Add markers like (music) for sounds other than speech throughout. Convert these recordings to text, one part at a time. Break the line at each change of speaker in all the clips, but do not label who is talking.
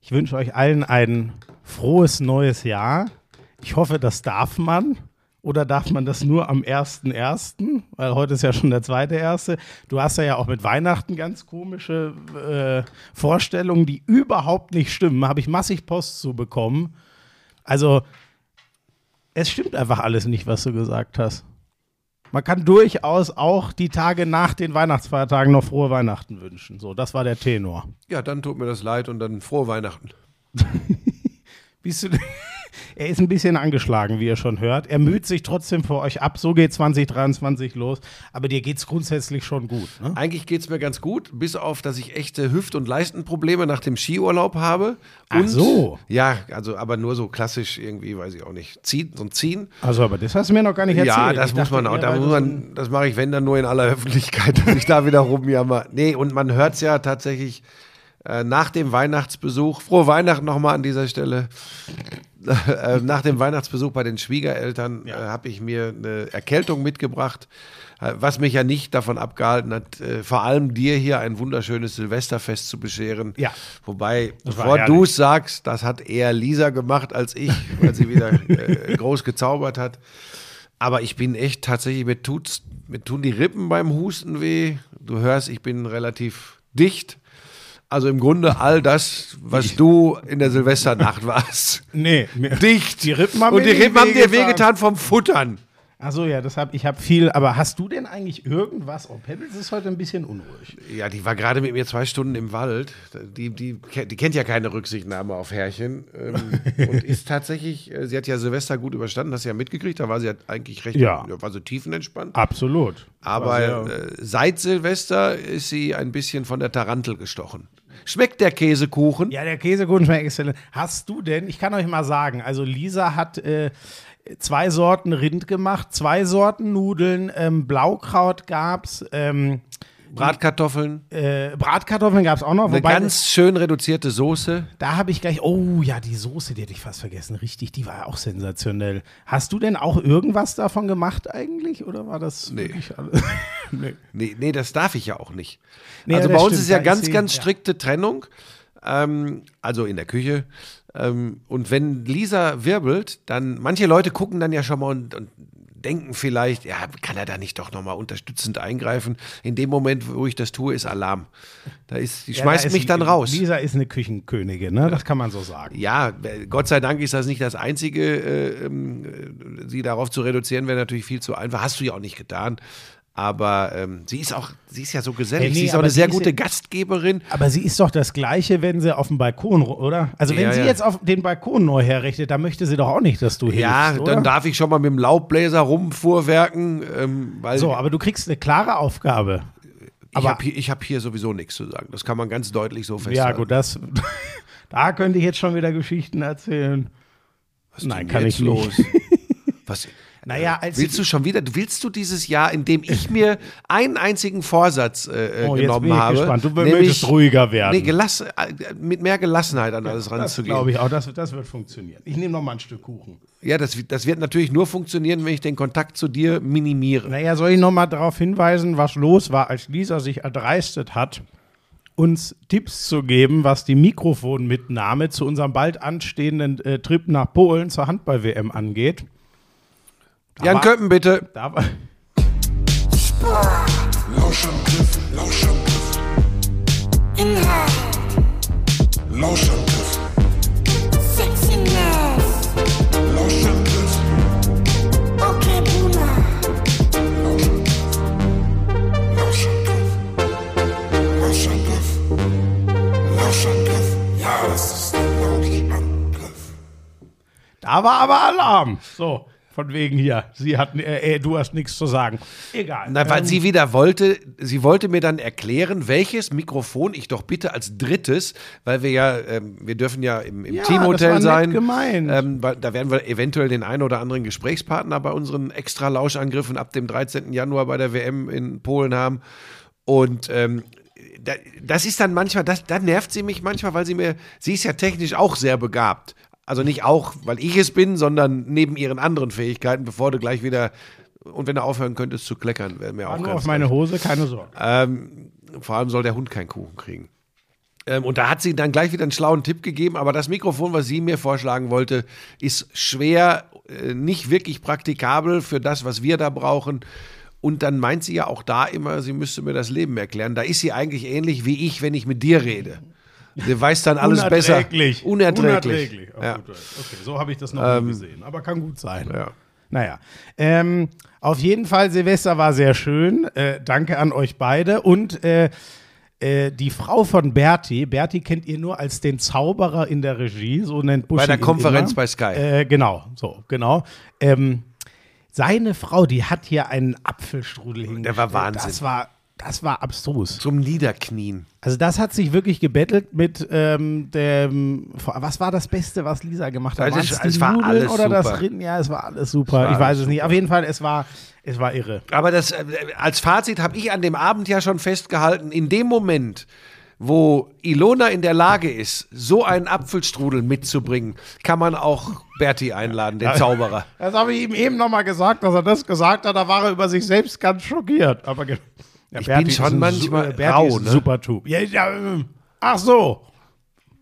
Ich wünsche euch allen ein frohes neues Jahr. Ich hoffe, das darf man. Oder darf man das nur am 1.1.? Weil heute ist ja schon der zweite erste. Du hast ja auch mit Weihnachten ganz komische äh, Vorstellungen, die überhaupt nicht stimmen. Habe ich massig Post zu bekommen. Also, es stimmt einfach alles nicht, was du gesagt hast. Man kann durchaus auch die Tage nach den Weihnachtsfeiertagen noch frohe Weihnachten wünschen. So, das war der Tenor.
Ja, dann tut mir das leid und dann frohe Weihnachten. (laughs)
Bist du, er ist ein bisschen angeschlagen, wie ihr schon hört. Er müht sich trotzdem vor euch ab. So geht 2023 los. Aber dir geht es grundsätzlich schon gut. Ne?
Eigentlich geht es mir ganz gut, bis auf, dass ich echte Hüft- und Leistenprobleme nach dem Skiurlaub habe. Und,
Ach so.
Ja, also aber nur so klassisch irgendwie, weiß ich auch nicht. Ziehen und ziehen.
Also, aber das hast du mir noch gar nicht erzählt.
Ja, das
Ich
muss man auch. Da muss
so
man, das mache ich, wenn dann nur in aller Öffentlichkeit, (laughs) dass ich da wieder rumjammer. Nee, und man hört es ja tatsächlich äh, nach dem Weihnachtsbesuch. Frohe Weihnachten nochmal an dieser Stelle. (laughs) Äh, nach dem Weihnachtsbesuch bei den Schwiegereltern äh, habe ich mir eine Erkältung mitgebracht, äh, was mich ja nicht davon abgehalten hat, äh, vor allem dir hier ein wunderschönes Silvesterfest zu bescheren.
Ja.
Wobei,
Das
bevor du es sagst, das hat eher Lisa gemacht als ich, weil sie wieder (laughs) äh, groß gezaubert hat. Aber ich bin echt tatsächlich, mir, tut's, mir tun die Rippen beim Husten weh. Du hörst, ich bin relativ dicht. Also im Grunde all das, was du in der Silvesternacht warst.
Nee, mir,
Dicht.
Die Rippen haben
Und die Rippen haben dir
wehgetan
vom Futtern.
Achso, ja, das hab, ich habe viel. Aber hast du denn eigentlich irgendwas? Oh, Pebbles ist heute ein bisschen unruhig.
Ja, die war gerade mit mir zwei Stunden im Wald. Die, die, die kennt ja keine Rücksichtnahme auf Herrchen. Ähm, (laughs) und ist tatsächlich, äh, sie hat ja Silvester gut überstanden, hast du ja mitgekriegt. Da war sie ja eigentlich recht,
Ja.
war so tiefenentspannt.
Absolut.
Aber
sehr-
äh, seit Silvester ist sie ein bisschen von der Tarantel gestochen. Schmeckt der Käsekuchen?
Ja, der Käsekuchen schmeckt exzellent. Hast du denn, ich kann euch mal sagen, also Lisa hat äh, zwei Sorten Rind gemacht, zwei Sorten Nudeln, ähm, Blaukraut gab's, ähm,
Bratkartoffeln,
äh, Bratkartoffeln gab's auch noch.
eine
wobei,
ganz schön reduzierte Soße.
da habe ich gleich, oh ja, die Soße, die hätte ich fast vergessen, richtig, die war ja auch sensationell. Hast du denn auch irgendwas davon gemacht eigentlich oder war das
Nee.
wirklich alles? (laughs) nee.
Nee, nee, das darf ich ja auch nicht.
Nee,
also
ja,
bei uns
stimmt,
ist ja ganz, ganz
ja.
strikte Trennung. Ähm, also in der Küche. Ähm, und wenn Lisa wirbelt, dann, manche Leute gucken dann ja schon mal und, und denken vielleicht, ja, kann er da nicht doch nochmal unterstützend eingreifen? In dem Moment, wo ich das tue, ist Alarm. Da ist, die
Ja,
schmeißt
da ist
mich dann raus.
Lisa ist eine Küchenkönigin, ne? Das kann man so sagen.
Ja, Gott sei Dank ist das nicht das Einzige, äh, ähm, äh, sie darauf zu reduzieren, wäre natürlich viel zu einfach. Hast du ja auch nicht getan. Aber ähm, sie ist auch, sie ist ja so gesellig.
Hey, nee,
sie ist auch
aber
eine sehr
ist
gute
ja-
Gastgeberin.
Aber sie ist doch das Gleiche, wenn sie auf dem Balkon, oder? Also wenn
Ja,
sie
ja.
jetzt auf den Balkon neu herrichtet, dann möchte sie doch auch nicht, dass du
Ja,
hilfst, oder?
dann darf ich schon mal mit dem Laubbläser rumfuhrwerken, ähm,
So, aber du kriegst eine klare Aufgabe.
ich
aber-
habe hier, ich hab hier sowieso nichts zu sagen. Das kann man ganz deutlich so festhalten.
Ja, gut, das. (laughs) da könnte ich jetzt schon wieder Geschichten erzählen.
Was ist
Nein, kann ich
los?
nicht. (laughs)
Was?
Naja, als
Willst du schon wieder, willst du dieses Jahr, in dem ich mir einen einzigen Vorsatz äh, äh,
Oh, jetzt
genommen
bin ich
habe,
gespannt. Du möchtest ruhiger werden.
Nee, gelassen, äh, mit mehr Gelassenheit an alles
das
ranzugehen.
glaube ich auch, das, das wird funktionieren. Ich nehme noch mal ein Stück Kuchen.
Ja, das, das wird natürlich nur funktionieren, wenn ich den Kontakt zu dir minimiere.
Naja, soll ich noch mal darauf hinweisen, was los war, als Lisa sich erdreistet hat, uns Tipps zu geben, was die Mikrofonmitnahme zu unserem bald anstehenden äh, Trip nach Polen zur Handball-WM angeht.
Jan Köppen, bitte.
Da war,
Lauschangriff, Lauschangriff.
Inhalt,
Lauschangriff,
Sexiness,
Lauschangriff,
okay Boomer,
Lauschangriff. Lauschangriff. Lauschangriff. Ja, das ist der Lauschangriff.
da war aber Alarm. So, von wegen hier. Sie hat, äh, äh, du hast nichts zu sagen. Egal.
Na, weil
Ähm,
sie wieder wollte, sie wollte mir dann erklären, welches Mikrofon ich doch bitte als drittes, weil wir ja, ähm, wir dürfen ja im, im
Ja,
Teamhotel
das war nett
sein. Ähm, da werden wir eventuell den einen oder anderen Gesprächspartner bei unseren extra Lauschangriffen ab dem 13. Januar bei der WM in Polen haben. Und ähm, da, das ist dann manchmal, das, da nervt sie mich manchmal, weil sie mir, sie ist ja technisch auch sehr begabt. Also nicht auch, weil ich es bin, sondern neben ihren anderen Fähigkeiten, bevor du gleich wieder, und wenn du aufhören könntest zu kleckern, wäre mir auch
nur
ganz
auf meine Hose, keine Sorge.
ähm, vor allem soll der Hund keinen Kuchen kriegen. Ähm, und da hat sie dann gleich wieder einen schlauen Tipp gegeben. Aber das Mikrofon, was sie mir vorschlagen wollte, ist schwer, äh, nicht wirklich praktikabel für das, was wir da brauchen. Und dann meint sie ja auch da immer, sie müsste mir das Leben erklären. Da ist sie eigentlich ähnlich wie ich, wenn ich mit dir rede. Sie weiß dann alles besser.
Unerträglich.
Unerträglich.
Unerträglich. Oh,
Ja.
gut, okay, so habe ich das noch nie gesehen. Aber kann gut sein.
Ja.
Naja. Ähm, auf jeden Fall, Silvester war sehr schön. Äh, danke an euch beide. Und äh, äh, die Frau von Berti, Berti kennt ihr nur als den Zauberer in der Regie, so nennt Buschi
Bei der Konferenz
immer.
bei Sky.
Äh, genau, so, genau. Ähm, seine Frau, die hat hier einen Apfelstrudel hingestellt.
war Wahnsinn.
Das war, das war abstrus.
Zum Niederknien.
Also das hat sich wirklich gebettelt mit ähm, dem, was war das Beste, was Lisa gemacht hat?
Also es- es war
Nudeln
alles
oder das
super.
Rind? Ja, es war alles super.
war
ich weiß
alles
es nicht.
super.
Auf jeden Fall, es war, es war irre.
Aber das, äh, als Fazit habe ich an dem Abend ja schon festgehalten, in dem Moment, wo Ilona in der Lage ist, so einen Apfelstrudel mitzubringen, kann man auch Berti einladen, den Zauberer.
Das habe ich ihm eben nochmal gesagt, dass er das gesagt hat. Da war er über sich selbst ganz schockiert. Aber ge- ja,
Ich
Berti
bin schon manchmal
su- Berti
rau, ne?
super Typ. Ja, ja, ähm, ach so.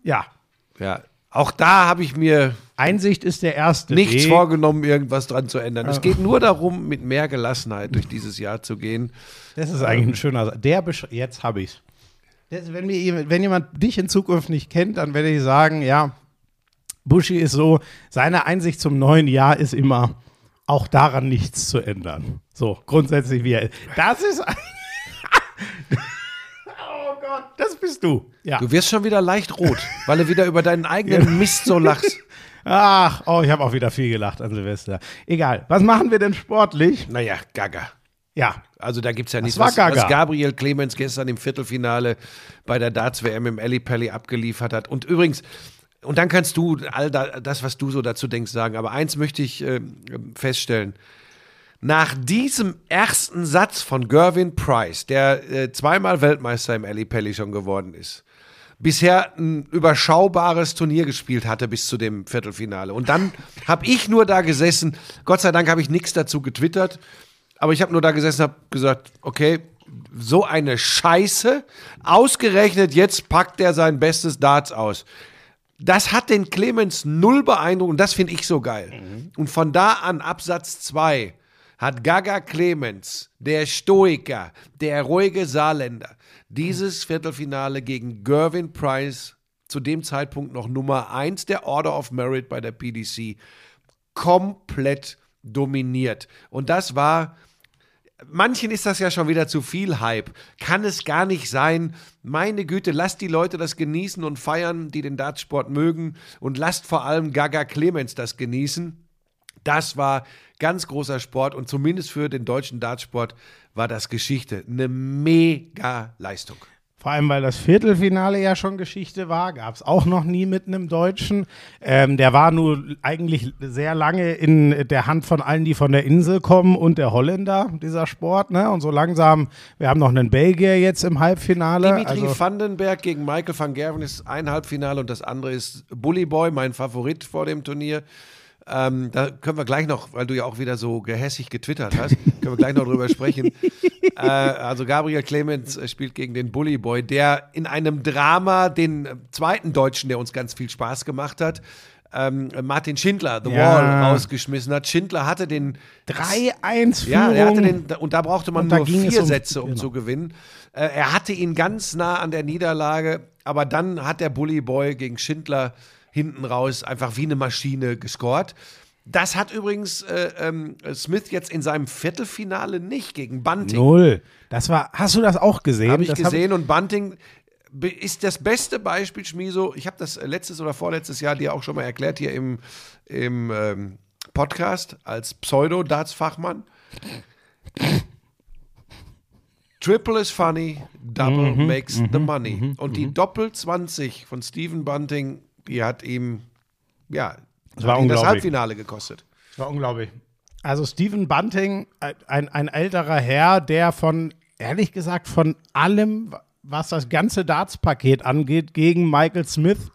Ja.
Ja, auch da habe ich mir
Einsicht ist der erste
nichts
Weg.
vorgenommen, irgendwas dran zu ändern. Es geht nur darum, mit mehr Gelassenheit durch dieses Jahr zu gehen.
Das ist eigentlich ein schöner Sa- Der Besch Jetzt habe ich's. Das, wenn, mir, jemand- wenn jemand dich in Zukunft nicht kennt, dann werde ich sagen, ja, Buschi ist so, seine Einsicht zum neuen Jahr ist immer, auch daran nichts zu ändern. So, grundsätzlich wie er ist. Das ist. Oh Gott, das bist du. Ja.
Du wirst schon wieder leicht rot, weil du wieder über deinen eigenen Mist so lachst.
Ach, oh, ich habe auch wieder viel gelacht an Silvester. Egal. Was machen wir denn sportlich?
Naja, Gaga.
Ja,
Also da gibt es ja nichts, was,
Gaga.
was Gabriel Clemens gestern im Viertelfinale bei der Darts-WM im Ali Pelli abgeliefert hat. Und übrigens, und dann kannst du all da, das, was du so dazu denkst, sagen. Aber eins möchte ich äh, feststellen. Nach diesem ersten Satz von Gervin Price, der äh, zweimal Weltmeister im Ali Pelli schon geworden ist, bisher ein überschaubares Turnier gespielt hatte bis zu dem Viertelfinale. Und dann (laughs) habe ich nur da gesessen. Gott sei Dank habe ich nichts dazu getwittert. Aber ich habe nur da gesessen und habe gesagt, okay, so eine Scheiße. Ausgerechnet jetzt packt er sein bestes Darts aus. Das hat den Clemens null beeindruckt und das finde ich so geil. Und von da an, Absatz 2, hat Gaga Clemens, der Stoiker, der ruhige Saarländer, dieses Viertelfinale gegen Gervin Price, zu dem Zeitpunkt noch Nummer 1 der Order of Merit bei der PDC, komplett dominiert. Und das war manchen ist das ja schon wieder zu viel Hype. Kann es gar nicht sein. Meine Güte, lasst die Leute das genießen und feiern, die den Dartsport mögen. Und lasst vor allem Gaga Clemens das genießen. Das war ganz großer Sport und zumindest für den deutschen Dartsport war das Geschichte. Eine mega Leistung.
Vor allem, weil das Viertelfinale ja schon Geschichte war, gab es auch noch nie mit einem Deutschen. Ähm, der war nur eigentlich sehr lange in der Hand von allen, die von der Insel kommen und der Holländer, dieser Sport. Ne? Und so langsam, wir haben noch einen Belgier jetzt im Halbfinale.
Dimitri
also,
Vandenberg gegen Michael van Gerven ist ein Halbfinale und das andere ist Bully Boy, mein Favorit vor dem Turnier. Ähm, da können wir gleich noch, weil du ja auch wieder so gehässig getwittert hast, (laughs) können wir gleich noch drüber sprechen. Äh, also Gabriel Clemens äh, spielt gegen den Bully Boy, der in einem Drama den äh, zweiten Deutschen, der uns ganz viel Spaß gemacht hat, ähm, Martin Schindler, The
Ja.
Wall, rausgeschmissen hat. Schindler hatte den
3-1 Führung.
ja, er hatte den, und da brauchte man
da
nur vier
um-
Sätze, um
genau.
zu gewinnen. Äh, er hatte ihn ganz nah an der Niederlage, aber dann hat der Bully Boy gegen Schindler hinten raus einfach wie eine Maschine gescored. Das hat übrigens äh, ähm, Smith jetzt in seinem Viertelfinale nicht gegen Bunting.
Null. Das war, hast du das auch gesehen?
Habe ich
das
gesehen und Bunting ist das beste Beispiel, Schmiso. Ich habe das letztes oder vorletztes Jahr dir auch schon mal erklärt hier im, im ähm, Podcast als Pseudo-Darts-Fachmann. Triple is funny, double
Mhm,
makes the money. Und die Doppel 20 von Stephen Bunting, die hat ihm, ja,
Das war
ihm das
unglaublich.
Halbfinale gekostet.
Das war unglaublich. Also Stephen Bunting, ein, ein älterer Herr, der von, ehrlich gesagt, von allem, was das ganze Darts-Paket angeht, gegen Michael Smith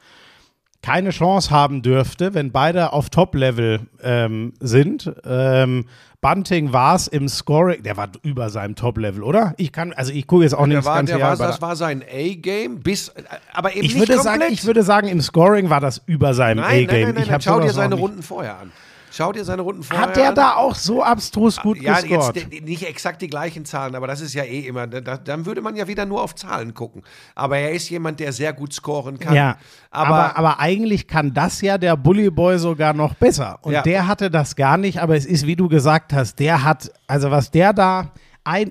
keine Chance haben dürfte, wenn beide auf Top-Level ähm, sind. Ähm, Bunting war es im Scoring, der war über seinem Top-Level, oder? Ich kann, also ich gucke jetzt auch nicht
Der
das
war,
ganze
der
Jahr.
war, das war sein A-Game, bis, aber eben
ich
nicht
würde
komplett.
sagen, ich würde sagen, im Scoring war das über seinem
nein, nein,
A-Game.
nein, nein, nein,
hab
schau dir seine Runden vorher an. Schau dir seine Runden vorher
Hat der
an.
da auch so abstrus gut
ja,
gescored?
jetzt d- nicht exakt die gleichen Zahlen, aber das ist ja eh immer, da- dann würde man ja wieder nur auf Zahlen gucken. Aber er ist jemand, der sehr gut scoren kann.
Ja, aber,
aber,
aber, eigentlich kann das ja der Bully Boy sogar noch besser. Und
Ja.
der hatte das gar nicht, aber es ist, wie du gesagt hast, der hat, also was der da, ein,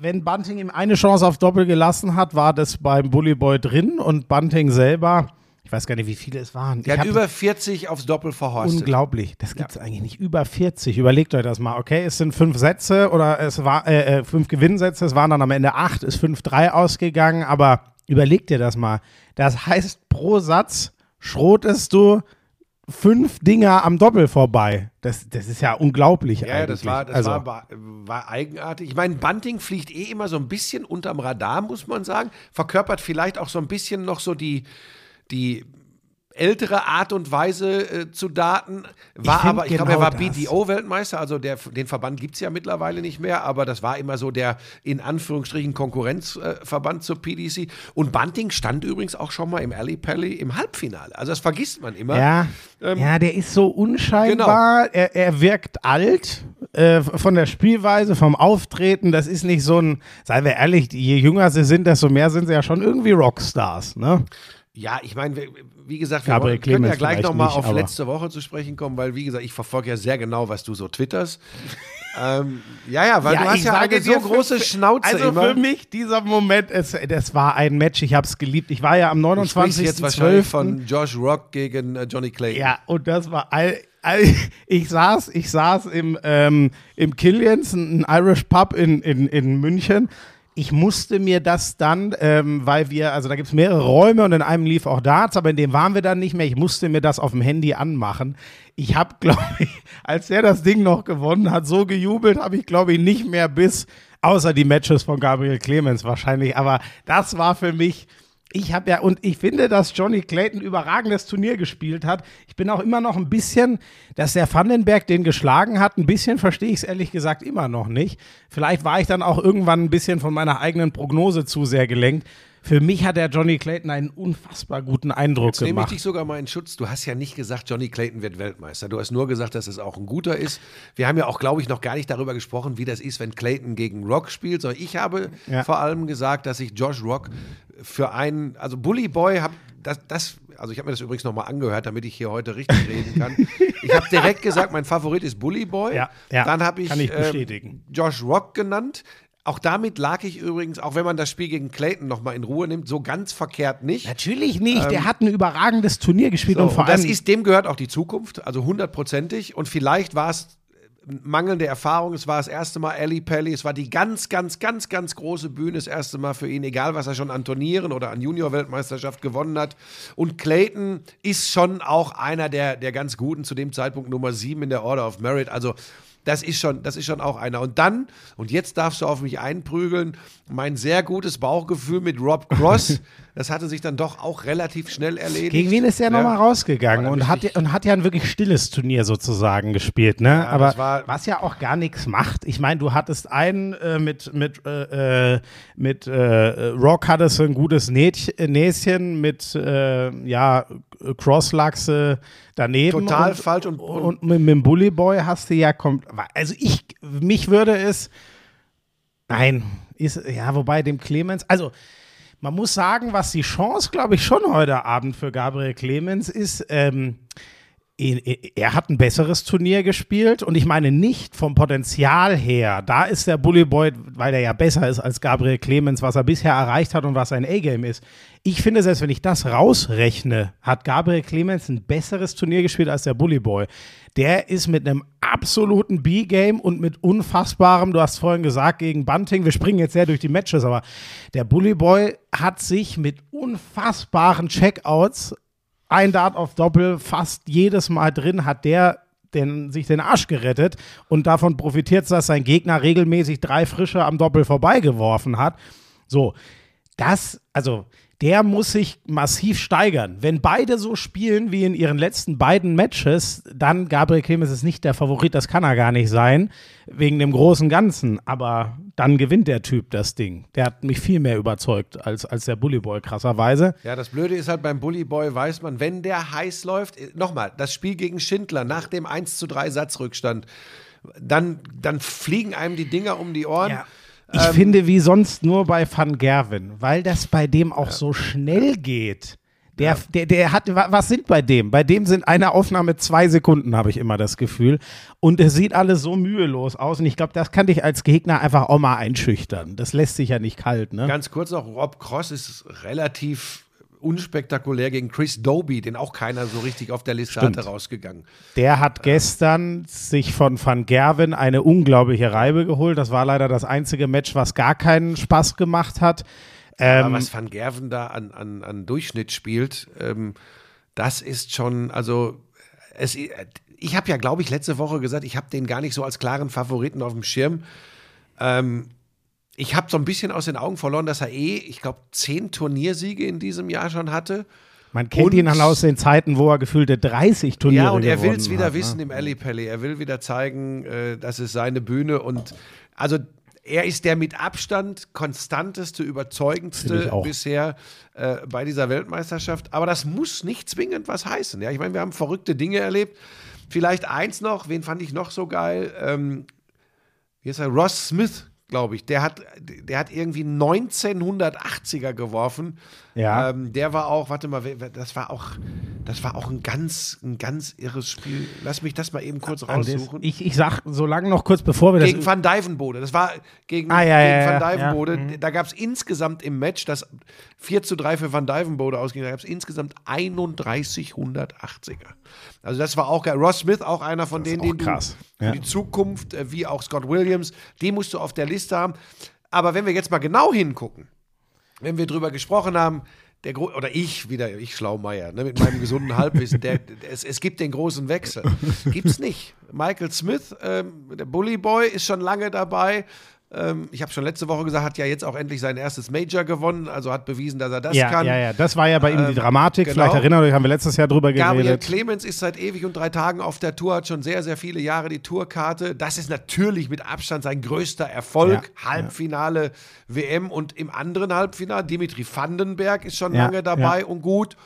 wenn Bunting ihm eine Chance auf Doppel gelassen hat, war das beim Bully Boy drin und Bunting selber, ich weiß gar nicht, wie viele es waren. hab-
über 40 aufs Doppel verhorstet.
Unglaublich. Das gibt es eigentlich nicht. Über 40. Überlegt euch das mal. Okay, es sind fünf Sätze oder es war äh, äh, fünf Gewinnsätze. Es waren dann am Ende acht, ist 5-3 ausgegangen. Aber überleg dir das mal. Das heißt, pro Satz schrotest du fünf Dinger am Doppel vorbei. Das, das ist ja unglaublich
Ja, ja,
eigentlich.
das, war, das
also,
war, war eigenartig. Ich meine, Bunting fliegt eh immer so ein bisschen unterm Radar, muss man sagen. Verkörpert vielleicht auch so ein bisschen noch so die, die ältere Art und Weise äh, zu daten. War
find
aber, ich glaube, er
genau
war. BDO-Weltmeister, also der, den Verband gibt es ja mittlerweile nicht mehr, aber das war immer so der in Anführungsstrichen Konkurrenzverband zur PDC. Und Bunting stand übrigens auch schon mal im Alley Pally im Halbfinale. Also das vergisst man immer.
Ja,
Ähm,
ja, der ist so
Genau.
unscheinbar. Er, er wirkt alt äh, von der Spielweise, vom Auftreten. Das ist nicht so ein, seien wir ehrlich, je jünger sie sind, desto mehr sind sie ja schon irgendwie Rockstars. Ne?
Ja, ich meine, wie- gesagt, wir wollen, können ja gleich nochmal auf letzte Woche zu sprechen kommen, weil, wie gesagt, ich verfolge ja sehr genau, was du so twitterst. (laughs) ähm, ja, ja, weil du hast
ich
ja
sage
eine so große
für-
Schnauze
Also
immer.
für mich, dieser Moment, es, das war ein Match, ich habe es geliebt. Ich war ja am
du sprichst jetzt wahrscheinlich
29.12.
von Josh Rock gegen äh, Johnny Clayton.
Ja, und das war all, all, (laughs) ich saß, ich saß im, ähm, im Killians, ein Irish Pub in, in, in München. Ich musste mir das dann, ähm, weil wir, also da gibt es mehrere Räume und in einem lief auch Darts, aber in dem waren wir dann nicht mehr. Ich musste mir das auf dem Handy anmachen. Ich habe, (laughs) glaube ich, als er das Ding noch gewonnen hat, so gejubelt, habe ich, glaube ich, nicht mehr bis, außer die Matches von Gabriel Clemens wahrscheinlich. Aber das war für mich, ich habe ja, und ich finde, dass Johnny Clayton überragendes Turnier gespielt hat. Ich bin auch immer noch ein bisschen, dass der Vandenberg den geschlagen hat, ein bisschen verstehe ich es ehrlich gesagt immer noch nicht. Vielleicht war ich dann auch irgendwann ein bisschen von meiner eigenen Prognose zu sehr gelenkt. Für mich hat der Johnny Clayton einen unfassbar guten Eindruck
Jetzt nehme ich
gemacht.
dich sogar mal in Schutz. Du hast ja nicht gesagt, Johnny Clayton wird Weltmeister. Du hast nur gesagt, dass es auch ein guter ist. Wir haben ja auch, glaube ich, noch gar nicht darüber gesprochen, wie das ist, wenn Clayton gegen Rock spielt. Sondern ich habe
Ja.
vor allem gesagt, dass ich Josh Rock für einen, also Bully Boy, hab, das, das, also ich habe mir das übrigens nochmal angehört, damit ich hier heute richtig (laughs) reden kann. Ich habe direkt gesagt, mein Favorit ist Bully Boy.
Ja, ja,
Dann habe ich,
kann ich bestätigen.
Josh Rock genannt. Auch damit lag ich übrigens, auch wenn man das Spiel gegen Clayton nochmal in Ruhe nimmt, so ganz verkehrt nicht.
Natürlich nicht, der hat ein überragendes Turnier gespielt und
So,
vor
und das
allem.
ist, dem gehört auch die Zukunft, also hundertprozentig. Und vielleicht war es mangelnde Erfahrung, es war das erste Mal Ali Pelli, es war die ganz, ganz, ganz, ganz große Bühne, das erste Mal für ihn, egal was er schon an Turnieren oder an Junior-Weltmeisterschaft gewonnen hat. Und Clayton ist schon auch einer der, der ganz Guten, zu dem Zeitpunkt Nummer sieben in der Order of Merit. Also das ist schon, das ist schon auch einer. Und dann, und jetzt darfst du auf mich einprügeln, mein sehr gutes Bauchgefühl mit Rob Cross, (laughs) das hatte sich dann doch auch relativ schnell erledigt.
Gegen wen ist der
Ja.
nochmal rausgegangen
Aber
und hat, ja- und hat ja ein wirklich stilles Turnier sozusagen gespielt, ne? Aber
das war-
was ja auch gar nichts macht. Ich meine, du hattest einen äh, mit, mit, äh, äh, mit äh, Rock hattest du ein gutes äh, Näschen mit äh, ja, Crosslachse daneben.
Total
und,
falsch und-
und, mit, mit dem Bully Boy hast du ja kommt. Also ich, mich würde es. Nein, ist, ja, wobei dem Clemens, also man muss sagen, was die Chance, glaube ich, schon heute Abend für Gabriel Clemens ist, ähm, er er hat ein besseres Turnier gespielt und ich meine nicht vom Potenzial her. Da ist der Bully Boy, weil er ja besser ist als Gabriel Clemens, was er bisher erreicht hat und was sein A-Game ist. Ich finde, selbst wenn ich das rausrechne, hat Gabriel Clemens ein besseres Turnier gespielt als der Bully Boy. Der ist mit einem absoluten B-Game und mit unfassbarem, du hast vorhin gesagt, gegen Bunting, wir springen jetzt sehr durch die Matches, aber der Bully Boy hat sich mit unfassbaren Checkouts ein Dart auf Doppel fast jedes Mal drin, hat der den, sich den Arsch gerettet und davon profitiert, dass sein Gegner regelmäßig drei Frische am Doppel vorbeigeworfen hat. So, das, also der muss sich massiv steigern. Wenn beide so spielen wie in ihren letzten beiden Matches, dann Gabriel Clemens ist nicht der Favorit, das kann er gar nicht sein, wegen dem großen Ganzen. Aber dann gewinnt der Typ das Ding. Der hat mich viel mehr überzeugt als, als der Bully Boy, krasserweise.
Ja, das Blöde ist halt beim Bully Boy, weiß man, wenn der heiß läuft, äh, nochmal, das Spiel gegen Schindler nach dem 1 zu 3 Satzrückstand, dann, dann fliegen einem die Dinger um die Ohren.
Ja. Ich finde wie sonst nur bei Van Gerwen, weil das bei dem auch so schnell geht. Der, der, der hat, wa- was sind bei dem? Bei dem sind eine Aufnahme zwei Sekunden, habe ich immer das Gefühl. Und es sieht alles so mühelos aus. Und ich glaube, das kann dich als Gegner einfach auch mal einschüchtern. Das lässt sich ja nicht kalt, ne?
Ganz kurz noch, Rob Cross ist relativ unspektakulär gegen Chris Doby, den auch keiner so richtig auf der Liste
Stimmt.
hatte, rausgegangen.
Der hat gestern sich von Van Gerwen eine unglaubliche Reibe geholt. Das war leider das einzige Match, was gar keinen Spaß gemacht hat. Ähm,
Aber was Van Gerven da an, an, an Durchschnitt spielt, ähm, das ist schon, also es, ich habe ja, glaube ich, letzte Woche gesagt, ich habe den gar nicht so als klaren Favoriten auf dem Schirm. Ähm, ich habe so ein bisschen aus den Augen verloren, dass er eh, ich glaube, zehn Turniersiege in diesem Jahr schon hatte.
Man kennt
Und-
ihn dann aus den Zeiten, wo er gefühlte 30 Turniere
Ja, und er will es wieder
hat, ne?
wissen im Alley Pally. Er will wieder zeigen, äh, das ist seine Bühne. Und also er ist der mit Abstand konstanteste, überzeugendste bisher äh, bei dieser Weltmeisterschaft. Aber das muss nicht zwingend was heißen. Ja, ich meine, wir haben verrückte Dinge erlebt. Vielleicht eins noch, wen fand ich noch so geil? Ähm, wie ist er? Ross Smith, glaube ich. Der hat, der hat irgendwie 1980er geworfen.
Ja.
Ähm, der war auch, warte mal, das war auch, das war auch ein ganz, ein ganz irres Spiel. Lass mich das mal eben kurz raussuchen.
Ich, ich sag so lange noch kurz, bevor wir
Gegen
das.
Van Dijvenbode. Das war gegen,
Ah, ja,
gegen
ja,
Van
ja, Mhm.
Dijvenbode. Da gab es insgesamt im Match, das 4 zu 3 für Van Dijvenbode ausging, da gab es insgesamt 31 180er. Also das war auch geil. Ross Smith, auch einer von denen,
auch
den
krass.
du
Ja.
für die Zukunft, äh, wie auch Scott Williams, die musst du auf der Liste haben. Aber wenn wir jetzt mal genau hingucken, wenn wir drüber gesprochen haben, der Gro oder ich wieder, ich Schlaumeier, ne, mit meinem gesunden Halbwissen, der, es, es gibt den großen Wechsel. Gibt's nicht. Michael Smith, ähm, der Bully Boy, ist schon lange dabei. Ähm, ich habe schon letzte Woche gesagt, hat ja jetzt auch endlich sein erstes Major gewonnen, also hat bewiesen, dass er das
ja,
kann.
ja, ja, das war ja bei ihm die
Ähm,
Dramatik.
genau.
Vielleicht erinnert euch, haben wir letztes Jahr drüber
Gabriel
geredet.
Clemens ist seit ewig und drei Tagen auf der Tour, hat schon sehr, sehr viele Jahre die Tourkarte. Das ist natürlich mit Abstand sein größter Erfolg.
Ja,
Halbfinale WM und im anderen Halbfinale Dimitri Vandenberg ist schon lange dabei und gut.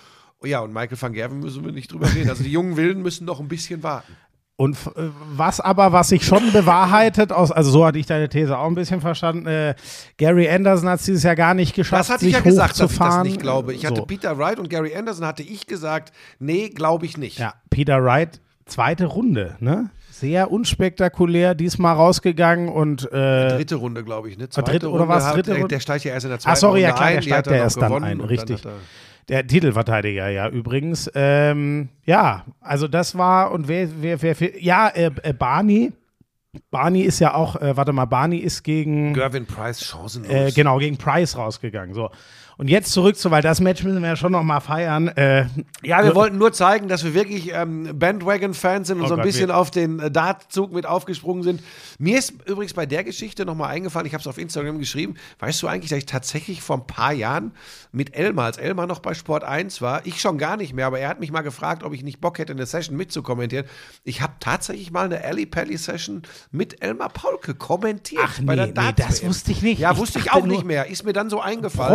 Oh Ja, und Michael van Gerven müssen wir nicht drüber reden. Also die jungen Wilden müssen noch ein bisschen warten.
Und äh, was aber, was sich schon bewahrheitet, aus, also so hatte ich deine These auch ein bisschen verstanden, äh, Gary Anderson hat es dieses Jahr gar nicht geschafft,
Das hatte ich
sich
ja gesagt, dass ich das nicht glaube. Ich hatte
so.
Peter Wright und Gary Anderson hatte ich gesagt, nee, glaube ich nicht.
Ja, Peter Wright, zweite Runde, ne? Sehr unspektakulär, diesmal rausgegangen und äh,
Dritte Runde, glaube ich. Ne?
War dritte- oder war's
hat-
dritte
äh,
Runde?
Der steigt ja erst in der zweiten
Ach, sorry, ja
Runde
klar,
ein.
der steigt
hat
ja erst dann ein, richtig.
Er-
Der Titelverteidiger, ja, übrigens. Ähm, ja, also das war, und wer, wer, wer, wer ja, äh, äh, Barney. Barney ist ja auch, äh, warte mal, Barney ist gegen,
Gervin Price chancenlos.
äh, genau, gegen Price rausgegangen. So. Und jetzt zurück zu, weil das Match müssen wir ja schon noch mal feiern. Äh,
Ja, wir wollten nur zeigen, dass wir wirklich ähm, Bandwagon-Fans sind und
Oh
so ein
Gott,
bisschen
wir-
auf den äh, Dartzug mit aufgesprungen sind. Mir ist übrigens bei der Geschichte nochmal eingefallen, ich habe es auf Instagram geschrieben, weißt du eigentlich, dass ich tatsächlich vor ein paar Jahren mit Elmar, als Elmar noch bei Sport 1 war, ich schon gar nicht mehr, aber er hat mich mal gefragt, ob ich nicht Bock hätte, eine Session mitzukommentieren. Ich habe tatsächlich mal eine Ali Pally Session mit Elmar Paulke kommentiert.
Ach
bei der
nee, nee, das wusste ich nicht.
Ja,
Ich
wusste ich auch nicht mehr. Ist mir dann so eingefallen.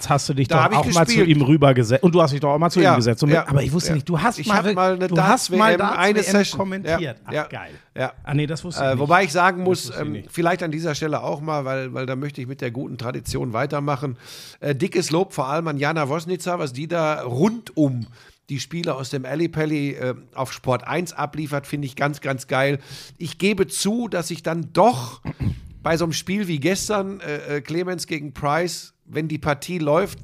Promi-Darts hast du dich
Da
doch auch mal zu ihm rübergesetzt. Und du hast dich doch auch mal zu
Ja,
ihm gesetzt.
Ja,
aber ich wusste
ja.
nicht, du hast
Ich
mal,
eine
du hast mal Darts
eine
WM
Session.
kommentiert.
Ja,
Ach, geil.
ja.
Ah, nee, das wusste ich
Äh,
nicht.
wobei ich sagen muss,
ich
ähm, vielleicht an dieser Stelle auch mal, weil, weil da möchte ich mit der guten Tradition weitermachen. Äh, dickes Lob vor allem an Jana Wosnica, was die da rund um die Spiele aus dem Alley Pally äh, auf Sport 1 abliefert, finde ich ganz, ganz geil. Ich gebe zu, dass ich dann doch bei so einem Spiel wie gestern, äh, äh, Clemens gegen Price, wenn die Partie läuft,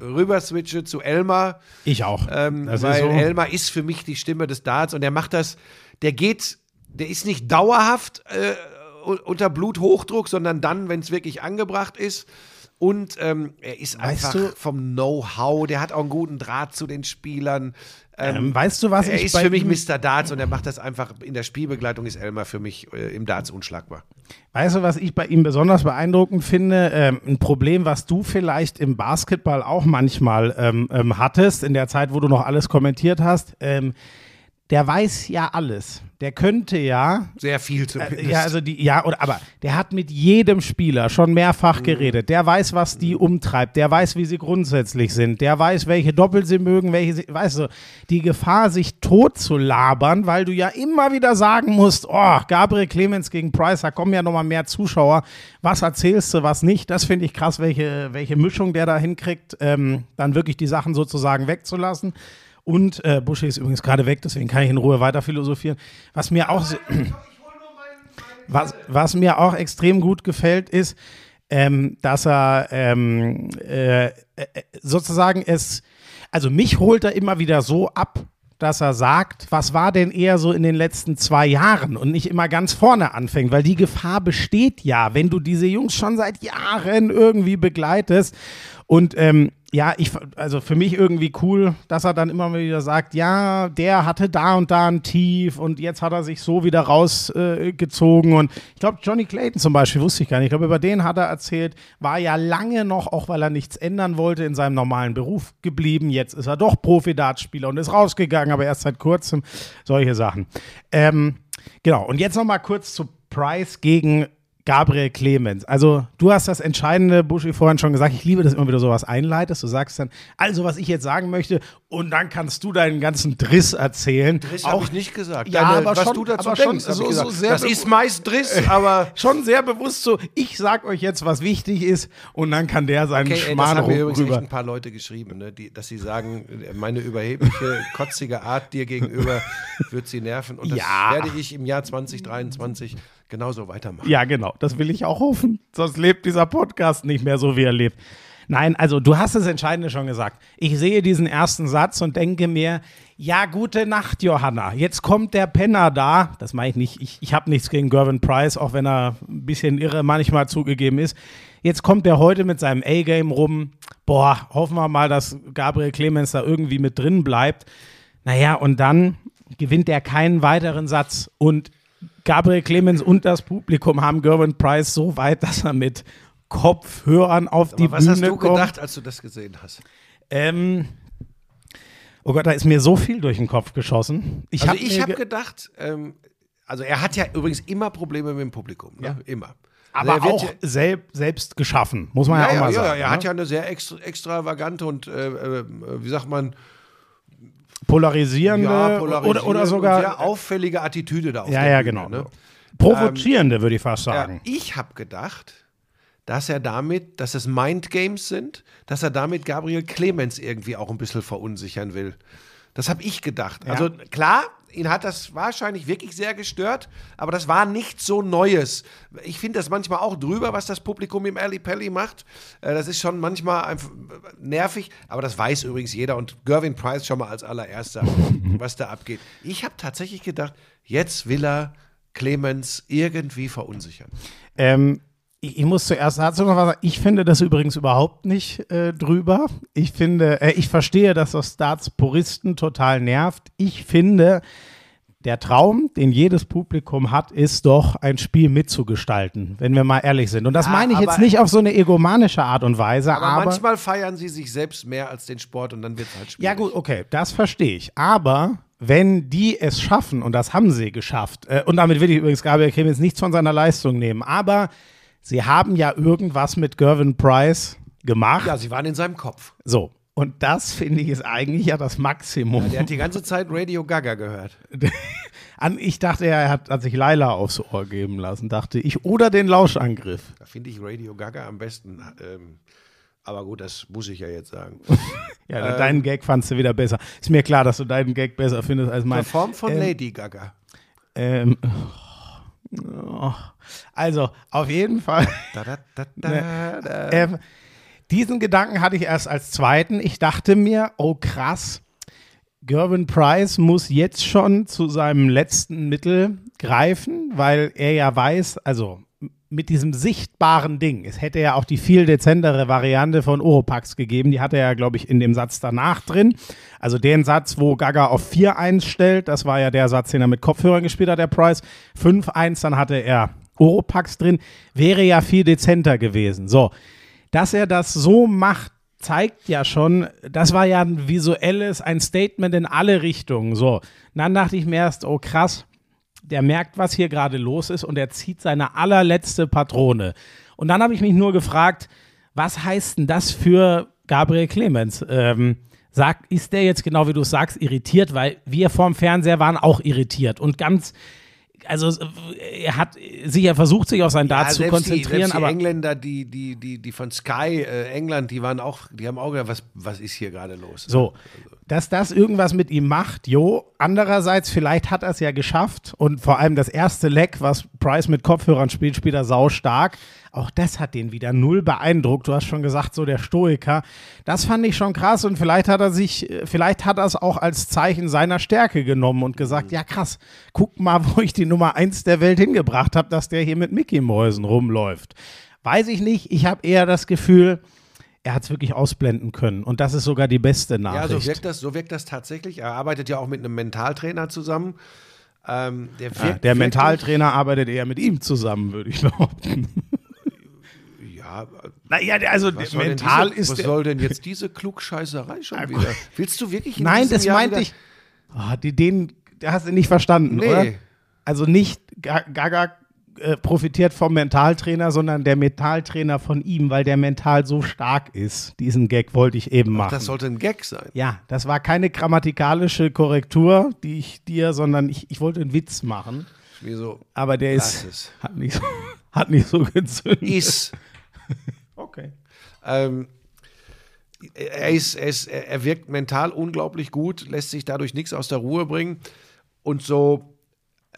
rüber switche zu Elmar.
ich auch.
Ähm,
Das ist
weil
so.
Elmar ist für mich die Stimme des Darts und er macht das, der geht, der ist nicht dauerhaft äh, unter Bluthochdruck, sondern dann, wenn es wirklich angebracht ist. Und ähm, er ist einfach
du-
vom Know-how, der hat auch einen guten Draht zu den Spielern. Ähm,
Ähm, weißt du, was
er
ich
ist
bei
für mich Mr. Darts und er macht das einfach, in der Spielbegleitung ist Elmar für mich äh, im Darts unschlagbar.
Weißt du, was ich bei ihm besonders beeindruckend finde? Ähm, ein Problem, was du vielleicht im Basketball auch manchmal ähm, ähm, hattest, in der Zeit, wo du noch alles kommentiert hast. Der weiß ja alles. Der könnte ja
Sehr viel zumindest.
Äh, Ja, also die, ja, oder aber der hat mit jedem Spieler schon mehrfach
Mhm.
geredet. Der weiß, was die umtreibt. Der weiß, wie sie grundsätzlich sind. Der weiß, welche Doppel sie mögen, welche sie, weißt du, die Gefahr, sich tot zu labern, weil du ja immer wieder sagen musst, oh, Gabriel Clemens gegen Price, da kommen ja nochmal mehr Zuschauer. Was erzählst du, was nicht? Das finde ich krass, welche, welche Mischung der da hinkriegt, ähm, dann wirklich die Sachen sozusagen wegzulassen. Und äh, Buschi ist übrigens gerade weg, deswegen kann ich in Ruhe weiter philosophieren. Was mir auch was, was mir auch extrem gut gefällt, ist, ähm, dass er ähm, äh, äh, sozusagen es, also mich holt er immer wieder so ab, dass er sagt, was war denn eher so in den letzten zwei Jahren und nicht immer ganz vorne anfängt, weil die Gefahr besteht ja, wenn du diese Jungs schon seit Jahren irgendwie begleitest und ähm, ja, ich, also für mich irgendwie cool, dass er dann immer wieder sagt, ja, der hatte da und da ein Tief und jetzt hat er sich so wieder rausgezogen äh, und ich glaube, Johnny Clayton zum Beispiel, wusste ich gar nicht, ich glaube, über den hat er erzählt, war ja lange noch, auch weil er nichts ändern wollte, in seinem normalen Beruf geblieben. Jetzt ist er doch Profi-Dartspieler und ist rausgegangen, aber erst seit kurzem solche Sachen. Ähm, genau, und jetzt nochmal kurz zu Price gegen Gabriel Clemens. Also, du hast das entscheidende, Buschi, vorhin schon gesagt. Ich liebe das immer wieder sowas einleitest. Du sagst dann, also, was ich jetzt sagen möchte, und dann kannst du deinen ganzen Driss erzählen.
Driss
Auch
habe ich nicht gesagt.
Ja,
Deine,
aber
was
schon-
du dazu
aber schon
denkst, hab
so-
ich
so sehr
das ist meist Driss, aber (laughs)
schon sehr bewusst so, ich sag euch jetzt, was wichtig ist, und dann kann der seinen
Okay, ey, das
Schmarrn
haben mir übrigens echt
rüber.
ein paar Leute geschrieben, ne, die, dass sie sagen, meine überhebliche, (laughs) kotzige Art dir gegenüber wird sie nerven. Und das
Ja.
werde ich im Jahr 2023 genauso weitermachen.
Ja, genau, das will ich auch hoffen. Sonst lebt dieser Podcast nicht mehr so, wie er lebt. Nein, also du hast das Entscheidende schon gesagt. Ich sehe diesen ersten Satz und denke mir, ja, gute Nacht, Johanna. Jetzt kommt der Penner da. Das meine ich nicht. Ich, ich habe nichts gegen Gervin Price, auch wenn er ein bisschen irre manchmal zugegeben ist. Jetzt kommt er heute mit seinem A-Game rum. Boah, hoffen wir mal, dass Gabriel Clemens da irgendwie mit drin bleibt. Naja, und dann gewinnt er keinen weiteren Satz. Und Gabriel Clemens und das Publikum haben Gervin Price so weit, dass er mit Kopfhörern auf die
Aber was
Bühne
hast du
kommt.
gedacht, als du das gesehen hast?
Ähm, oh Gott, da ist mir so viel durch den Kopf geschossen. Ich
Also
hab
ich habe
ge-
gedacht, ähm, also er hat ja übrigens immer Probleme mit dem Publikum, ne?
Ja.
immer.
aber
Also er wird
auch
ja-
selb, selbst geschaffen, muss man ja,
Ja,
auch
ja,
mal
ja,
sagen.
er
ne?
hat ja eine sehr extra, extravagante und, äh, äh, wie sagt man,
polarisierende
ja,
oder,
polarisierende
oder
und
sogar
sehr auffällige Attitüde da auf
ja, ja, genau.
Ne?
Provozierende, würde ich fast
Ja,
sagen.
ich habe gedacht, dass er damit, dass es Mindgames sind, dass er damit Gabriel Clemens irgendwie auch ein bisschen verunsichern will. Das habe ich gedacht. Also klar, ihn hat das wahrscheinlich wirklich sehr gestört, aber das war nichts so Neues. Ich finde das manchmal auch drüber, was das Publikum im Ali Pelli macht. Äh, Das ist schon manchmal einfach nervig, aber das weiß übrigens jeder und Gervin Price schon mal als allererster, (laughs) was da abgeht. Ich habe tatsächlich gedacht, jetzt will er Clemens irgendwie verunsichern.
Ähm, ich, ich muss zuerst dazu noch was sagen. Ich finde das übrigens überhaupt nicht äh, drüber. Ich finde, äh, ich verstehe, dass das Starts-Puristen total nervt. Ich finde, der Traum, den jedes Publikum hat, ist doch, ein Spiel mitzugestalten, wenn wir mal ehrlich sind. Und das
Ja,
meine ich jetzt nicht auf so eine egomanische Art und Weise,
Aber,
aber.
manchmal feiern sie sich selbst mehr als den Sport und dann wird es halt schwierig.
Ja, gut, okay, das verstehe ich. Aber wenn die es schaffen, und das haben sie geschafft, äh, und damit will ich übrigens Gabriel Clemens nichts von seiner Leistung nehmen, aber sie haben ja irgendwas mit Gervin Price gemacht.
Ja, sie waren in seinem Kopf.
So. Und das finde ich ist eigentlich ja das Maximum.
Der hat die ganze Zeit Radio Gaga gehört. (laughs)
Ich dachte, er hat, hat sich Laila aufs Ohr geben lassen, dachte ich. Oder den Lauschangriff.
Da finde ich Radio Gaga am besten. Ähm, aber gut, das muss ich ja jetzt sagen. (laughs)
Ja,
Ähm.
deinen Gag fandst du wieder besser. Ist mir klar, dass du deinen Gag besser findest als
In
mein.
Form von
Ähm,
Lady Gaga.
Ähm, oh, also, auf jeden Fall.
Da, da, da.
Ähm, diesen Gedanken hatte ich erst als zweiten. Ich dachte mir, oh krass, Gervin Price muss jetzt schon zu seinem letzten Mittel greifen, weil er ja weiß, also mit diesem sichtbaren Ding. Es hätte ja auch die viel dezentere Variante von Oropax gegeben. Die hatte er ja, glaube ich, in dem Satz danach drin. Also den Satz, wo Gaga auf 4-1 stellt, das war ja der Satz, den er mit Kopfhörern gespielt hat, der Price. 5-1, dann hatte er Oropax drin. Wäre ja viel dezenter gewesen. So, dass er das so macht, zeigt ja schon, das war ja ein visuelles, ein Statement in alle Richtungen. So, Und dann dachte ich mir erst, oh krass, der merkt, was hier gerade los ist und er zieht seine allerletzte Patrone. Und dann habe ich mich nur gefragt, was heißt denn das für Gabriel Clemens? Ähm, sag, ist der jetzt genau wie du sagst irritiert, weil wir vorm Fernseher waren auch irritiert und ganz also äh, er hat sicher versucht, sich auf sein Dart zu konzentrieren,
die, selbst die
aber
Engländer, die, die, die, die von Sky äh, England, die waren auch, die haben auch gedacht, was, was ist hier gerade los?
So, dass das irgendwas mit ihm macht, jo. Andererseits, vielleicht hat er es ja geschafft und vor allem das erste Leck, was Price mit Kopfhörern spielt, spielt er sau stark. Auch das hat den wieder null beeindruckt. Du hast schon gesagt, so der Stoiker. Das fand ich schon krass und vielleicht hat er sich, äh, vielleicht hat er es auch als Zeichen seiner Stärke genommen und gesagt, ja krass, guck mal, (laughs) wo ich die Nummer eins der Welt hingebracht habe, dass der hier mit Mickey-Mäusen rumläuft. Weiß ich nicht. Ich habe eher das Gefühl, er hat es wirklich ausblenden können. Und das ist sogar die beste
Ja,
Nachricht.
so wirkt, das, so wirkt das tatsächlich. Er arbeitet ja auch mit einem Mentaltrainer zusammen. Ähm, der wirkt,
Ja, der Mentaltrainer arbeitet eher mit ihm zusammen, würde ich (laughs) behaupten.
Ja,
Naja, also der
soll,
mental
diese,
ist
was soll denn jetzt diese Klugscheißerei schon wieder? Willst du wirklich in
Nein, das
Jahr
meinte ich. Oh, die, den der hast du nicht verstanden,
Nee.
oder? Also nicht Ga- Gaga äh, profitiert vom Mentaltrainer, sondern der Mentaltrainer von ihm, weil der mental so stark ist. Diesen Gag wollte ich eben machen.
Das sollte ein Gag sein.
ja, das war keine grammatikalische Korrektur, die ich dir, sondern ich, ich wollte einen Witz machen.
Wie so,
Aber der ist, hat nicht so, (laughs) hat nicht so gezündet.
ist.
Okay.
Ähm, er, ist, er, ist, er wirkt mental unglaublich gut, lässt sich dadurch nichts aus der Ruhe bringen. Und so,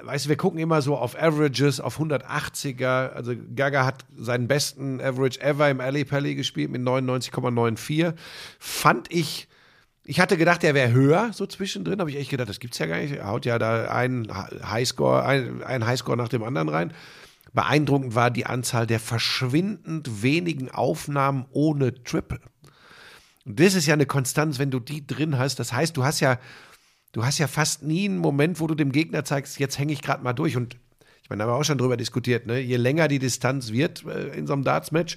weißt du, wir gucken immer so auf Averages, auf 180er. Also Gaga hat seinen besten Average ever im Ali Pally gespielt mit 99,94. Fand ich. Ich hatte gedacht, er wäre höher, so zwischendrin. Habe ich echt gedacht, das gibt's ja gar nicht. Er haut ja da einen Highscore, einen, einen Highscore nach dem anderen rein. Beeindruckend war die Anzahl der verschwindend wenigen Aufnahmen ohne Triple. Und das ist ja eine Konstanz, wenn du die drin hast. Das heißt, du hast ja, du hast ja fast nie einen Moment, wo du dem Gegner zeigst, jetzt hänge ich gerade mal durch. Und ich meine, da haben wir auch schon drüber diskutiert, ne? Je länger die Distanz wird äh, in so einem Darts-Match,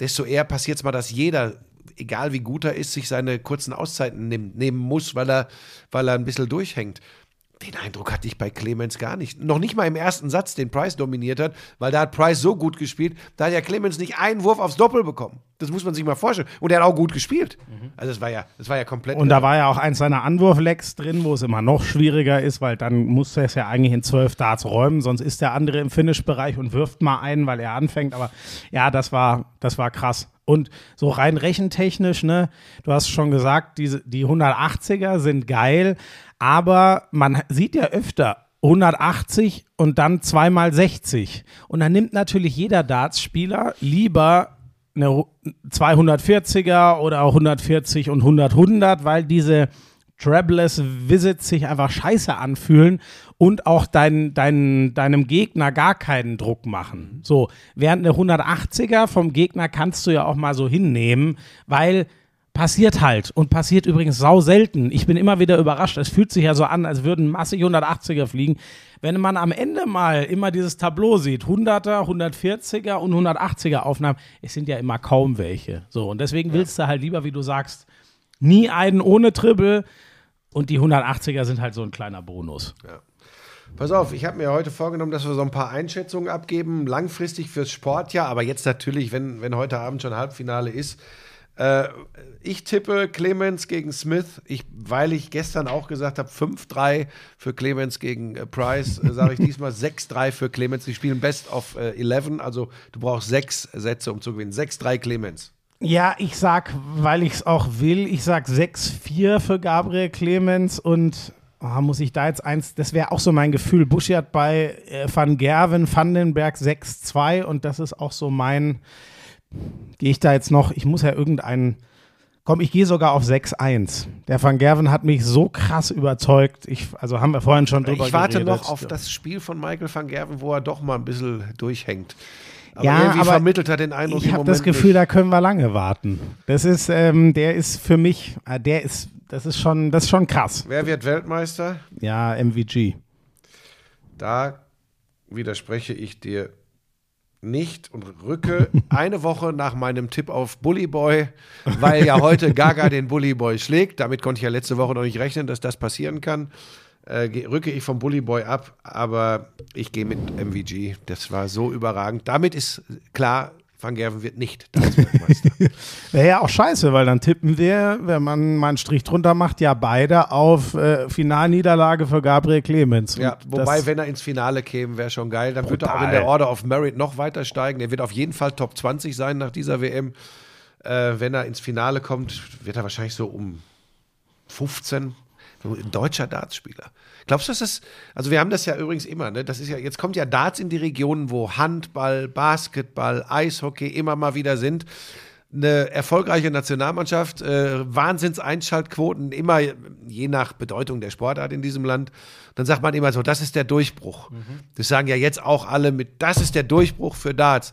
desto eher passiert es mal, dass jeder, egal wie gut er ist, sich seine kurzen Auszeiten nimmt, nehmen muss, weil er, weil er ein bisschen durchhängt. Den Eindruck hatte ich bei Clemens gar nicht. Noch nicht mal im ersten Satz, den Price dominiert hat, weil da hat Price so gut gespielt, da hat ja Clemens nicht einen Wurf aufs Doppel bekommen. Das muss man sich mal vorstellen. Und er hat auch gut gespielt. Also das war ja, das war ja komplett.
Und da war ja auch eins seiner Anwurflecks drin, wo es immer noch schwieriger ist, weil dann muss er es ja eigentlich in zwölf Darts räumen, sonst ist der andere im Finish-Bereich und wirft mal einen, weil er anfängt. Aber ja, das war, das war krass. Und so rein rechentechnisch, ne, du hast schon gesagt, diese, die 180er sind geil, aber man sieht ja öfter 180 und dann zweimal 60. Und dann nimmt natürlich jeder Darts-Spieler lieber eine 240er oder 140 und 100, 100, weil diese Travelers Visits sich einfach scheiße anfühlen und auch dein, dein, deinem Gegner gar keinen Druck machen. So, während eine 180er vom Gegner kannst du ja auch mal so hinnehmen, weil passiert halt und passiert übrigens sau selten. Ich bin immer wieder überrascht. Es fühlt sich ja so an, als würden massig 180er fliegen. Wenn man am Ende mal immer dieses Tableau sieht, 100er, 140er und 180er Aufnahmen, es sind ja immer kaum welche. So, und deswegen willst du halt lieber, wie du sagst, nie einen ohne Triple und die 180er sind halt so ein kleiner Bonus.
Pass auf, ich habe mir heute vorgenommen, dass wir so ein paar Einschätzungen abgeben, langfristig fürs Sportjahr, aber jetzt natürlich, wenn, wenn heute Abend schon Halbfinale ist. Äh, ich tippe Clemens gegen Smith, ich, weil ich gestern auch gesagt habe, 5-3 für Clemens gegen äh, Price, äh, sage ich (laughs) diesmal 6-3 für Clemens. Die spielen Best of äh, 11, also du brauchst sechs Sätze, um zu gewinnen. 6-3 Clemens.
Ja, ich sag, weil ich es auch will, ich sag 6-4 für Gabriel Clemens und oh, muss ich da jetzt eins, das wäre auch so mein Gefühl. Buschi hat bei äh, Van Gerven, Vandenberg 6-2 und das ist auch so mein, gehe ich da jetzt noch, ich muss ja irgendeinen, komm, ich gehe sogar auf 6-1. Der Van Gerven hat mich so krass überzeugt, ich, also haben wir vorhin schon drüber
Ich warte
geredet.
noch auf das Spiel von Michael van Gerven, wo er doch mal ein bisschen durchhängt. Aber
Ja,
irgendwie
aber
vermittelt er den Eindruck
Ich habe das Gefühl,
nicht.
da können wir lange warten. Das ist, ähm, der ist für mich, äh, der ist, das ist schon, das ist schon krass.
Wer wird Weltmeister?
Ja, MVG.
Da widerspreche ich dir nicht und rücke eine Woche nach meinem Tipp auf Bully Boy, weil ja heute Gaga den Bully Boy schlägt. Damit konnte ich ja letzte Woche noch nicht rechnen, dass das passieren kann. Äh, rücke ich vom Bully Boy ab, aber ich gehe mit MVG. Das war so überragend. Damit ist klar, Van Gerven wird nicht Weltmeister. (laughs)
Wäre ja auch scheiße, weil dann tippen wir, wenn man mal einen Strich drunter macht, ja beide auf äh, Finalniederlage für Gabriel Clemens.
Ja,
Und
wobei,
das,
wenn er ins Finale käme, wäre schon geil. Dann wird er auch in der Order of Merit noch weiter steigen. Er wird auf jeden Fall Top 20 sein nach dieser WM. Äh, wenn er ins Finale kommt, wird er wahrscheinlich so um 15. So Ein deutscher Dartspieler. Glaubst du, dass das, also wir haben das ja übrigens immer, ne? Das ist ja, jetzt kommt ja Darts in die Regionen, wo Handball, Basketball, Eishockey immer mal wieder sind. Eine erfolgreiche Nationalmannschaft, äh, Wahnsinns-Einschaltquoten, immer je nach Bedeutung der Sportart in diesem Land. Dann sagt man immer so, das ist der Durchbruch. Das sagen ja jetzt auch alle mit, das ist der Durchbruch für Darts.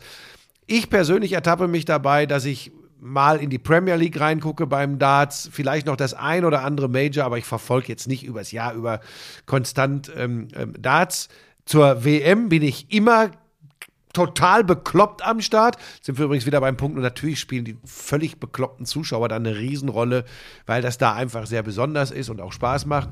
Ich persönlich ertappe mich dabei, dass ich mal in die Premier League reingucke beim Darts, vielleicht noch das ein oder andere Major, aber ich verfolge jetzt nicht übers Jahr über konstant ähm, ähm, Darts. Zur WM bin ich immer total bekloppt am Start. Sind wir übrigens wieder beim Punkt und natürlich spielen die völlig bekloppten Zuschauer da eine Riesenrolle, weil das da einfach sehr besonders ist und auch Spaß macht.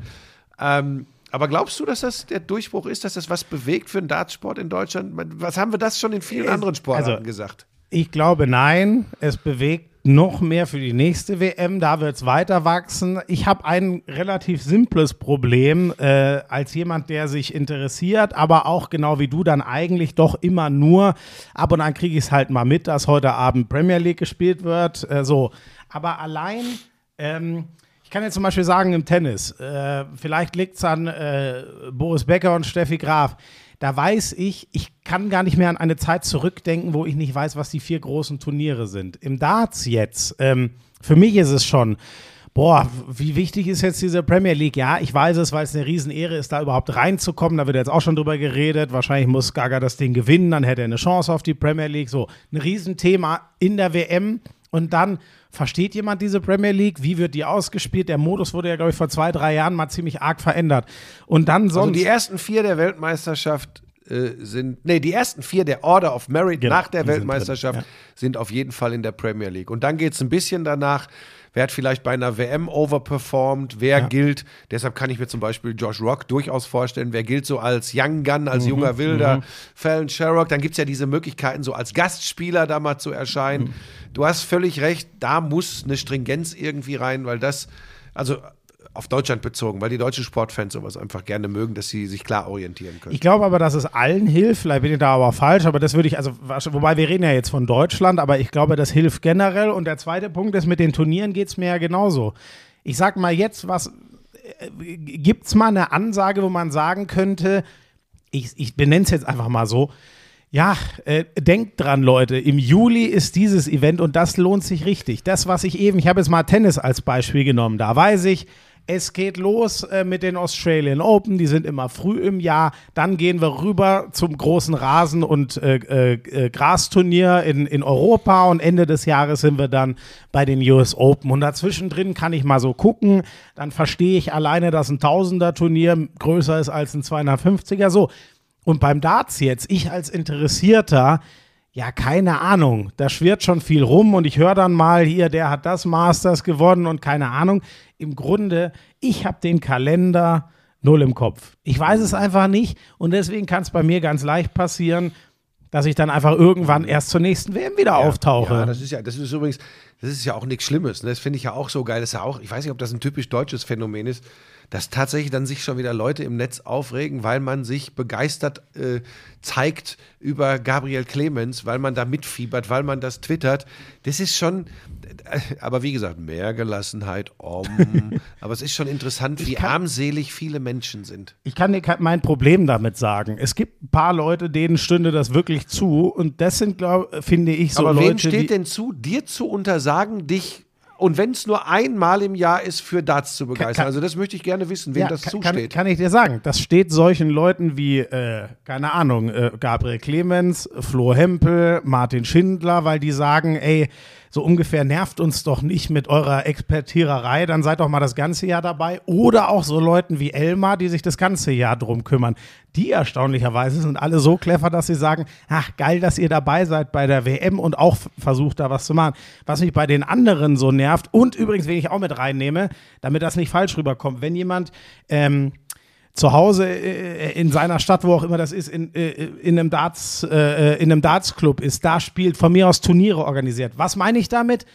Ähm, aber glaubst du, dass das der Durchbruch ist, dass das was bewegt für den Dartsport in Deutschland? Was haben wir das schon in vielen anderen Sportarten
also-
gesagt?
Ich glaube, nein, es bewegt noch mehr für die nächste WM, da wird es weiter wachsen. Ich habe ein relativ simples Problem äh, als jemand, der sich interessiert, aber auch genau wie du dann eigentlich doch immer nur, ab und an kriege ich es halt mal mit, dass heute Abend Premier League gespielt wird. Äh, so, aber allein ähm, ich kann jetzt zum Beispiel sagen, im Tennis, äh, vielleicht liegt es an äh, Boris Becker und Steffi Graf. Da weiß ich, ich kann gar nicht mehr an eine Zeit zurückdenken, wo ich nicht weiß, was die vier großen Turniere sind. Im Darts jetzt, ähm, für mich ist es schon, boah, wie wichtig ist jetzt diese Premier League? Ja, ich weiß es, weil es eine Riesenehre ist, da überhaupt reinzukommen. Da wird jetzt auch schon drüber geredet. Wahrscheinlich muss Gaga das Ding gewinnen, dann hätte er eine Chance auf die Premier League. So, ein Riesenthema in der WM. Und dann versteht jemand diese Premier League? Wie wird die ausgespielt? Der Modus wurde ja, glaube ich, vor zwei, drei Jahren mal ziemlich arg verändert. Und dann sonst.
Also die ersten vier der Weltmeisterschaft äh, sind, nee, die ersten vier der Order of Merit
Genau,
nach der
die sind
Weltmeisterschaft
drin,
sind, auf jeden Fall in der Premier League. Und dann geht es ein bisschen danach, wer hat vielleicht bei einer WM overperformed, wer gilt, deshalb kann ich mir zum Beispiel Josh Rock durchaus vorstellen, wer gilt so als Young Gun,
Mhm,
als junger Wilder, Fallon Sherrock, dann gibt es ja diese Möglichkeiten, so als Gastspieler da mal zu erscheinen.
Mhm.
Du hast völlig recht, da muss eine Stringenz irgendwie rein, weil das, also auf Deutschland bezogen, weil die deutschen Sportfans sowas einfach gerne mögen, dass sie sich klar orientieren können.
Ich glaube aber, dass es allen hilft. Vielleicht bin ich da aber falsch, aber das würde ich, also, wobei wir reden ja jetzt von Deutschland, aber ich glaube, das hilft generell. Und der zweite Punkt ist, mit den Turnieren geht es mir ja genauso. Ich sag mal jetzt, was äh, gibt es mal eine Ansage, wo man sagen könnte, ich, ich benenne es jetzt einfach mal so, ja, äh, denkt dran, Leute, im Juli ist dieses Event und das lohnt sich richtig. Das, was ich eben, ich habe jetzt mal Tennis als Beispiel genommen, da weiß ich, es geht los äh, mit den Australian Open, die sind immer früh im Jahr. Dann gehen wir rüber zum großen Rasen- und äh, äh, äh, Grasturnier in, in Europa und Ende des Jahres sind wir dann bei den US Open. Und dazwischen drin kann ich mal so gucken, dann verstehe ich alleine, dass ein Tausender-Turnier größer ist als ein 250er. So, und beim Darts jetzt, ich als Interessierter, ja, keine Ahnung. Da schwirrt schon viel rum und ich höre dann mal hier, der hat das Masters gewonnen und keine Ahnung. Im Grunde, ich habe den Kalender null im Kopf. Ich weiß es einfach nicht und deswegen kann es bei mir ganz leicht passieren, dass ich dann einfach irgendwann erst zur nächsten WM wieder auftauche.
Ja, das ist ja, das ist übrigens, das ist ja auch nichts Schlimmes. Ne? Das finde ich ja auch so geil. Das ist ja auch, ich weiß nicht, ob das ein typisch deutsches Phänomen ist, dass tatsächlich dann sich schon wieder Leute im Netz aufregen, weil man sich begeistert äh, zeigt über Gabriel Clemens, weil man da mitfiebert, weil man das twittert. Das ist schon, äh, aber wie gesagt, mehr Gelassenheit. Om. (laughs) aber es ist schon interessant, wie
kann-
armselig viele Menschen sind.
Ich kann dir mein Problem damit sagen. Es gibt ein paar Leute, denen stünde das wirklich zu und das sind, glaube finde ich, so
aber
Leute,
wem steht denn zu, dir zu untersagen, dich und wenn es nur einmal im Jahr ist, für Darts zu begeistern.
kann-
also das möchte ich gerne wissen, wem
Ja,
das
kann, kann,
zusteht.
kann ich dir sagen. Das steht solchen Leuten wie, äh, keine Ahnung, äh, Gabriel Clemens, Flo Hempel, Martin Schindler, weil die sagen, ey, so ungefähr nervt uns doch nicht mit eurer Expertiererei, dann seid doch mal das ganze Jahr dabei. Oder auch so Leuten wie Elmar, die sich das ganze Jahr drum kümmern. Die erstaunlicherweise sind alle so clever, dass sie sagen, ach geil, dass ihr dabei seid bei der WM und auch versucht da was zu machen. Was mich bei den anderen so nervt und übrigens, wen ich auch mit reinnehme, damit das nicht falsch rüberkommt, wenn jemand ähm, zu Hause äh, in seiner Stadt, wo auch immer das ist, in, äh, in einem Darts, äh, in einem Darts-Club ist, da spielt, von mir aus Turniere organisiert. Was meine ich damit?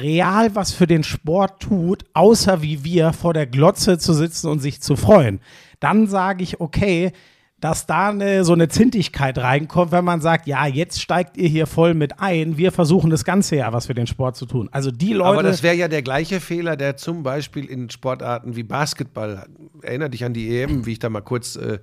Real was für den Sport tut, außer wie wir vor der Glotze zu sitzen und sich zu freuen. Dann sage ich, okay, dass da eine, so eine Zintigkeit reinkommt, wenn man sagt, ja, jetzt steigt ihr hier voll mit ein, wir versuchen das ganze Jahr was für den Sport zu tun. Also die Leute.
Aber das wäre ja der gleiche Fehler, der zum Beispiel in Sportarten wie Basketball, erinner dich an die EM, wie ich da mal kurz, äh,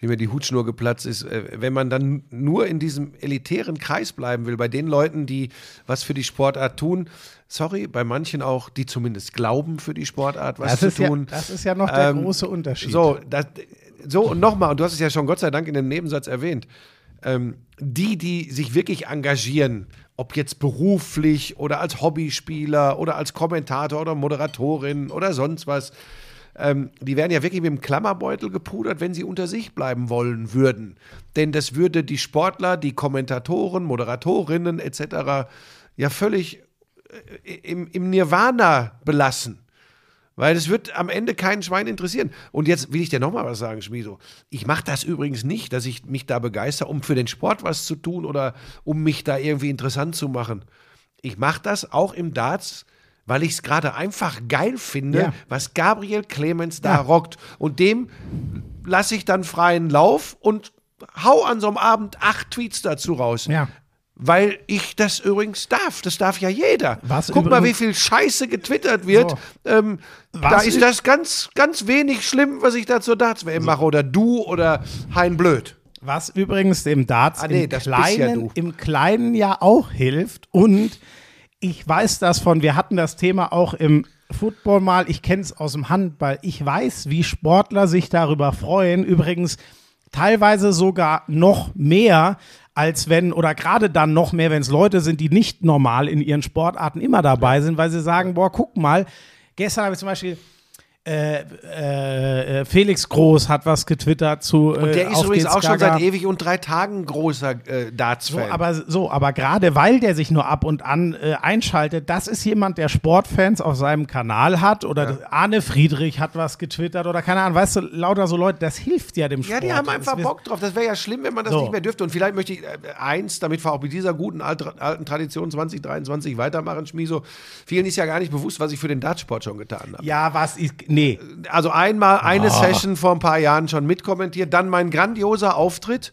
wie mir die Hutschnur geplatzt ist, äh, wenn man dann nur in diesem elitären Kreis bleiben will, bei den Leuten, die was für die Sportart tun, sorry, bei manchen auch, die zumindest glauben, für die Sportart was
das,
zu
ist ja,
tun.
das ist ja noch der
Ähm,
große Unterschied.
So, das, so und nochmal, und du hast es ja schon Gott sei Dank in dem Nebensatz erwähnt, ähm, die, die sich wirklich engagieren, ob jetzt beruflich oder als Hobbyspieler oder als Kommentator oder Moderatorin oder sonst was, ähm, die werden ja wirklich mit dem Klammerbeutel gepudert, wenn sie unter sich bleiben wollen würden. Denn das würde die Sportler, die Kommentatoren, Moderatorinnen etc. ja völlig äh, im, im Nirvana belassen. Weil es wird am Ende keinen Schwein interessieren. Und jetzt will ich dir nochmal was sagen, Schmieso. Ich mache das übrigens nicht, dass ich mich da begeister, um für den Sport was zu tun oder um mich da irgendwie interessant zu machen. Ich mache das auch im Darts, weil ich es gerade einfach geil finde,
Ja.
was Gabriel Clemens da
Ja.
rockt. Und dem lasse ich dann freien Lauf und hau an so einem Abend acht Tweets dazu raus.
Ja.
Weil ich das übrigens darf. Das darf ja jeder.
Was
Guck mal, wie viel Scheiße getwittert wird.
So.
Ähm, da ist das ganz, ganz wenig schlimm, was ich da zur Darts-WM mache. Oder du oder Hein Blöd.
Was übrigens dem Darts
Ah, nee,
im,
ja
Kleinen,
du.
im Kleinen ja auch hilft. Und ich weiß das von, wir hatten das Thema auch im Football mal, ich kenne es aus dem Handball. Ich weiß, wie Sportler sich darüber freuen. Übrigens teilweise sogar noch mehr, als wenn, oder gerade dann noch mehr, wenn es Leute sind, die nicht normal in ihren Sportarten immer dabei sind, weil sie sagen, boah, guck mal, gestern habe ich zum Beispiel äh, äh, äh, Felix Groß hat was getwittert zu.
Und der
äh,
ist übrigens auch schon seit ewig und drei Tagen großer äh,
So,
Darts-Fan.
aber so, aber gerade weil der sich nur ab und an äh, einschaltet, das ist jemand, der Sportfans auf seinem Kanal hat oder das- Arne Friedrich hat was getwittert oder keine Ahnung, weißt du, lauter so Leute, das hilft ja dem Sport.
ja, die haben einfach
Das-
Bock drauf. Das wäre ja schlimm, wenn man das
So.
nicht mehr dürfte. Und vielleicht möchte ich äh, eins, damit wir auch mit dieser guten alt, alten Tradition 2023 weitermachen, Schmieso. Vielen ist ja gar nicht bewusst, was ich für den Dartsport schon getan habe.
Ja, was ist, nee,
also einmal eine
Ah.
Session vor ein paar Jahren schon mitkommentiert, dann mein grandioser Auftritt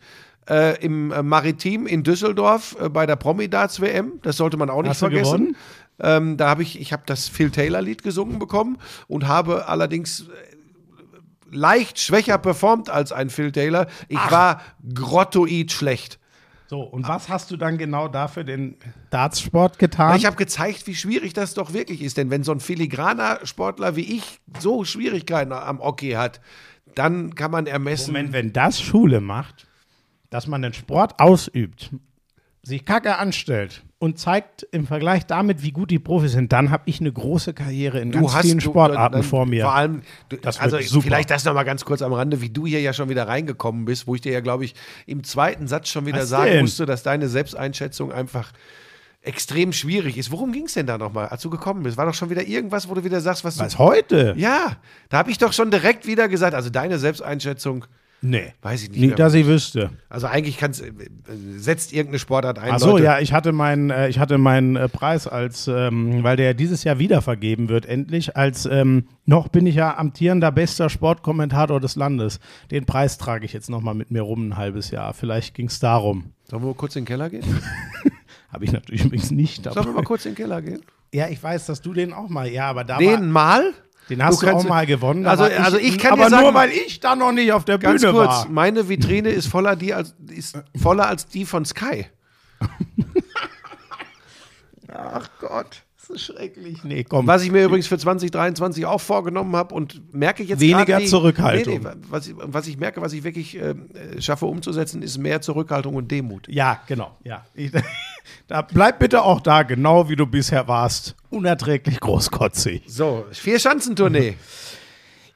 äh, im äh, Maritim in Düsseldorf äh, bei der Promi-Darts WM. Das sollte man auch nicht
Hast
vergessen. Ähm, da habe ich, ich habe das Phil Taylor Lied gesungen bekommen und habe allerdings äh, leicht schwächer performt als ein Phil Taylor. Ich war grottoid schlecht.
So, und was hast du dann genau dafür den Dartsport getan?
Ich habe gezeigt, wie schwierig das doch wirklich ist. Denn wenn so ein filigraner Sportler wie ich so Schwierigkeiten am Hockey hat, dann kann man ermessen.
Moment, wenn das Schule macht, dass man den Sport ausübt, sich kacke anstellt und zeigt im Vergleich damit, wie gut die Profis sind, dann habe ich eine große Karriere in ganz vielen
du-
Sportarten
dann-
vor mir.
Vor allem, du, also
super.
vielleicht das noch mal ganz kurz am Rande, wie du hier ja schon wieder reingekommen bist, wo ich dir ja, glaube ich, im zweiten Satz schon wieder
Was
sagen
denn?
musste, dass deine Selbsteinschätzung einfach extrem schwierig ist. Worum ging es denn da nochmal, als du gekommen bist? War doch schon wieder irgendwas, wo du wieder sagst, was,
Was
du.
heute?
Ja, da habe ich doch schon direkt wieder gesagt, also deine Selbsteinschätzung,
Nee.
weiß ich nicht.
Nicht, dass ich wüsste.
Also eigentlich kannst, äh, setzt irgendeine Sportart ein.
Ach so,
Leute.
ja, ich hatte meinen, äh, ich hatte meinen äh, Preis als, ähm, weil der dieses Jahr wieder vergeben wird, endlich, als ähm, noch bin ich ja amtierender bester Sportkommentator des Landes. Den Preis trage ich jetzt nochmal mit mir rum ein halbes Jahr. Vielleicht ging es darum.
Sollen wir mal kurz in den Keller gehen? (laughs)
Habe ich natürlich übrigens nicht.
Sollen wir mal kurz in den Keller gehen?
ja, ich weiß, dass du den auch mal, ja, aber da
Den mal?
Den hast
Du
du, auch mal gewonnen.
Also-
war
also ich kann
aber
dir sagen-
nur, weil ich da noch nicht auf der
Ganz
Bühne
kurz,
war.
meine Vitrine ist voller, die als, ist voller als die von Sky.
Ach Gott. Schrecklich. Nee, komm.
Was ich mir übrigens für 2023 auch vorgenommen habe und merke ich jetzt
Weniger
wie-
Zurückhaltung.
Nee, nee, was, ich, was ich merke, was ich wirklich äh, schaffe umzusetzen, ist mehr Zurückhaltung und Demut.
Ja, genau. Ja. Ich, (laughs) da bleib bitte auch da, genau wie du bisher warst. Unerträglich großkotzig.
So, Vier-Schanzentournee. (laughs)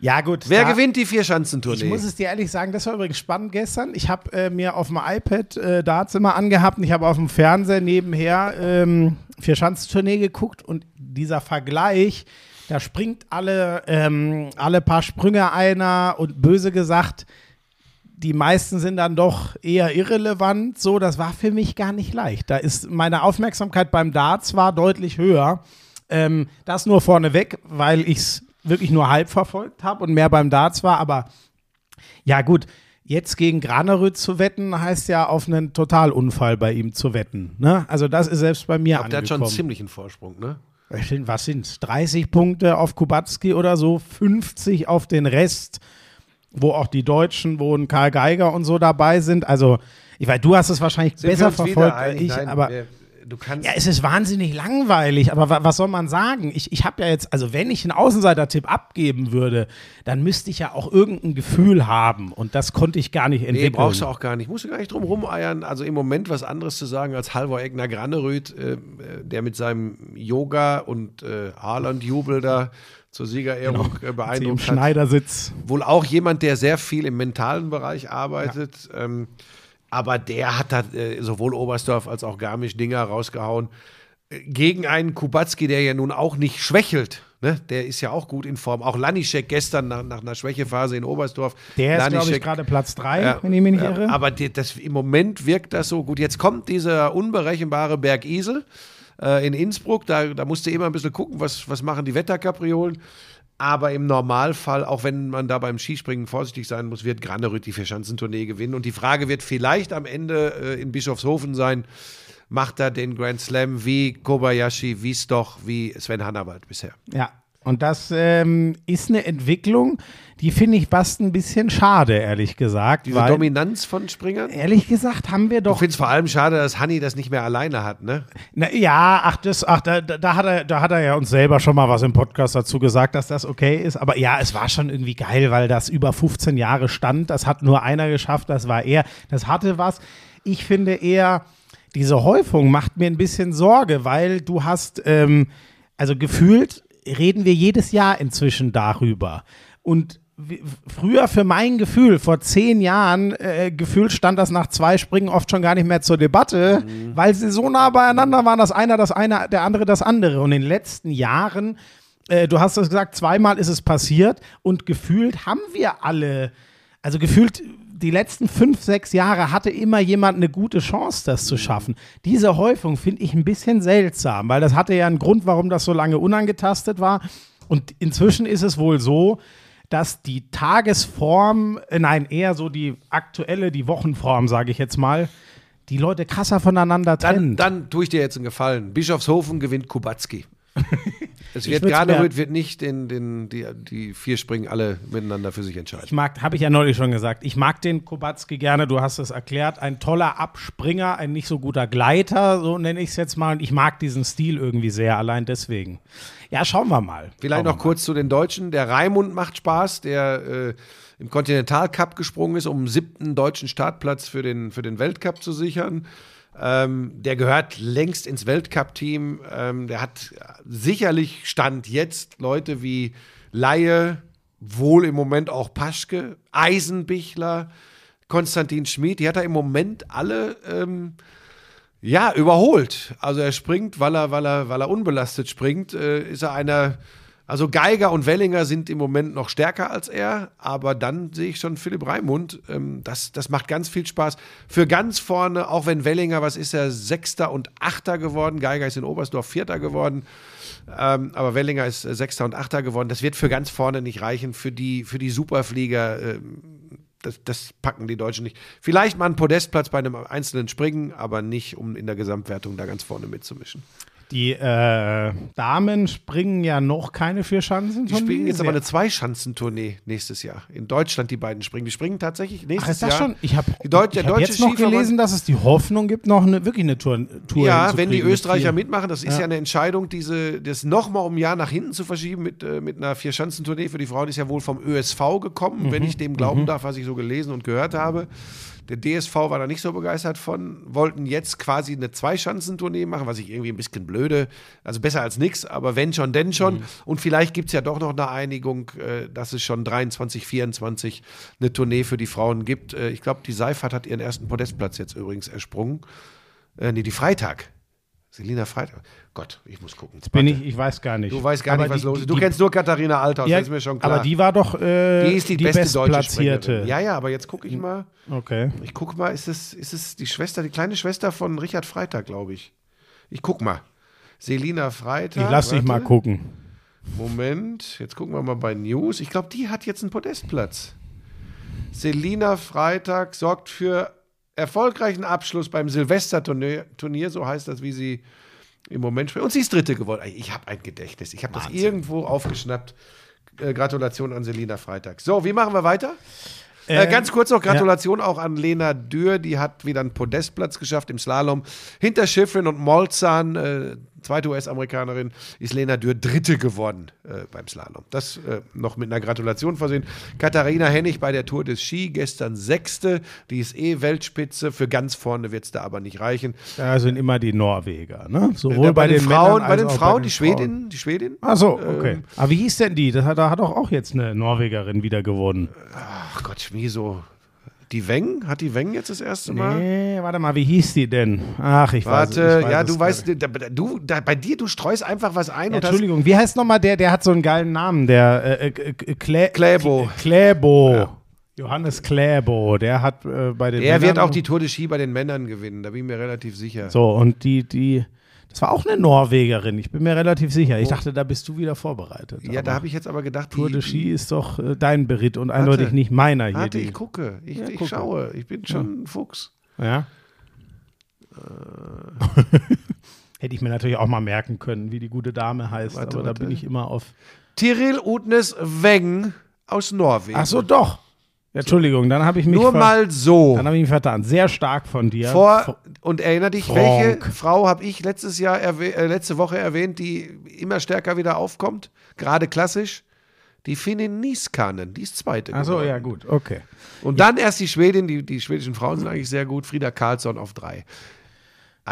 Ja, gut.
Wer
da-
gewinnt die
Ich
Vier-Schanzentournee?
muss es dir ehrlich sagen, das war übrigens spannend gestern. Ich habe äh, mir auf dem iPad äh, Darts immer angehabt und ich habe auf dem Fernseher nebenher ähm, Vier-Schanzentournee geguckt und dieser Vergleich, da springt alle, ähm, alle paar Sprünge einer und böse gesagt, die meisten sind dann doch eher irrelevant. So, das war für mich gar nicht leicht. Da ist meine Aufmerksamkeit beim Darts war deutlich höher. Ähm, das nur vorneweg, weil ich es wirklich nur halb verfolgt habe und mehr beim Darts war. Aber ja, gut, jetzt gegen Granerüth zu wetten, heißt ja auf einen Totalunfall bei ihm zu wetten. Ne? Also, das ist selbst bei mir
Ich glaub, der hat schon
angekommen.
einen ziemlichen Vorsprung, ne?
Was sind- sind's? 30 Punkte auf Kubacki oder so, 50 auf den Rest, wo auch die Deutschen, wo ein Karl Geiger und so dabei sind. Also, ich weiß, du hast es wahrscheinlich
Sind
besser verfolgt als ich,
Nein,
aber.
wir- du kannst.
Ja, es ist wahnsinnig langweilig, aber wa was soll man sagen? Ich, ich habe ja jetzt, also wenn ich einen Außenseiter-Tipp abgeben würde, dann müsste ich ja auch irgendein Gefühl haben und das konnte ich gar nicht
Nee,
entwickeln.
brauchst du auch gar nicht. Musst du gar nicht drum rumeiern. Also im Moment was anderes zu sagen als Halvor Egner Granerüth, äh, äh, der mit seinem Yoga und äh, Haaland-Jubel da zur Siegerehrung äh,
Sie im
beeindruckt hat.
Schneidersitz.
Wohl auch jemand, der sehr viel im mentalen Bereich arbeitet. Ähm, aber der hat da äh, sowohl Oberstdorf als auch Garmisch-Dinger rausgehauen. Äh, Gegen einen Kubacki, der ja nun auch nicht schwächelt. Ne? Der ist ja auch gut in Form. Auch Lanischek gestern nach, nach einer Schwächephase in Oberstdorf.
Der ist, glaube ich,
Lanischek-
gerade Platz 3,
ja,
wenn ich mich nicht
ja,
irre.
Aber die, das, im Moment wirkt das so gut. Jetzt kommt dieser unberechenbare Berg Isel äh, in Innsbruck. Da, da musst du immer ein bisschen gucken, was, was machen die Wetterkapriolen. Aber im Normalfall, auch wenn man da beim Skispringen vorsichtig sein muss, wird Granerüth die Vierschanzentournee gewinnen. Und die Frage wird vielleicht am Ende äh, in Bischofshofen sein, macht er den Grand Slam wie Kobayashi, wie Stoch, wie Sven Hannawald bisher.
Ja, und das ähm, ist eine Entwicklung, die finde ich fast ein bisschen schade, ehrlich gesagt.
Diese
weil,
Dominanz von Springern.
ehrlich gesagt haben wir
Ich
doch
finde es vor allem schade, dass Hanni das nicht mehr alleine hat, ne?
Na, ja, ach, das, ach da, da, da hat er, da hat er ja uns selber schon mal was im Podcast dazu gesagt, dass das okay ist. Aber ja, es war schon irgendwie geil, weil das über 15 Jahre stand. Das hat nur einer geschafft, das war er. Das hatte was. Ich finde eher, diese Häufung macht mir ein bisschen Sorge, weil du hast, ähm, also gefühlt reden wir jedes Jahr inzwischen darüber. Und früher für mein Gefühl, vor zehn Jahren, äh, gefühlt stand das nach zwei Springen oft schon gar nicht mehr zur Debatte, weil sie so nah beieinander waren, dass einer das eine, der andere das andere. Und in den letzten Jahren, äh, du hast es gesagt, zweimal ist es passiert und gefühlt haben wir alle, also gefühlt die letzten fünf, sechs Jahre hatte immer jemand eine gute Chance, das zu schaffen. Diese Häufung finde ich ein bisschen seltsam, weil das hatte ja einen Grund, warum das so lange unangetastet war. Und inzwischen ist es wohl so, dass die Tagesform, äh, nein, eher so die aktuelle, die Wochenform, sage ich jetzt mal, die Leute krasser voneinander
Dann,
trennt.
dann tue ich dir jetzt einen Gefallen. Bischofshofen gewinnt Kubacki. (laughs) Es wird
mir-
wird nicht den, den, die, die vier Springen alle miteinander für sich
Ich
entscheiden.
mag, habe ich ja neulich schon gesagt, ich mag den Kubacki gerne, du hast es erklärt, ein toller Abspringer, ein nicht so guter Gleiter, so nenne ich es jetzt mal. Und ich mag diesen Stil irgendwie sehr, allein deswegen. Ja, schauen wir mal.
Vielleicht
Schauen
noch kurz zu den Deutschen. Der Raimund macht Spaß, der äh, im Kontinentalcup gesprungen ist, um siebten deutschen Startplatz für den, für den Weltcup zu sichern. Ähm, der gehört längst ins Weltcup-Team. Ähm, der hat sicherlich Stand jetzt Leute wie Laie, wohl im Moment auch Paschke, Eisenbichler, Konstantin Schmid. Die hat er im Moment alle ähm, ja, überholt. Also er springt, weil er, weil er, weil er unbelastet springt, äh, ist er einer. Also Geiger und Wellinger sind im Moment noch stärker als er, aber dann sehe ich schon Philipp Raimund. Ähm, das, das macht ganz viel Spaß. Für ganz vorne, auch wenn Wellinger, was ist er, Sechster und Achter geworden, Geiger ist in Oberstdorf Vierter geworden, ähm, aber Wellinger ist äh, Sechster und Achter geworden. Das wird für ganz vorne nicht reichen, für die, für die Superflieger. ähm, das, das packen die Deutschen nicht. Vielleicht mal einen Podestplatz bei einem einzelnen Springen, aber nicht, um in der Gesamtwertung da ganz vorne mitzumischen.
Die äh, Damen springen ja noch keine vier Schanzen.
Die springen jetzt aber eine Zweischanzentournee nächstes Jahr. In Deutschland die beiden springen. Die springen tatsächlich nächstes
Ach, ist das
Jahr.
schon? Ich habe hab jetzt noch gelesen, dass es die Hoffnung gibt, noch eine, wirklich eine Tour, Tour
Ja, wenn die
mit
Österreicher
vier.
mitmachen, das ist ja,
Ja.
eine Entscheidung, diese, das nochmal um ein Jahr nach hinten zu verschieben mit, äh, mit einer Vierschanzentournee für die Frauen, die ist ja wohl vom ÖSV gekommen,
Mhm.
wenn ich dem glauben darf, was ich so gelesen und gehört habe. Der DSV war da nicht so begeistert von, wollten jetzt quasi eine Zweischanzentournee machen, was ich irgendwie ein bisschen blöde, also besser als nix, aber wenn schon, denn schon.
Mhm.
Und vielleicht gibt es ja doch noch eine Einigung, äh, dass es schon 23, 24 eine Tournee für die Frauen gibt. Äh, ich glaube, die Seifert hat ihren ersten Podestplatz jetzt übrigens ersprungen. Äh, nee, die Freitag. Selina Freitag. Gott, ich muss gucken.
Bin
Warte.
ich, ich weiß gar nicht.
Du weißt gar
Aber
nicht, was
die-
los
die-
ist. Du
die-
kennst nur Katharina Althaus,
ja,
das ist mir schon klar.
Aber die war doch äh,
die ist die, beste deutsche
Bestplatzierte.
Springerin. Ja, ja, aber jetzt gucke ich mal.
Okay.
Ich gucke mal, ist es, ist es die Schwester, die kleine Schwester von Richard Freitag, glaube ich. Ich guck mal. Selina Freitag.
Ich lass dich mal gucken.
Moment, jetzt gucken wir mal bei News. Ich glaube, die hat jetzt einen Podestplatz. Selina Freitag sorgt für erfolgreichen Abschluss beim Silvesterturnier, Turnier, so heißt das, wie sie im Moment spielt. Und sie ist Dritte geworden. Ich habe ein Gedächtnis. Ich habe das irgendwo aufgeschnappt. Äh, Gratulation an Selina Freitag. So, wie machen wir weiter? Äh,
Ähm,
ganz kurz noch Gratulation auch an Lena Dürr, die hat wieder einen Podestplatz geschafft im Slalom. Hinter Schiffrin und Molzahn, äh, zweite US-Amerikanerin, ist Lena Dürr Dritte geworden äh, beim Slalom. Das äh, noch mit einer Gratulation versehen. Katharina Hennig bei der Tour des Ski, gestern Sechste. Die ist eh Weltspitze. Für ganz vorne wird es da aber nicht reichen.
Da sind immer die Norweger, ne? Sowohl
Äh,
bei, den,
Frauen,
Männern
bei den
auch
Frauen,
bei
die
den
Schwedin, die Schwedin.
Ach so, okay.
Ähm,
Aber wie hieß denn die? Das hat, da hat doch auch jetzt eine Norwegerin wieder gewonnen.
Ach Gott, Schmieso. Die Weng? Hat die Weng jetzt das erste Mal?
Nee, warte mal, wie hieß die denn? Ach, ich weiß
Warte,
weiß
ja,
es
du weißt, da, du, da, bei dir, du streust einfach was ein
Ja,
und hast
Entschuldigung, wie heißt nochmal der, der hat so einen geilen Namen, der äh, äh, Klä
Kläbo.
Kläbo. Johannes Kläbo, der hat äh, bei den
Er wird auch die Tour de Ski bei den Männern gewinnen, da bin ich mir relativ sicher.
So, und die, die, das war auch eine Norwegerin, ich bin mir relativ sicher. Ich dachte, da bist du wieder vorbereitet.
Ja, da habe ich jetzt aber gedacht,
Tour de Ski ist doch äh, dein Beritt und eindeutig nicht meiner hier.
Warte, ich gucke, ich,
Ja,
ich
gucke.
schaue, ich bin schon ein Fuchs.
Ja. (laughs) Hätte ich mir natürlich auch mal merken können, wie die gute Dame heißt,
Warte,
aber da
warte.
bin ich immer auf.
Tiril Utnes Weng aus Norwegen.
Ach so, doch. Ja, Entschuldigung, dann habe ich mich
Nur mal so.
Dann habe ich mich vertan. Sehr stark von dir.
Vor, und erinnere dich,
Frank.
welche Frau habe ich letztes Jahr äh, letzte Woche erwähnt, die immer stärker wieder aufkommt? Gerade klassisch. Die Finnin Niskanen, die ist zweite.
Ach so,
geworden.
ja, gut, okay.
Und dann erst die Schwedin, die, die schwedischen Frauen sind eigentlich sehr gut, Frieda Karlsson auf drei.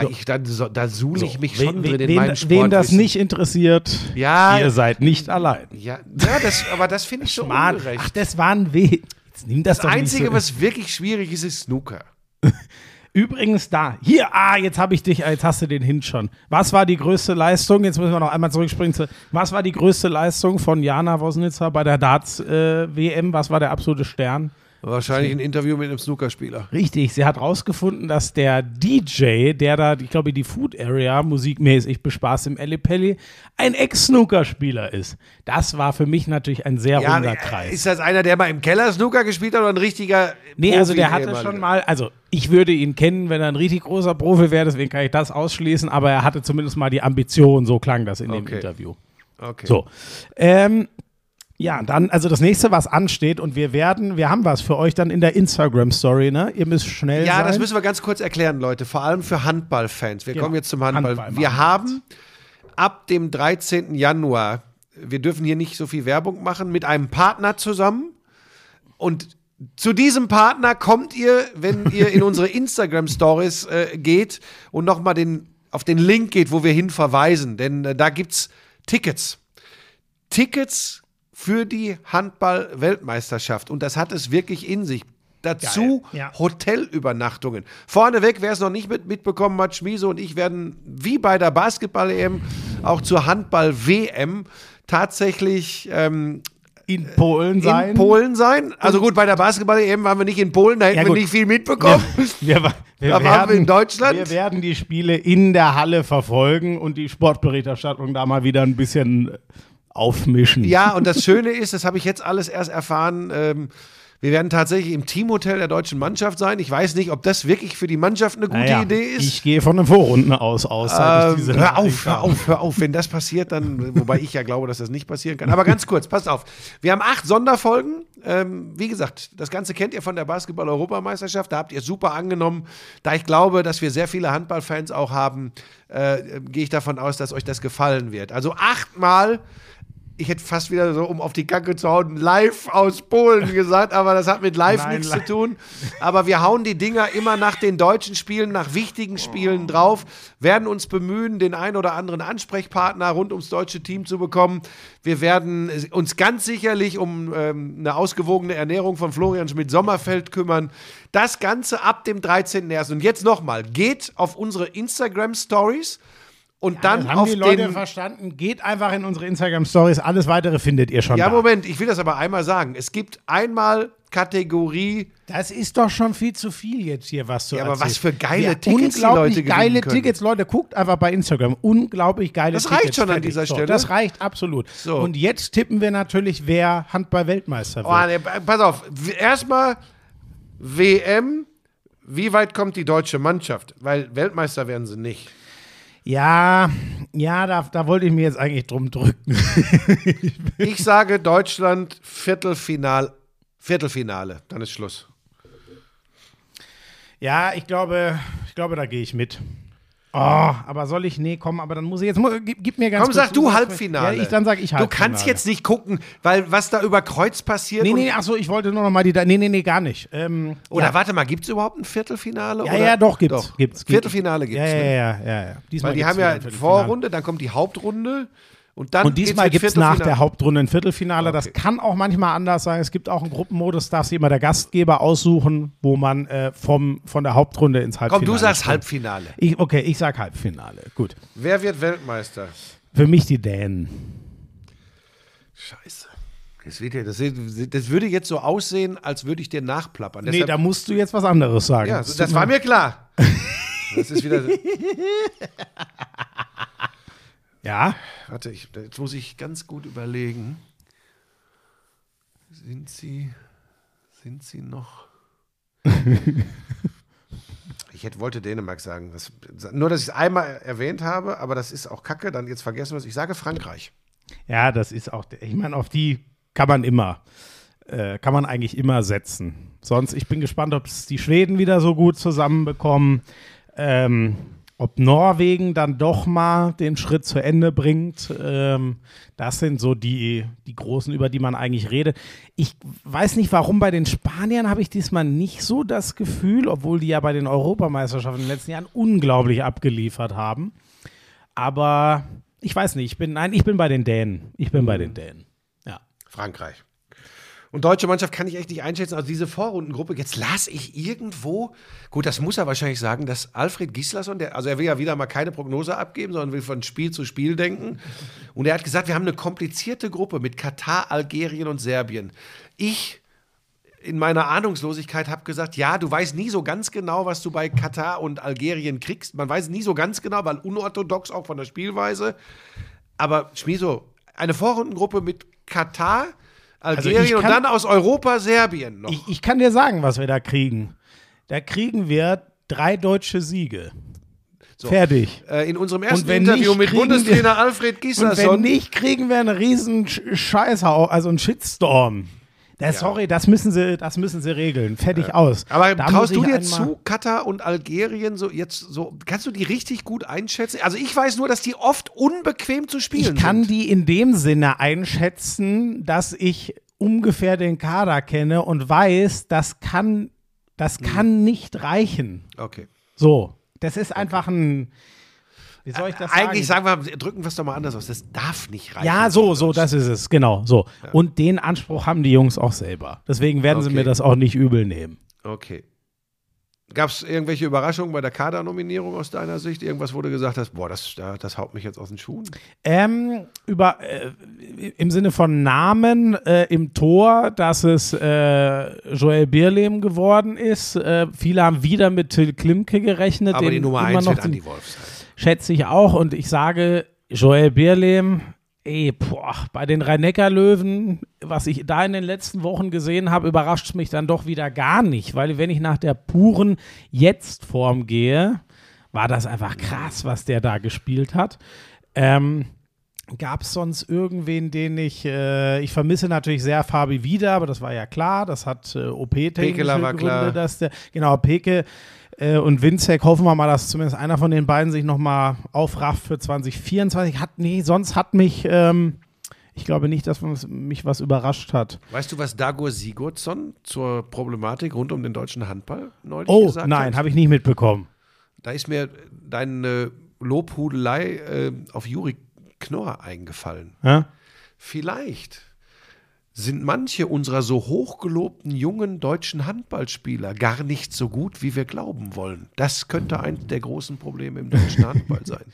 Ich, da, so, da suhle ich mich schon
wen,
drin in meinem
wen das nicht interessiert,
Ja.
ihr seid nicht allein.
Ja, ja das, aber das finde ich
Mann,
ungerecht.
ach, das war ein Weh. Nimm das,
das
doch
Einzige,
so.
was wirklich schwierig ist, ist Snooker. (laughs)
Übrigens da. Hier, ah, jetzt habe ich dich, jetzt hast du den Hint schon. Was war die größte Leistung? Jetzt müssen wir noch einmal zurückspringen. Zu, was war die größte Leistung von Jana Wosnitzer bei der Darts-WM? was war der absolute Stern?
Wahrscheinlich ein Interview mit einem Snookerspieler.
Richtig, sie hat rausgefunden, dass der DJ, der da, ich glaube, die Food Area musikmäßig bespaßt im Ellipelli, ein Ex-Snooker-Spieler ist. Das war für mich natürlich ein sehr
Ja,
runder
äh,
Kreis.
ist das einer, der mal im Keller Snooker gespielt hat oder ein richtiger
Nee, also der hatte schon mal, also ich würde ihn kennen, wenn er ein richtig großer Profi wäre, deswegen kann ich das ausschließen, aber er hatte zumindest mal die Ambition, so klang das in dem
Okay.
Interview.
Okay.
So. Ähm, ja, dann, also das nächste, was ansteht, und wir werden, wir haben was für euch dann in der Instagram-Story, ne? Ihr müsst schnell
Ja,
sein.
das müssen wir ganz kurz erklären, Leute. Vor allem für Handballfans. Wir
Genau.
kommen jetzt zum Handball.
Handball
wir haben ab dem 13. Januar, wir dürfen hier nicht so viel Werbung machen, mit einem Partner zusammen. Und zu diesem Partner kommt ihr, wenn (laughs) ihr in unsere Instagram-Stories äh, geht und nochmal den, auf den Link geht, wo wir hin verweisen. Denn äh, da gibt's Tickets. Tickets für die Handball-Weltmeisterschaft. Und das hat es wirklich in sich. Dazu
ja.
Hotelübernachtungen. Vorneweg, wer es noch nicht mit, mitbekommen hat, Schmiese und ich werden wie bei der Basketball-EM auch zur Handball-WM tatsächlich ähm,
in Polen sein.
in Polen sein. Also gut, bei der Basketball-EM waren wir nicht in Polen, da hätten
Ja,
wir nicht viel mitbekommen.
Wir, wir, wir
Da waren wir in Deutschland.
Wir werden die Spiele in der Halle verfolgen und die Sportberichterstattung da mal wieder ein bisschen aufmischen.
Ja, und das Schöne ist, das habe ich jetzt alles erst erfahren, ähm, Wir werden tatsächlich im Teamhotel der deutschen Mannschaft sein. Ich weiß nicht, ob das wirklich für die Mannschaft eine gute
Naja,
Idee ist.
Ich gehe von den Vorrunden aus, aus.
Ähm, hör auf, hör auf, hör auf. Wenn das passiert, dann, wobei ich ja glaube, dass das nicht passieren kann. Aber ganz kurz, passt auf. Wir haben acht Sonderfolgen. Ähm, wie gesagt, das Ganze kennt ihr von der Basketball-Europameisterschaft. Da habt ihr super angenommen. Da ich glaube, dass wir sehr viele Handballfans auch haben, äh, gehe ich davon aus, dass euch das gefallen wird. Also achtmal. Ich hätte fast wieder so, um auf die Kacke zu hauen, live aus Polen gesagt, aber das hat mit live
Nein,
nichts
li-
zu tun. Aber wir hauen die Dinger immer nach den deutschen Spielen, nach wichtigen Spielen drauf, werden uns bemühen, den ein oder anderen Ansprechpartner rund ums deutsche Team zu bekommen. Wir werden uns ganz sicherlich um ähm, eine ausgewogene Ernährung von Florian Schmidt-Sommerfeld kümmern. Das Ganze ab dem 13.01. Und jetzt nochmal, geht auf unsere Instagram-Stories und dann
Das haben
auf
die Leute
den
verstanden. Geht einfach in unsere Instagram-Stories. Alles weitere findet ihr schon
Ja,
da.
Moment, ich will das aber einmal sagen. Es gibt einmal Kategorie,
Das ist doch schon viel zu viel jetzt hier, was zu
Ja, aber
erzählen.
was für geile
Ja,
Tickets die
unglaublich
Leute
geile. Tickets. Leute, guckt einfach bei Instagram. Unglaublich geile
Das
Tickets.
reicht schon an dieser
so,
Stelle.
Das reicht absolut.
So.
Und jetzt tippen wir natürlich, wer Handball-Weltmeister wird.
oh, nee, pass auf, erstmal WM, wie weit kommt die deutsche Mannschaft? Weil Weltmeister werden sie nicht.
Ja, ja, da, da wollte ich mir jetzt eigentlich drum drücken. (laughs)
Ich sage Deutschland Viertelfinal, Viertelfinale, dann ist Schluss.
ja, ich glaube, ich glaube, da gehe ich mit. Oh, aber soll ich? Nee, komm, aber dann muss ich jetzt, gib, gib mir ganz
Komm, sag du Halbfinale.
Ja, ich, dann sag ich
Du
Halbfinale.
kannst jetzt nicht gucken, weil was da über Kreuz passiert.
Nee, nee, ach so, ich wollte nur noch mal die, nee, nee, nee, gar nicht. Ähm,
Oder
ja.
warte mal, gibt es überhaupt ein Viertelfinale?
Ja,
oder?
ja, doch, gibt's. gibt's, gibt's.
Viertelfinale gibt
Ja,
es.
ja,
ne?
ja, ja, ja. Diesmal
Weil die
gibt's
haben ja. Vorrunde, dann kommt die Hauptrunde und dann
Und diesmal gibt es nach der Hauptrunde ein Viertelfinale. Das
Okay.
kann auch manchmal anders sein. Es gibt auch einen Gruppenmodus, darf sich immer der Gastgeber aussuchen, wo man äh, vom, von der Hauptrunde ins Halbfinale
Komm, du sagst
springt.
Halbfinale.
Ich, okay, ich sag Halbfinale. Gut.
Wer wird Weltmeister?
Für mich die Dänen.
Scheiße. Das, ja, das, das würde jetzt so aussehen, als würde ich dir nachplappern.
Nee,
Deshalb-
da musst du jetzt was anderes sagen.
ja,
Das
das, war mir klar. (laughs) Das ist wieder. (laughs)
Ja,
Warte, ich, jetzt muss ich ganz gut überlegen. Sind sie. Sind sie noch. (laughs) Ich hätte, wollte Dänemark sagen. Das, nur, dass ich es einmal erwähnt habe, aber das ist auch kacke. Dann jetzt vergessen wir es. Ich sage Frankreich.
ja, das ist auch, ich meine, auf die kann man immer, äh, kann man eigentlich immer setzen. Sonst, ich bin gespannt, ob es die Schweden wieder so gut zusammenbekommen. Ähm, ob Norwegen dann doch mal den Schritt zu Ende bringt. Ähm, das sind so die, die großen, über die man eigentlich redet. Ich weiß nicht, warum bei den Spaniern habe ich diesmal nicht so das Gefühl, obwohl die ja bei den Europameisterschaften in den letzten Jahren unglaublich abgeliefert haben. Aber ich weiß nicht, ich bin, nein, ich bin bei den Dänen. Ich bin bei den Dänen. Ja.
Frankreich. Und deutsche Mannschaft kann ich echt nicht einschätzen. Also diese Vorrundengruppe, jetzt las ich irgendwo, gut, das muss er wahrscheinlich sagen, dass Alfred Gislason, der, also er will ja wieder mal keine Prognose abgeben, sondern will von Spiel zu Spiel denken. Und er hat gesagt, wir haben eine komplizierte Gruppe mit Katar, Algerien und Serbien. Ich in meiner Ahnungslosigkeit habe gesagt, ja, du weißt nie so ganz genau, was du bei Katar und Algerien kriegst. Man weiß nie so ganz genau, weil unorthodox auch von der Spielweise. Aber Schmiso, eine Vorrundengruppe mit Katar, Algerien
Also ich
und
kann-
dann aus Europa Serbien noch.
Ich, ich kann dir sagen, was wir da kriegen. Da kriegen wir drei deutsche Siege. Fertig.
äh, in unserem ersten Interview mit Bundestrainer
wir-
Alfred
Und wenn nicht, kriegen wir einen riesen Sch- Scheißhau, also einen Shitstorm. Das, Sorry, das müssen sie, das müssen sie regeln. Fertig aus.
Aber
Da
traust du dir zu, Katar und Algerien so jetzt so, kannst du die richtig gut einschätzen? Also ich weiß nur, dass die oft unbequem zu spielen
Ich kann
sind.
die in dem Sinne einschätzen, dass ich ungefähr den Kader kenne und weiß, das kann, das
Hm.
kann nicht reichen.
Okay.
So, das ist einfach ein, wie soll ich das
Eigentlich
sagen?
sagen wir, drücken wir es doch mal anders aus. Das darf nicht reichen.
Ja, so, so, das ist es, genau, so. Und den Anspruch haben die Jungs auch selber. Deswegen werden sie
Okay.
mir das auch nicht übel nehmen.
Okay. Gab es irgendwelche Überraschungen bei der Kadernominierung aus deiner Sicht? Irgendwas, wo du gesagt hast, boah, das, da- das haut mich jetzt aus den Schuhen?
Ähm, über, äh, im Sinne von Namen äh, im Tor, dass es äh, Joel Bierlehm geworden ist. Äh, viele haben wieder mit Till Klimke gerechnet.
Aber die Nummer
immer
1
noch
wird Andi Wolf sein.
Schätze ich auch. Und ich sage, Joel Bierlehm Ey, boah, bei den Rhein-Neckar-Löwen, was ich da in den letzten Wochen gesehen habe, überrascht es mich dann doch wieder gar nicht, weil wenn ich nach der puren Jetzt-Form gehe, war das einfach krass, was der da gespielt hat. Ähm, Gab es sonst irgendwen, den ich, äh, ich vermisse natürlich sehr Fabi wieder, aber das war ja klar, das hat äh, OP-technische
Pekeler war
Gründe,
klar.
dass der, genau, Peke äh, und Winzek, hoffen wir mal, dass zumindest einer von den beiden sich nochmal aufrafft für 2024. Hat, nee, sonst hat mich, ähm, ich glaube nicht, dass mich was überrascht hat.
Weißt du, was Dagur Sigurdsson zur Problematik rund um den deutschen Handball neulich
Oh,
gesagt
nein,
hat?
habe ich nicht mitbekommen.
Da ist mir deine Lobhudelei äh, auf Juri Knorr eingefallen.
Ja?
Vielleicht sind manche unserer so hochgelobten jungen deutschen Handballspieler gar nicht so gut, wie wir glauben wollen. Das könnte eines der großen Probleme im deutschen Handball sein. (laughs)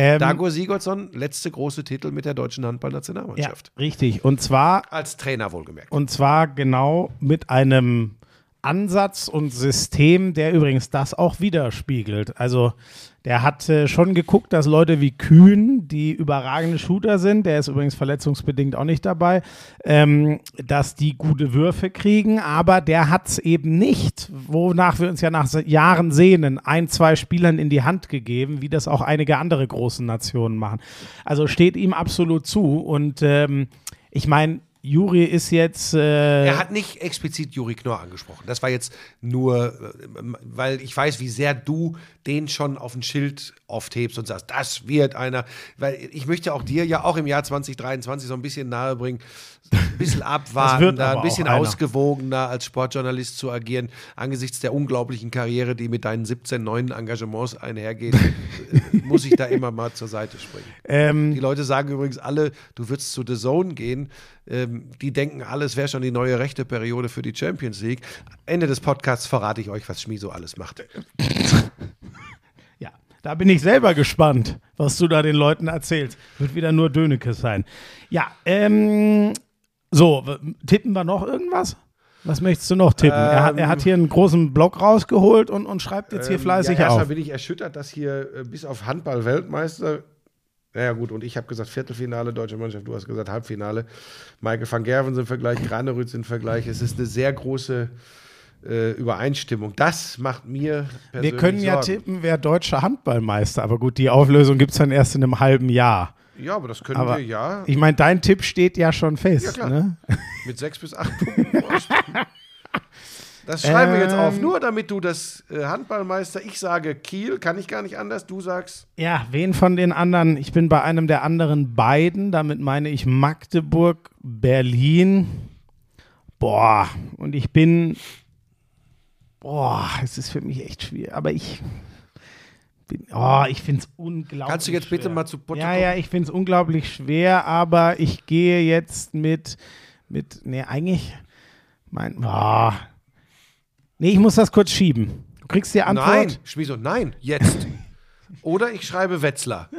Ähm,
Dagur Sigurdsson, letzte große Titel mit der deutschen
ja,
Handballnationalmannschaft.
richtig. Und zwar
Als Trainer wohlgemerkt.
Und zwar genau mit einem Ansatz und System, der übrigens das auch widerspiegelt. Also der hat äh, schon geguckt, dass Leute wie Kühn, die überragende Shooter sind, der ist übrigens verletzungsbedingt auch nicht dabei, ähm, dass die gute Würfe kriegen, aber der hat es eben nicht, wonach wir uns ja nach Jahren sehnen, ein, zwei Spielern in die Hand gegeben, wie das auch einige andere große Nationen machen. Also steht ihm absolut zu und ähm, ich meine, Juri ist jetzt. Äh,
Er hat nicht explizit Juri Knorr angesprochen. Das war jetzt nur, äh, weil ich weiß, wie sehr du den schon auf ein Schild oft hebst und sagst, das wird einer. Weil ich möchte auch dir ja auch im Jahr 2023 so ein bisschen nahebringen, ein bisschen (laughs) abwartender, ein bisschen ausgewogener als Sportjournalist zu agieren, angesichts der unglaublichen Karriere, die mit deinen 17 neuen Engagements einhergeht, (laughs) muss ich da immer mal zur Seite springen.
ähm,
Die Leute sagen übrigens alle, du würdest zu The Zone gehen. Ähm, die denken alle, es wäre schon die neue rechte Periode für die Champions League. Ende des Podcasts verrate ich euch, was Schmi so alles macht. (laughs)
ja, da bin ich selber gespannt, was du da den Leuten erzählst. Wird wieder nur Döneke sein. Ja, ähm, so, tippen wir noch irgendwas? Was möchtest du noch tippen? er, hat, er hat hier einen großen Block rausgeholt und, und schreibt jetzt hier fleißig
Ähm, ja, erstmal
auf.
bin ich erschüttert, dass hier äh, bis auf Handball-Weltmeister, naja gut, und ich habe gesagt Viertelfinale, deutsche Mannschaft, du hast gesagt Halbfinale. Michael van Gerven im Vergleich, Granerütz im Vergleich. Es ist eine sehr große äh, Übereinstimmung. Das macht mir persönlich
Wir können ja
Sorgen.
tippen, wer deutscher Handballmeister. Aber gut, die Auflösung gibt es dann erst in einem halben Jahr.
Ja, aber das können
Aber
wir ja
ich meine, dein Tipp steht ja schon fest.
Ja, klar.
Ne? (laughs)
mit sechs bis acht Punkten. Das schreiben wir jetzt auf,
Ähm.
nur damit du das äh, Handballmeister, ich sage Kiel, kann ich gar nicht anders, du sagst
Ja, wen von den anderen? Ich bin bei einem der anderen beiden. Damit meine ich Magdeburg, Berlin. Boah, und ich bin. Boah, es ist für mich echt schwer. Aber ich. Oh, ich finde es unglaublich.
Kannst du jetzt bitte
schwer.
mal zu Potte
Ja, ja, ich finde es unglaublich schwer, aber ich gehe jetzt mit. mit nee, eigentlich. Mein. Oh. Nee, ich muss das kurz schieben. Du kriegst die Antwort.
Nein, Schmieso, nein, jetzt. (laughs) Oder ich schreibe Wetzlar. (laughs)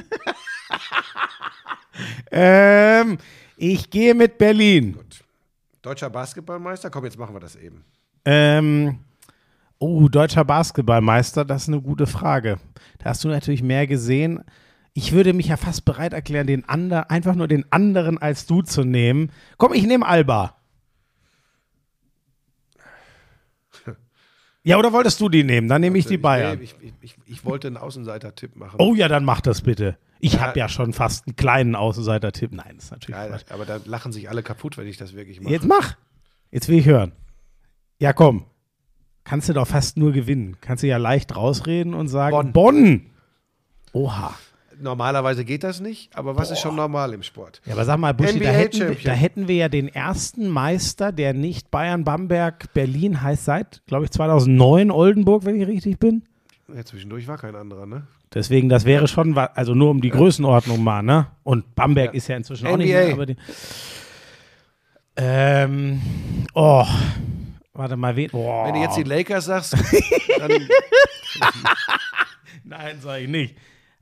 Ähm, ich gehe mit Berlin.
Deutscher Basketballmeister, komm, jetzt machen wir das eben.
Ähm, oh, deutscher Basketballmeister, das ist eine gute Frage. Da hast du natürlich mehr gesehen. Ich würde mich ja fast bereit erklären, den ander, einfach nur den anderen als du zu nehmen. Komm, ich nehme Alba. Ja, oder wolltest du die nehmen? Dann nehme ich die Bayern.
Ich, ich, ich, ich wollte einen Außenseiter-Tipp machen.
Oh ja, dann mach das bitte. Ich
Ja.
habe ja schon fast einen kleinen Außenseiter-Tipp. Nein, das ist natürlich Quatsch.
aber da lachen sich alle kaputt, wenn ich das wirklich mache.
Jetzt mach. Jetzt will ich hören. Ja, komm. Kannst du doch fast nur gewinnen. Kannst du ja leicht rausreden und sagen:
Bonn.
Bonn. Oha.
Normalerweise geht das nicht, aber was ist schon normal im Sport?
Ja, aber sag mal, Buschi, da
NBA
hätten, wir, da hätten wir ja den ersten Meister, der nicht Bayern, Bamberg, Berlin heißt seit, glaube ich, 2009 Oldenburg, wenn ich richtig bin.
Ja, zwischendurch war kein anderer, ne?
Deswegen, das wäre schon, also nur um die Größenordnung mal, ne? Und Bamberg
Ja.
ist ja inzwischen auch nicht
NBA.
mehr. Aber die, ähm, oh, warte mal, wen? Oh.
Wenn du jetzt die Lakers sagst, dann (laughs)
Nein, sage ich nicht.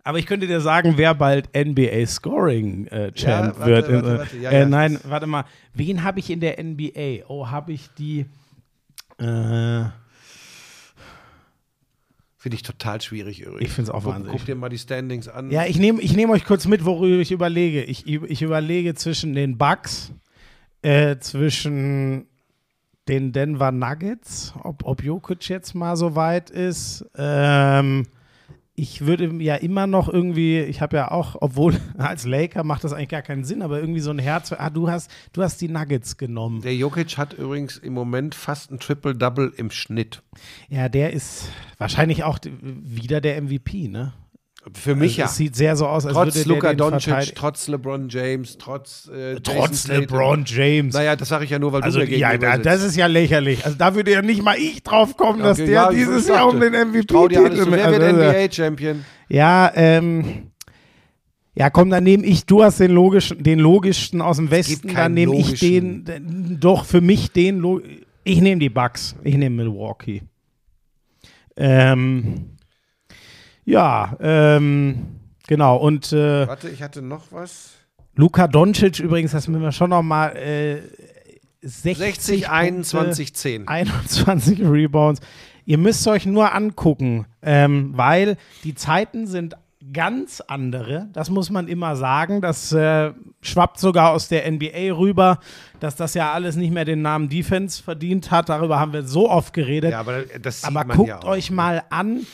Aber ich könnte dir sagen, wer bald NBA Scoring äh, Champ
Ja, warte,
wird.
warte, warte. Ja,
äh,
ja.
nein, warte mal. Wen habe ich in der NBA? Oh, habe ich die. Äh,
Finde ich total schwierig übrigens.
Ich find's auch
Guck-
wahnsinnig.
Guck dir mal die Standings an.
Ja, ich nehme ich nehm euch kurz mit, worüber ich überlege. Ich, ich überlege zwischen den Bucks, äh, zwischen den Denver Nuggets, ob, ob Jokic jetzt mal so weit ist. Ähm, ich würde ja immer noch irgendwie, ich habe ja auch, obwohl (laughs) als Laker macht das eigentlich gar keinen Sinn, aber irgendwie so ein Herz. Ah, du hast, du hast die Nuggets genommen.
Der Jokic hat übrigens im Moment fast ein Triple-Double im Schnitt.
Ja, der ist wahrscheinlich auch wieder der MVP, ne?
Für mich
also
ja.
Es sieht sehr so aus, als
Trotz
würde
Luka Doncic, trotz LeBron James, trotz äh, Jason
Trotz
Tatum.
LeBron James.
Naja, das sage ich ja nur, weil
Also
du mir
ja, da, das ist ja lächerlich. Also da würde ja nicht mal ich drauf kommen, dass
Okay,
der
ja,
dieses Jahr um den MVP
Trau dir alles zu.
Titel
Wer wird
also,
NBA-Champion?
Ja, ähm ja, komm, dann nehme ich, du hast den logischen, den logischsten aus dem Westen, dann nehme ich den, den, doch für mich den, ich nehme die Bucks, ich nehme Milwaukee. Ähm, ja, ähm, genau, und äh,
Warte, ich hatte noch was.
Luka Doncic übrigens, das müssen wir schon noch mal äh, 60,
60,
Punkte,
21, 10.
21 Rebounds. Ihr müsst euch nur angucken, ähm, weil die Zeiten sind ganz andere. Das muss man immer sagen. Das äh, schwappt sogar aus der NBA rüber, dass das ja alles nicht mehr den Namen Defense verdient hat. Darüber haben wir so oft geredet.
Ja, aber das sieht
Aber
man
guckt
ja auch.
euch mal an,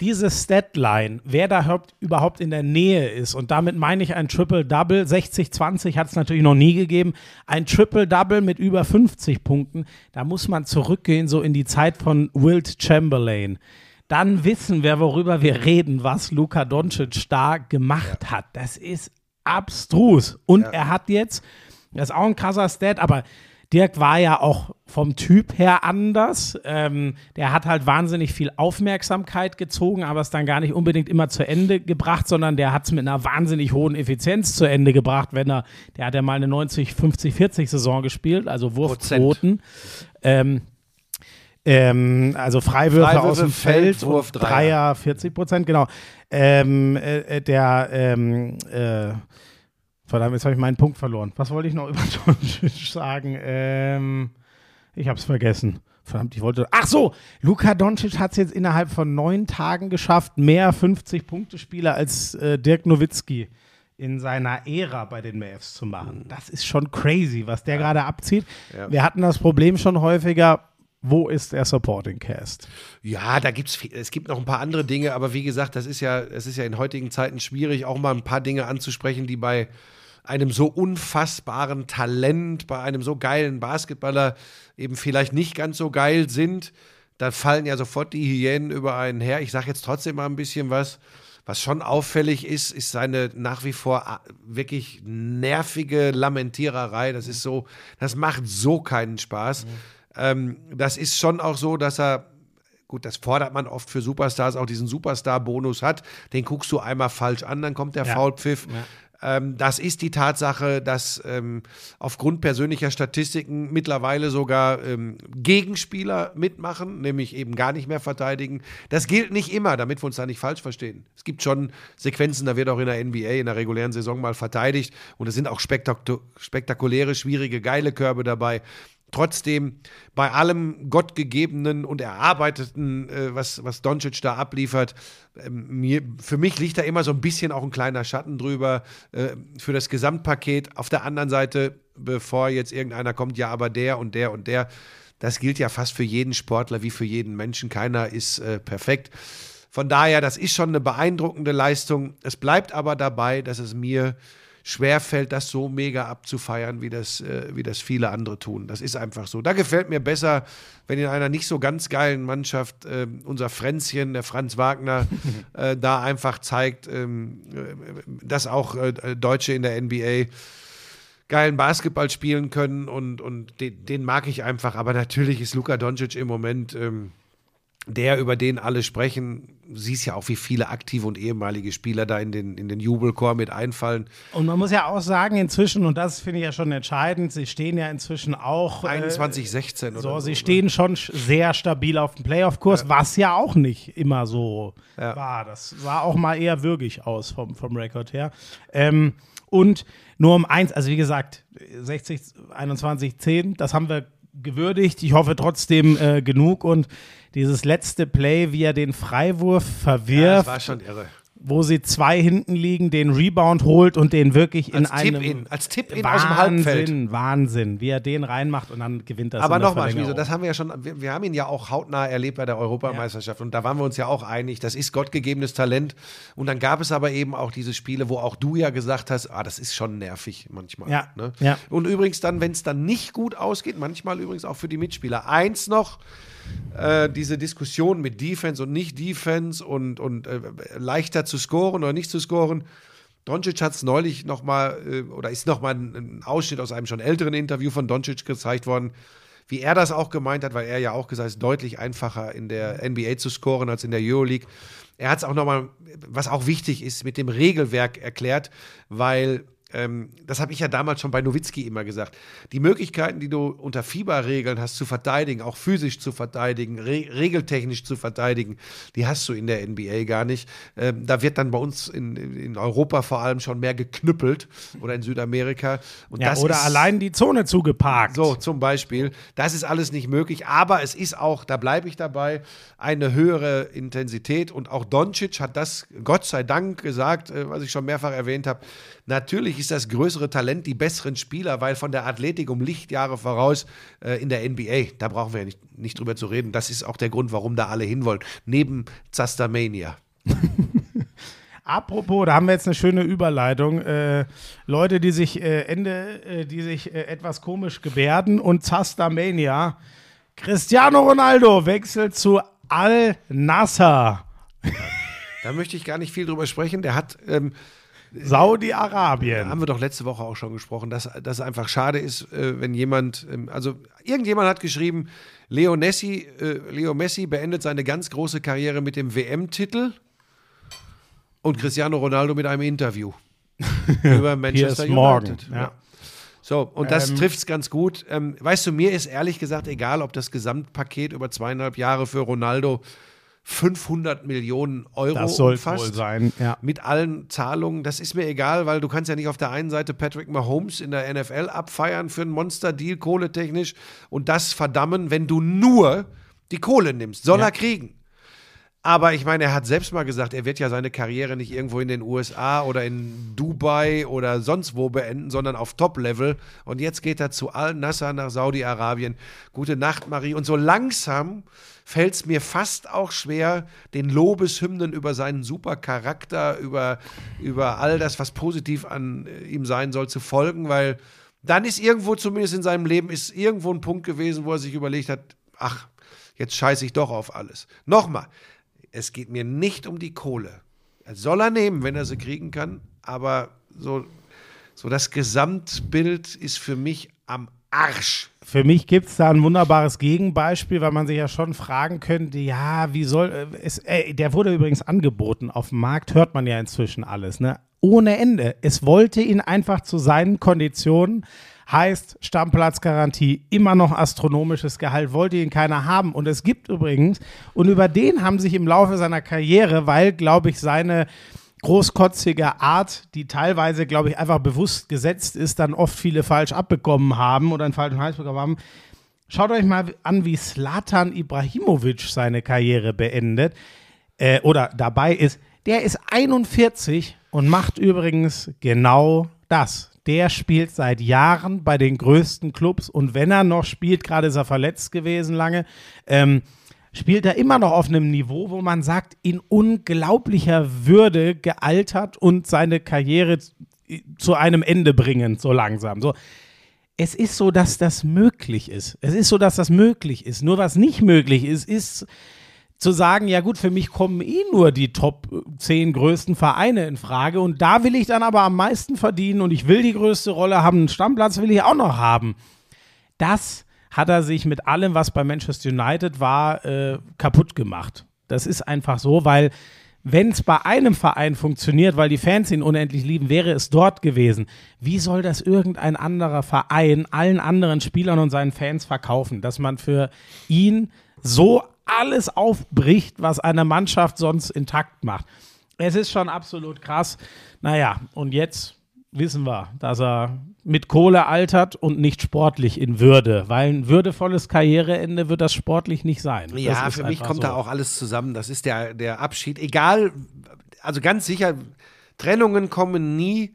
diese Statline, wer da überhaupt- in der Nähe ist. Und damit meine ich ein Triple-Double. 60-20 hat es natürlich noch nie gegeben. Ein Triple-Double mit über 50 Punkten, da muss man zurückgehen, so in die Zeit von Wilt Chamberlain. Dann wissen wir, worüber wir reden, was Luka Doncic da gemacht hat. Das ist abstrus. Und er hat jetzt, das ist auch ein krasser Stat, aber Dirk war ja auch vom Typ her anders. Ähm, der hat halt wahnsinnig viel Aufmerksamkeit gezogen, aber es dann gar nicht unbedingt immer zu Ende gebracht, sondern der hat es mit einer wahnsinnig hohen Effizienz zu Ende gebracht, wenn er, der hat ja mal eine 90, 50, 40 Saison gespielt, also Wurfquoten. Ähm, ähm, also Freiwürfe,
Freiwürfe,
aus dem
Feld,
Feld,
Wurf, Dreier.
Dreier, 40 Prozent, genau. Ähm, äh, äh, der, ähm, äh, verdammt, jetzt habe ich meinen Punkt verloren. Was wollte ich noch (laughs) über Doncic sagen? Ähm, ich habe es vergessen. Verdammt, ich wollte. Ach so, Luka Doncic hat es jetzt innerhalb von neun Tagen geschafft, mehr 50-Punkte-Spieler als äh, Dirk Nowitzki in seiner Ära bei den Mavs zu machen. Das ist schon crazy, was der gerade abzieht.
Ja.
Wir hatten das Problem schon häufiger. Wo ist der Supporting Cast?
Ja, da gibt's es gibt noch ein paar andere Dinge, aber wie gesagt, das ist ja, es ist ja in heutigen Zeiten schwierig, auch mal ein paar Dinge anzusprechen, die bei einem so unfassbaren Talent, bei einem so geilen Basketballer eben vielleicht nicht ganz so geil sind. Da fallen ja sofort die Hyänen über einen her. Ich sage jetzt trotzdem mal ein bisschen was. Was schon auffällig ist, ist seine nach wie vor ah, wirklich nervige Lamentiererei. Das ist so, das macht so keinen Spaß. Ähm, das ist schon auch so, dass er gut, das fordert man oft für Superstars, auch diesen Superstar-Bonus hat. Den guckst du einmal falsch an, dann kommt der
Ja.
Foulpfiff. Ähm, das ist die Tatsache, dass ähm, aufgrund persönlicher Statistiken mittlerweile sogar ähm, Gegenspieler mitmachen, nämlich eben gar nicht mehr verteidigen. Das gilt nicht immer, damit wir uns da nicht falsch verstehen. Es gibt schon Sequenzen, da wird auch in der NBA in der regulären Saison mal verteidigt und es sind auch spektak spektakuläre, schwierige, geile Körbe dabei. Trotzdem, bei allem Gottgegebenen und Erarbeiteten, äh, was, was Doncic da abliefert, ähm, mir, für mich liegt da immer so ein bisschen auch ein kleiner Schatten drüber äh, für das Gesamtpaket. Auf der anderen Seite, bevor jetzt irgendeiner kommt, ja, aber der und der und der, das gilt ja fast für jeden Sportler wie für jeden Menschen. Keiner ist äh, perfekt. Von daher, das ist schon eine beeindruckende Leistung. Es bleibt aber dabei, dass es mir schwerfällt, das so mega abzufeiern, wie das, äh, wie das viele andere tun. Das ist einfach so. Da gefällt mir besser, wenn in einer nicht so ganz geilen Mannschaft äh, unser Fränzchen, der Franz Wagner, (laughs) äh, da einfach zeigt, ähm, äh, dass auch äh, Deutsche in der NBA geilen Basketball spielen können und, und den, den mag ich einfach. Aber natürlich ist Luka Doncic im Moment ähm, der, über den alle sprechen. Siehst ja auch, wie viele aktive und ehemalige Spieler da in den, in den Jubelchor mit einfallen.
Und man muss ja auch sagen, inzwischen, und das finde ich ja schon entscheidend, sie stehen ja inzwischen auch.
21, 16 oder
So,
so.
sie
ne?
stehen schon sch- sehr stabil auf dem Playoff-Kurs, was ja auch nicht immer so
Ja.
war. Das sah auch mal eher würgig aus vom, vom Rekord her. Ähm, und nur um eins, also wie gesagt, 60, 21, 10, das haben wir gewürdigt. Ich hoffe trotzdem äh, genug. Und dieses letzte Play, wie er den Freiwurf
Ja, das
verwirft,
war schon irre.
wo sie zwei hinten liegen, den Rebound holt und den wirklich in
Als
einem
Tip-In, als Tip-In aus dem Halbfeld.
Wahnsinn, Wahnsinn, wie er den reinmacht und dann gewinnt das.
Aber nochmal. Schmieso, das haben wir ja schon, wir, wir haben ihn ja auch hautnah erlebt bei der Europameisterschaft und da waren wir uns ja auch einig, das ist gottgegebenes Talent. Und dann gab es aber eben auch diese Spiele, wo auch du ja gesagt hast, ah, das ist schon nervig manchmal.
Ja,
Ne?
ja.
Und übrigens dann, wenn es dann nicht gut ausgeht, manchmal übrigens auch für die Mitspieler. Eins noch, äh, diese Diskussion mit Defense und nicht Defense und, und äh, leichter zu scoren oder nicht zu scoren. Doncic hat es neulich nochmal, äh, oder ist nochmal ein, ein Ausschnitt aus einem schon älteren Interview von Doncic gezeigt worden, wie er das auch gemeint hat, weil er ja auch gesagt hat, es ist deutlich einfacher in der NBA zu scoren als in der Euroleague. Er hat es auch nochmal, was auch wichtig ist, mit dem Regelwerk erklärt, weil ähm, das habe ich ja damals schon bei Nowitzki immer gesagt. Die Möglichkeiten, die du unter Fieberregeln hast zu verteidigen, auch physisch zu verteidigen, re regeltechnisch zu verteidigen, die hast du in der NBA gar nicht. Ähm, da wird dann bei uns in, in Europa vor allem schon mehr geknüppelt oder in Südamerika.
Ja,
das
oder
ist,
allein die Zone zugeparkt.
so, zum Beispiel. Das ist alles nicht möglich, aber es ist auch, da bleibe ich dabei, eine höhere Intensität. Und auch Doncic hat das, Gott sei Dank, gesagt, äh, was ich schon mehrfach erwähnt habe. Natürlich ist das größere Talent die besseren Spieler, weil von der Athletik um Lichtjahre voraus äh, in der NBA, da brauchen wir ja nicht, nicht drüber zu reden. Das ist auch der Grund, warum da alle hinwollen. Neben Zastamania. (laughs)
Apropos, da haben wir jetzt eine schöne Überleitung. Äh, Leute, die sich äh, Ende, äh, die sich äh, etwas komisch gebärden und Zastamania. Cristiano Ronaldo wechselt zu Al Nasser,
Da möchte ich gar nicht viel drüber sprechen. Der hat. Ähm,
Saudi-Arabien.
haben wir doch letzte Woche auch schon gesprochen, dass es einfach schade ist, äh, wenn jemand, ähm, also irgendjemand hat geschrieben, Leo Messi, äh, Leo Messi beendet seine ganz große Karriere mit dem WM-Titel und Cristiano Ronaldo mit einem Interview (laughs) über Manchester
Piers Morgan,
United.
ja.
So, und das
Ähm,
trifft es ganz gut. Ähm, weißt du, mir ist ehrlich gesagt egal, ob das Gesamtpaket über zweieinhalb Jahre für Ronaldo 500 Millionen Euro
Das soll
umfasst
wohl sein, ja.
mit allen Zahlungen. Das ist mir egal, weil du kannst ja nicht auf der einen Seite Patrick Mahomes in der NFL abfeiern für einen Monster-Deal, kohletechnisch, und das verdammen, wenn du nur die Kohle nimmst. Soll
Ja.
er kriegen. Aber ich meine, er hat selbst mal gesagt, er wird ja seine Karriere nicht irgendwo in den USA oder in Dubai oder sonst wo beenden, sondern auf Top-Level. Und jetzt geht er zu Al-Nasser nach Saudi-Arabien. Gute Nacht, Marie. Und so langsam fällt es mir fast auch schwer, den Lobeshymnen über seinen super Charakter, über, über all das, was positiv an äh, ihm sein soll, zu folgen, weil dann ist irgendwo, zumindest in seinem Leben, ist irgendwo ein Punkt gewesen, wo er sich überlegt hat, ach, jetzt scheiße ich doch auf alles. Nochmal, es geht mir nicht um die Kohle. Er soll er nehmen, wenn er sie kriegen kann, aber so, so das Gesamtbild ist für mich am Arsch.
Für mich gibt es da ein wunderbares Gegenbeispiel, weil man sich ja schon fragen könnte, ja, wie soll äh, es, äh, der wurde übrigens angeboten, auf dem Markt hört man ja inzwischen alles, ne? Ohne Ende. Es wollte ihn einfach zu seinen Konditionen, heißt Stammplatzgarantie, immer noch astronomisches Gehalt, wollte ihn keiner haben. Und es gibt übrigens, und über den haben sich im Laufe seiner Karriere, weil, glaube ich, seine großkotzige Art, die teilweise, glaube ich, einfach bewusst gesetzt ist, dann oft viele falsch abbekommen haben oder einen falschen Hals haben. Schaut euch mal an, wie Slatan Ibrahimovic seine Karriere beendet äh, oder dabei ist. Der ist 41 und macht übrigens genau das. Der spielt seit Jahren bei den größten Clubs und wenn er noch spielt, gerade ist er verletzt gewesen lange, ähm, spielt er immer noch auf einem Niveau, wo man sagt, in unglaublicher Würde gealtert und seine Karriere zu einem Ende bringend, so langsam. So. Es ist so, dass das möglich ist. Es ist so, dass das möglich ist. Nur was nicht möglich ist, ist zu sagen, ja gut, für mich kommen eh nur die Top 10 größten Vereine in Frage und da will ich dann aber am meisten verdienen und ich will die größte Rolle haben, einen Stammplatz will ich auch noch haben. Das hat er sich mit allem, was bei Manchester United war, äh, kaputt gemacht. Das ist einfach so, weil wenn es bei einem Verein funktioniert, weil die Fans ihn unendlich lieben, wäre es dort gewesen. Wie soll das irgendein anderer Verein allen anderen Spielern und seinen Fans verkaufen, dass man für ihn so alles aufbricht, was eine Mannschaft sonst intakt macht? Es ist schon absolut krass. Naja, und jetzt wissen wir, dass er mit Kohle altert und nicht sportlich in Würde, weil ein würdevolles Karriereende wird das sportlich nicht sein.
Ja, für mich kommt
so.
da auch alles zusammen. Das ist der, der Abschied. Egal, also ganz sicher, Trennungen kommen nie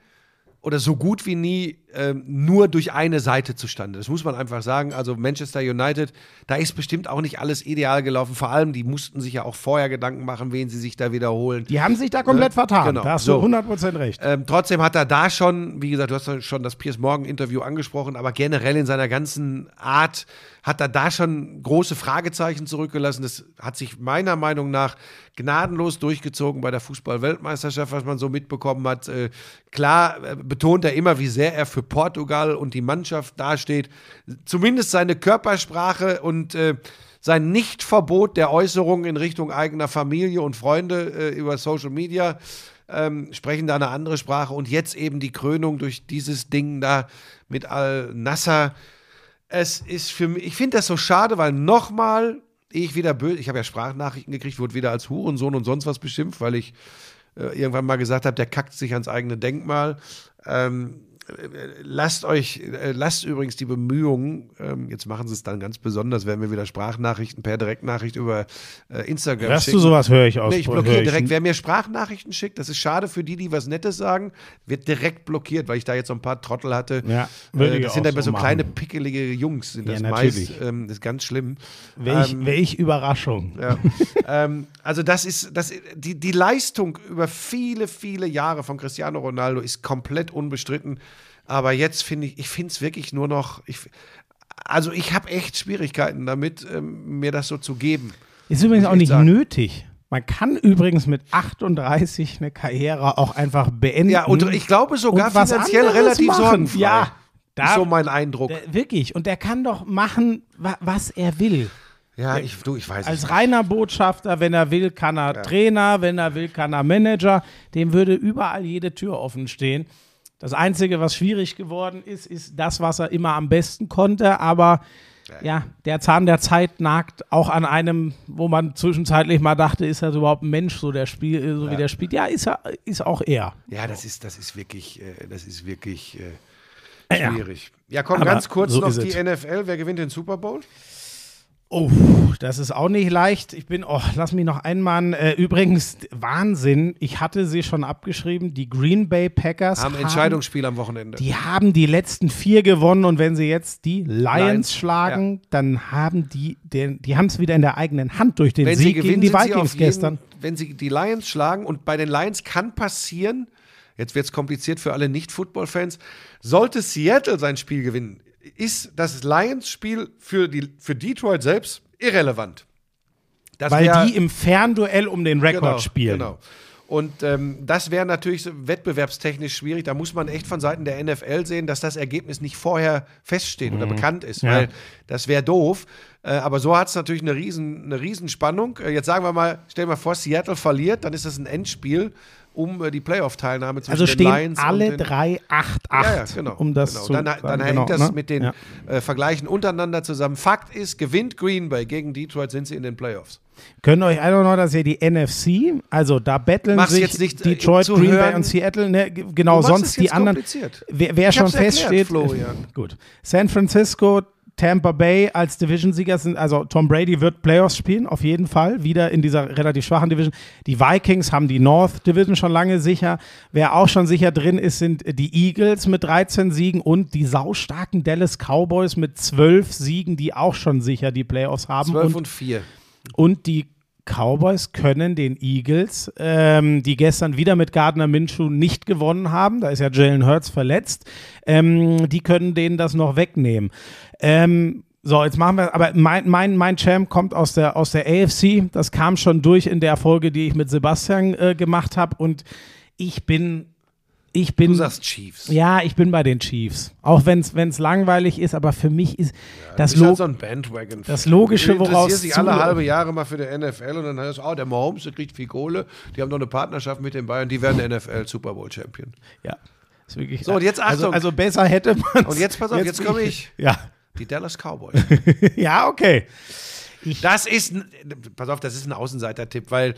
oder so gut wie nie ähm, nur durch eine Seite zustande. Das muss man einfach sagen. Also Manchester United, da ist bestimmt auch nicht alles ideal gelaufen. Vor allem, die mussten sich ja auch vorher Gedanken machen, wen sie sich da wiederholen.
Die haben sich da komplett
Ne?
vertan.
Genau.
Da hast
So.
du 100% recht.
Ähm, trotzdem hat er da schon, wie gesagt, du hast schon das Piers Morgan-Interview angesprochen, aber generell in seiner ganzen Art hat er da schon große Fragezeichen zurückgelassen. Das hat sich meiner Meinung nach gnadenlos durchgezogen bei der Fußball-Weltmeisterschaft, was man so mitbekommen hat. Äh, klar äh, betont er immer, wie sehr er für Portugal und die Mannschaft dasteht. Zumindest seine Körpersprache und äh, sein Nichtverbot der Äußerungen in Richtung eigener Familie und Freunde äh, über Social Media ähm, sprechen da eine andere Sprache. Und jetzt eben die Krönung durch dieses Ding da mit Al-Nasser. Es ist für mich, ich finde das so schade, weil nochmal, ich wieder böse, ich habe ja Sprachnachrichten gekriegt, wurde wieder als Hurensohn und sonst was beschimpft, weil ich äh, irgendwann mal gesagt habe, der kackt sich ans eigene Denkmal. Ähm, äh, lasst euch, äh, lasst übrigens die Bemühungen, ähm, jetzt machen sie es dann ganz besonders, werden wir wieder Sprachnachrichten per Direktnachricht über äh, Instagram
Hörst
schicken.
du sowas, höre ich aus.
Nee, ich blockiere
ich
direkt. Wer mir Sprachnachrichten schickt, das ist schade für die, die was Nettes sagen, wird direkt blockiert, weil ich da jetzt so ein paar Trottel hatte.
Ja, würde
äh,
ich
das sind dann immer
so
so kleine, pickelige Jungs, sind
Ja,
das
natürlich.
meist. Ähm, das ist ganz schlimm.
Welch,
Ähm,
welch Überraschung.
ja. ähm, also das ist, das, die, die Leistung über viele, viele Jahre von Cristiano Ronaldo ist komplett unbestritten. Aber jetzt finde ich, ich finde es wirklich nur noch, ich, also ich habe echt Schwierigkeiten damit, ähm, mir das so zu geben.
Ist übrigens auch
ich
nicht
sagen.
nötig. Man kann übrigens mit 38 eine Karriere auch einfach beenden.
Ja, und ich glaube sogar finanziell relativ
machen.
sorgenfrei.
Ja, da,
ist so mein Eindruck.
der, wirklich. Und der kann doch machen, wa was er will.
ja, ich, du, ich weiß es
Als
nicht.
reiner Botschafter, wenn er will, kann er Trainer, wenn er will, kann er Manager. Dem würde überall jede Tür offen stehen. Das Einzige, was schwierig geworden ist, ist das, was er immer am besten konnte. Aber ja, der Zahn der Zeit nagt auch an einem, wo man zwischenzeitlich mal dachte, ist er so überhaupt ein Mensch, so, der Spiel, so wie der spielt. Ja, ist er, ist auch er.
Ja, das ist, das ist wirklich, äh, das ist wirklich äh,
Ja.
schwierig. Ja, komm,
Aber
ganz kurz
so
noch die
es.
NFL. Wer gewinnt den Super Bowl?
Oh, das ist auch nicht leicht. Ich bin, oh, lass mich noch einmal. Äh, übrigens, Wahnsinn. Ich hatte sie schon abgeschrieben. Die Green Bay Packers
Haben
haben,
Entscheidungsspiel am Wochenende.
die haben die letzten vier gewonnen und wenn sie jetzt die Lions,
Lions,
schlagen, dann haben die, den, die haben es wieder in der eigenen Hand durch den
wenn sie
Sieg
gewinnen,
gegen die Vikings
jeden,
gestern.
Wenn sie die Lions schlagen und bei den Lions kann passieren, jetzt wird es kompliziert für alle Nicht-Football-Fans, sollte Seattle sein Spiel gewinnen, ist das Lions-Spiel für, die, für Detroit selbst irrelevant. Das
Weil
wär-
die im Fernduell um den Rekord
genau,
spielen.
Genau. Und ähm, das wäre natürlich wettbewerbstechnisch schwierig. Da muss man echt von Seiten der NFL sehen, dass das Ergebnis nicht vorher feststeht oder bekannt ist,
Mhm. Ja.
weil das wäre doof. Äh, aber so hat es natürlich eine riesen, eine riesen Spannung. Äh, jetzt sagen wir mal, stell dir mal vor, Seattle verliert, dann ist das ein Endspiel um äh, die Playoff-Teilnahme zwischen
Also
den
stehen
Lions
alle
und den
drei 8-8,
ja, ja, genau.
um das
genau.
zu
Dann,
sagen.
dann
Genau,
hängt das
ne?
mit den
Ja.
äh, Vergleichen untereinander zusammen. Fakt ist, gewinnt Green Bay gegen Detroit, sind sie in den Playoffs.
Können euch alle noch, dass ihr die NFC, also da betteln
Mach's
sich
jetzt nicht, äh,
Detroit, Green Bay
hören.
und Seattle, ne, genau, sonst die anderen. Wer, wer schon
hab's erklärt,
feststeht,
Florian. (laughs)
gut. San Francisco, Tampa Bay als Division-Sieger sind, also Tom Brady wird Playoffs spielen, auf jeden Fall, wieder in dieser relativ schwachen Division. Die Vikings haben die North Division schon lange sicher. Wer auch schon sicher drin ist, sind die Eagles mit 13 Siegen und die saustarken Dallas Cowboys mit 12 Siegen, die auch schon sicher die Playoffs haben.
12
und
und 4.
und die Cowboys können den Eagles, ähm, die gestern wieder mit Gardner Minshew nicht gewonnen haben, da ist ja Jalen Hurts verletzt, ähm, die können denen das noch wegnehmen. Ähm, so, jetzt machen wir, aber mein, mein, mein Champ kommt aus der, aus der AFC. Das kam schon durch in der Folge, die ich mit Sebastian äh, gemacht habe. Und ich bin, ich bin.
Du sagst Chiefs.
ja, ich bin bei den Chiefs. Auch wenn es langweilig ist, aber für mich ist das
Das ist halt so ein Bandwagon.
das Logische,
Du
woraus
interessierst dich alle halbe Jahre mal für die NFL und dann heißt es, oh, der Mahomes, der kriegt viel Kohle. Die haben doch eine Partnerschaft mit den Bayern, die werden NFL Super Bowl Champion.
Ja. Ist wirklich,
So, und jetzt
also,
Achtung.
also besser hätte man
Und jetzt pass auf, jetzt
bin
komme ich.
Ja.
Die Dallas Cowboys. (laughs)
ja, okay.
das ist, ein, pass auf, das ist ein Außenseiter-Tipp, weil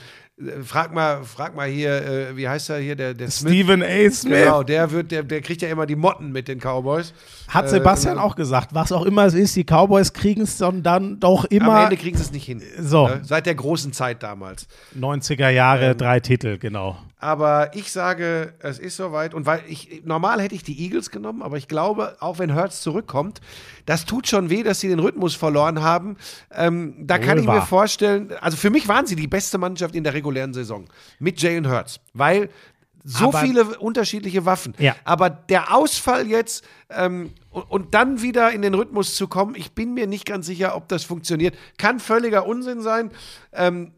frag mal, frag mal hier, äh, wie heißt er hier, der, der Smith?
Stephen A. Smith.
Genau, der wird, der, der kriegt ja immer die Motten mit den Cowboys.
Hat Sebastian
Äh,
auch gesagt, was auch immer es ist, die Cowboys kriegen es dann, doch
Am
immer
Ende kriegen sie es nicht hin.
So.
Ne? Seit der großen Zeit damals.
90er Jahre,
Ähm,
drei Titel, genau.
Aber ich sage, es ist soweit. Und weil ich, normal hätte ich die Eagles genommen, aber ich glaube, auch wenn Hurts zurückkommt, das tut schon weh, dass sie den Rhythmus verloren haben. Ähm, da
Wohl
kann ich mir
wahr.
vorstellen, also für mich waren sie die beste Mannschaft in der regulären Saison mit Jalen Hurts, weil so
Aber-
viele unterschiedliche Waffen.
Ja.
Aber der Ausfall jetzt ähm, und, und dann wieder in den Rhythmus zu kommen, ich bin mir nicht ganz sicher, ob das funktioniert. Kann völliger Unsinn sein. Ähm,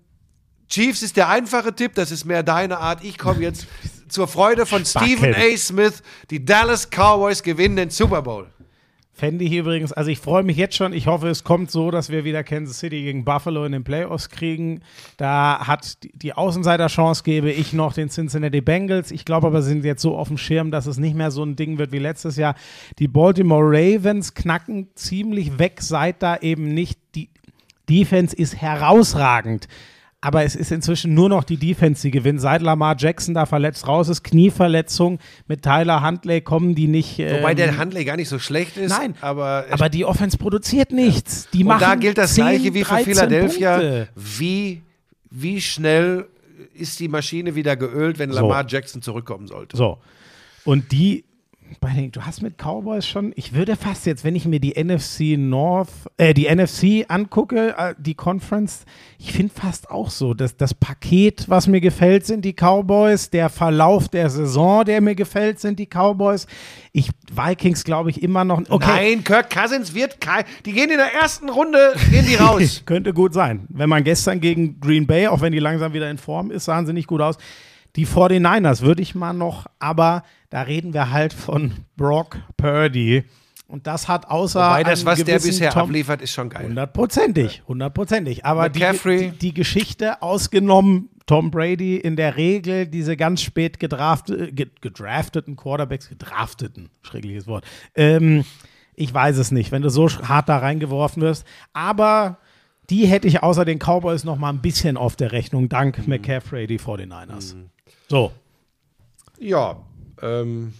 Chiefs ist der einfache Tipp, das ist mehr deine Art. Ich komme jetzt (laughs) zur Freude von
Spacken.
Stephen A. Smith. Die Dallas Cowboys gewinnen den Super Bowl.
Fände ich übrigens, also ich freue mich jetzt schon. Ich hoffe, es kommt so, dass wir wieder Kansas City gegen Buffalo in den Playoffs kriegen. Da hat die- die Außenseiterchance, gebe ich noch den Cincinnati Bengals. Ich glaube aber, sie sind jetzt so auf dem Schirm, dass es nicht mehr so ein Ding wird wie letztes Jahr. Die Baltimore Ravens knacken ziemlich weg, seit da eben nicht die Defense ist herausragend. Aber es ist inzwischen nur noch die Defense, die gewinnt. Seit Lamar Jackson da verletzt raus ist, Knieverletzung mit Tyler Huntley kommen die nicht.
Wobei
ähm,
der Handley gar nicht so schlecht ist.
Nein,
aber,
aber die Offense produziert nichts. Die machen
und da gilt das
10,
Gleiche wie für
13
Philadelphia.
Punkte.
Wie, wie schnell ist die Maschine wieder geölt, wenn
So.
Lamar Jackson zurückkommen sollte?
So. Und die, den, du hast mit Cowboys schon, ich würde fast jetzt, wenn ich mir die NFC North, äh, die NFC angucke, äh, die Conference, ich finde fast auch so, dass das Paket, was mir gefällt, sind die Cowboys, der Verlauf der Saison, der mir gefällt, sind die Cowboys. Ich, Vikings glaube ich immer noch, okay.
Nein, Kirk Cousins wird kein. Die gehen in der ersten Runde, gehen die raus. (laughs)
Könnte gut sein. Wenn man gestern gegen Green Bay, auch wenn die langsam wieder in Form ist, sahen sie nicht gut aus. Die 49ers würde ich mal noch, aber da reden wir halt von Brock Purdy. Und das hat außer.
Wobei das, was der bisher
Tom-
abliefert, ist schon geil.
Hundertprozentig, hundertprozentig. Aber die,
McCaffrey.
die, die Geschichte ausgenommen, Tom Brady in der Regel diese ganz spät gedrafte, ge- gedrafteten Quarterbacks, gedrafteten, schreckliches Wort. Ähm, ich weiß es nicht, wenn du so hart da reingeworfen wirst. Aber die hätte ich außer den Cowboys noch mal ein bisschen auf der Rechnung, dank
Mhm.
McCaffrey, die 49ers. So,
Ja, ähm.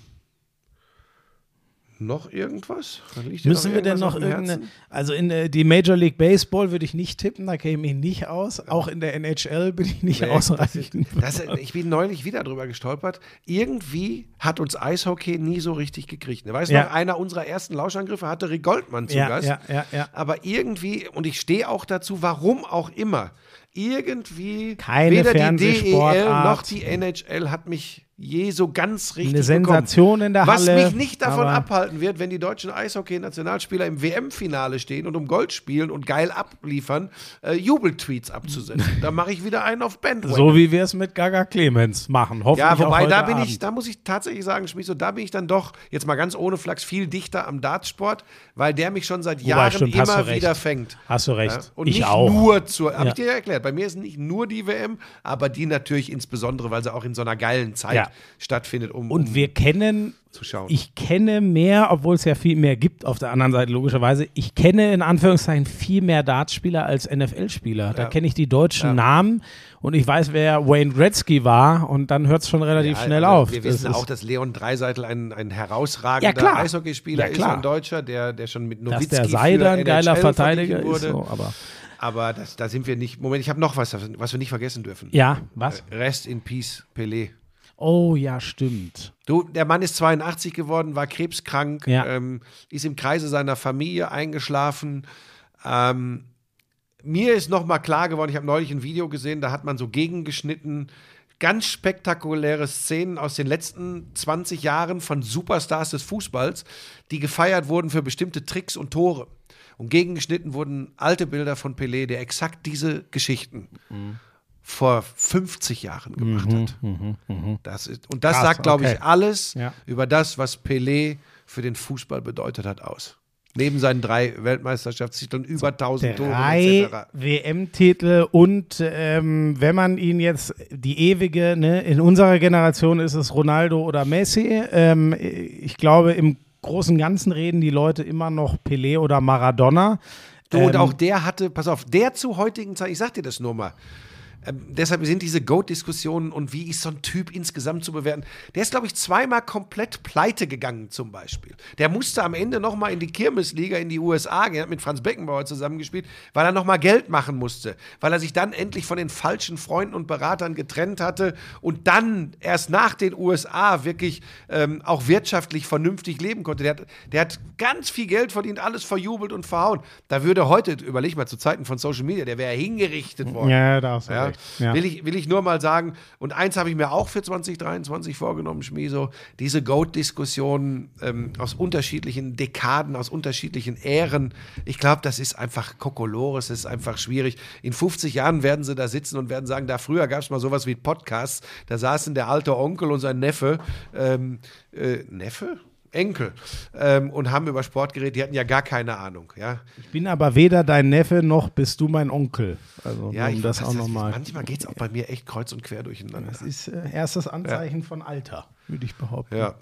Noch irgendwas?
Müssen wir denn noch irgendeine. Also in äh, die Major League Baseball würde ich nicht tippen, da käme ich nicht aus. Auch in der NHL bin ich nicht
Nee,
ausreichend.
Das, ich bin neulich wieder drüber gestolpert. Irgendwie hat uns Eishockey nie so richtig gekriegt. Ne? Weißt du
Ja.
noch, einer unserer ersten Lauschangriffe hatte Rick Goldmann zu
Ja,
Gast.
ja, ja, ja.
Aber irgendwie, und ich stehe auch dazu, warum auch immer, irgendwie
Keine
weder die. DEL noch die NHL hat mich je so ganz richtig
Eine Sensation
bekommen.
in der
Was
Halle,
mich nicht davon abhalten wird, wenn die deutschen Eishockey-Nationalspieler im WM-Finale stehen und um Gold spielen und geil abliefern, äh, Jubeltweets abzusetzen. (laughs) da mache ich wieder einen auf Bandwagon.
So wie wir es mit Gaga Clemens machen. Hoffentlich
Ja, wobei, da bin
Abend.
ich, da muss ich tatsächlich sagen, Schmiso, da bin ich dann doch, jetzt mal ganz ohne Flachs, viel dichter am Dartsport, weil der mich schon seit Jahren
stimmt,
immer wieder fängt.
Hast du recht.
Ja? Und
Ich
nicht
auch.
nur zur, habe
Ja.
ich dir ja erklärt, bei mir ist nicht nur die WM, aber die natürlich insbesondere, weil sie auch in so einer geilen Zeit
Ja.
Stattfindet, um,
Und
um
wir kennen,
zu schauen.
ich kenne mehr, obwohl es ja viel mehr gibt auf der anderen Seite logischerweise, ich kenne in Anführungszeichen viel mehr Dartspieler als NFL-Spieler. Da
Ja.
kenne ich die deutschen Namen und ich weiß, wer Wayne Gretzky war und dann hört es schon relativ
Ja,
schnell
also
auf.
Wir
Das
wissen auch, dass Leon Dreiseitel ein, ein herausragender
Ja.
Eishockeyspieler
Ja,
ist, ein Deutscher, der, der schon mit
dass
Nowitzki
der Seider ein geiler Verteidiger
verglichen
ist.
wurde.
So, aber
Aber das, da sind wir nicht. Moment, ich habe noch was, was wir nicht vergessen dürfen.
ja, was?
Rest in Peace, Pelé.
Oh ja, stimmt.
Du, der Mann ist 82 geworden, war krebskrank,
Ja.
ähm, ist im Kreise seiner Familie eingeschlafen. Ähm, mir ist noch mal klar geworden, ich habe neulich ein Video gesehen, da hat man so gegengeschnitten, ganz spektakuläre Szenen aus den letzten 20 Jahren von Superstars des Fußballs, die gefeiert wurden für bestimmte Tricks und Tore. Und gegengeschnitten wurden alte Bilder von Pelé, der exakt diese Geschichten vor 50 Jahren gemacht hat. Das ist, und das
Krass,
sagt, glaube
okay.
ich, alles
Ja.
über das, was Pelé für den Fußball bedeutet hat, aus. Neben seinen drei Weltmeisterschaftstiteln, über 1000 Tore etc.
WM-Titel und ähm, wenn man ihn jetzt die ewige, ne, in unserer Generation ist es Ronaldo oder Messi. Ähm, ich glaube, im Großen und Ganzen reden die Leute immer noch Pelé oder Maradona.
Und
Ähm,
auch der hatte, pass auf, der zu heutigen Zeit, ich sag dir das nur mal. Ähm, deshalb sind diese Goat-Diskussionen und wie ist so ein Typ insgesamt zu bewerten. Der ist, glaube ich, zweimal komplett pleite gegangen, zum Beispiel. Der musste am Ende nochmal in die Kirmesliga in die USA gehen, hat mit Franz Beckenbauer zusammengespielt, weil er nochmal Geld machen musste. Weil er sich dann endlich von den falschen Freunden und Beratern getrennt hatte und dann erst nach den USA wirklich ähm, auch wirtschaftlich vernünftig leben konnte. Der hat, der hat ganz viel Geld verdient, alles verjubelt und verhauen. Da würde heute, überleg mal, zu Zeiten von Social Media, der wäre hingerichtet worden.
Ja, da hast du
Ja.
Recht. Ja.
Will, ich, will ich nur mal sagen, und eins habe ich mir auch für 2023 vorgenommen, Schmieso, diese Goat-Diskussion ähm, aus unterschiedlichen Dekaden, aus unterschiedlichen Ähren, ich glaube, das ist einfach Kokolores, das ist einfach schwierig. In 50 Jahren werden sie da sitzen und werden sagen, da früher gab es mal sowas wie Podcasts, da saßen der alte Onkel und sein Neffe, ähm, äh, Neffe? Enkel ähm, und haben über Sport geredet, die hatten ja gar keine Ahnung, ja.
Ich bin aber weder dein Neffe noch bist du mein Onkel. Also
Ja,
um
ich
das auch nochmal.
Manchmal geht es auch bei mir echt kreuz und quer durcheinander.
Das ist äh, erstes Anzeichen von Alter, würde ich behaupten.
Ja,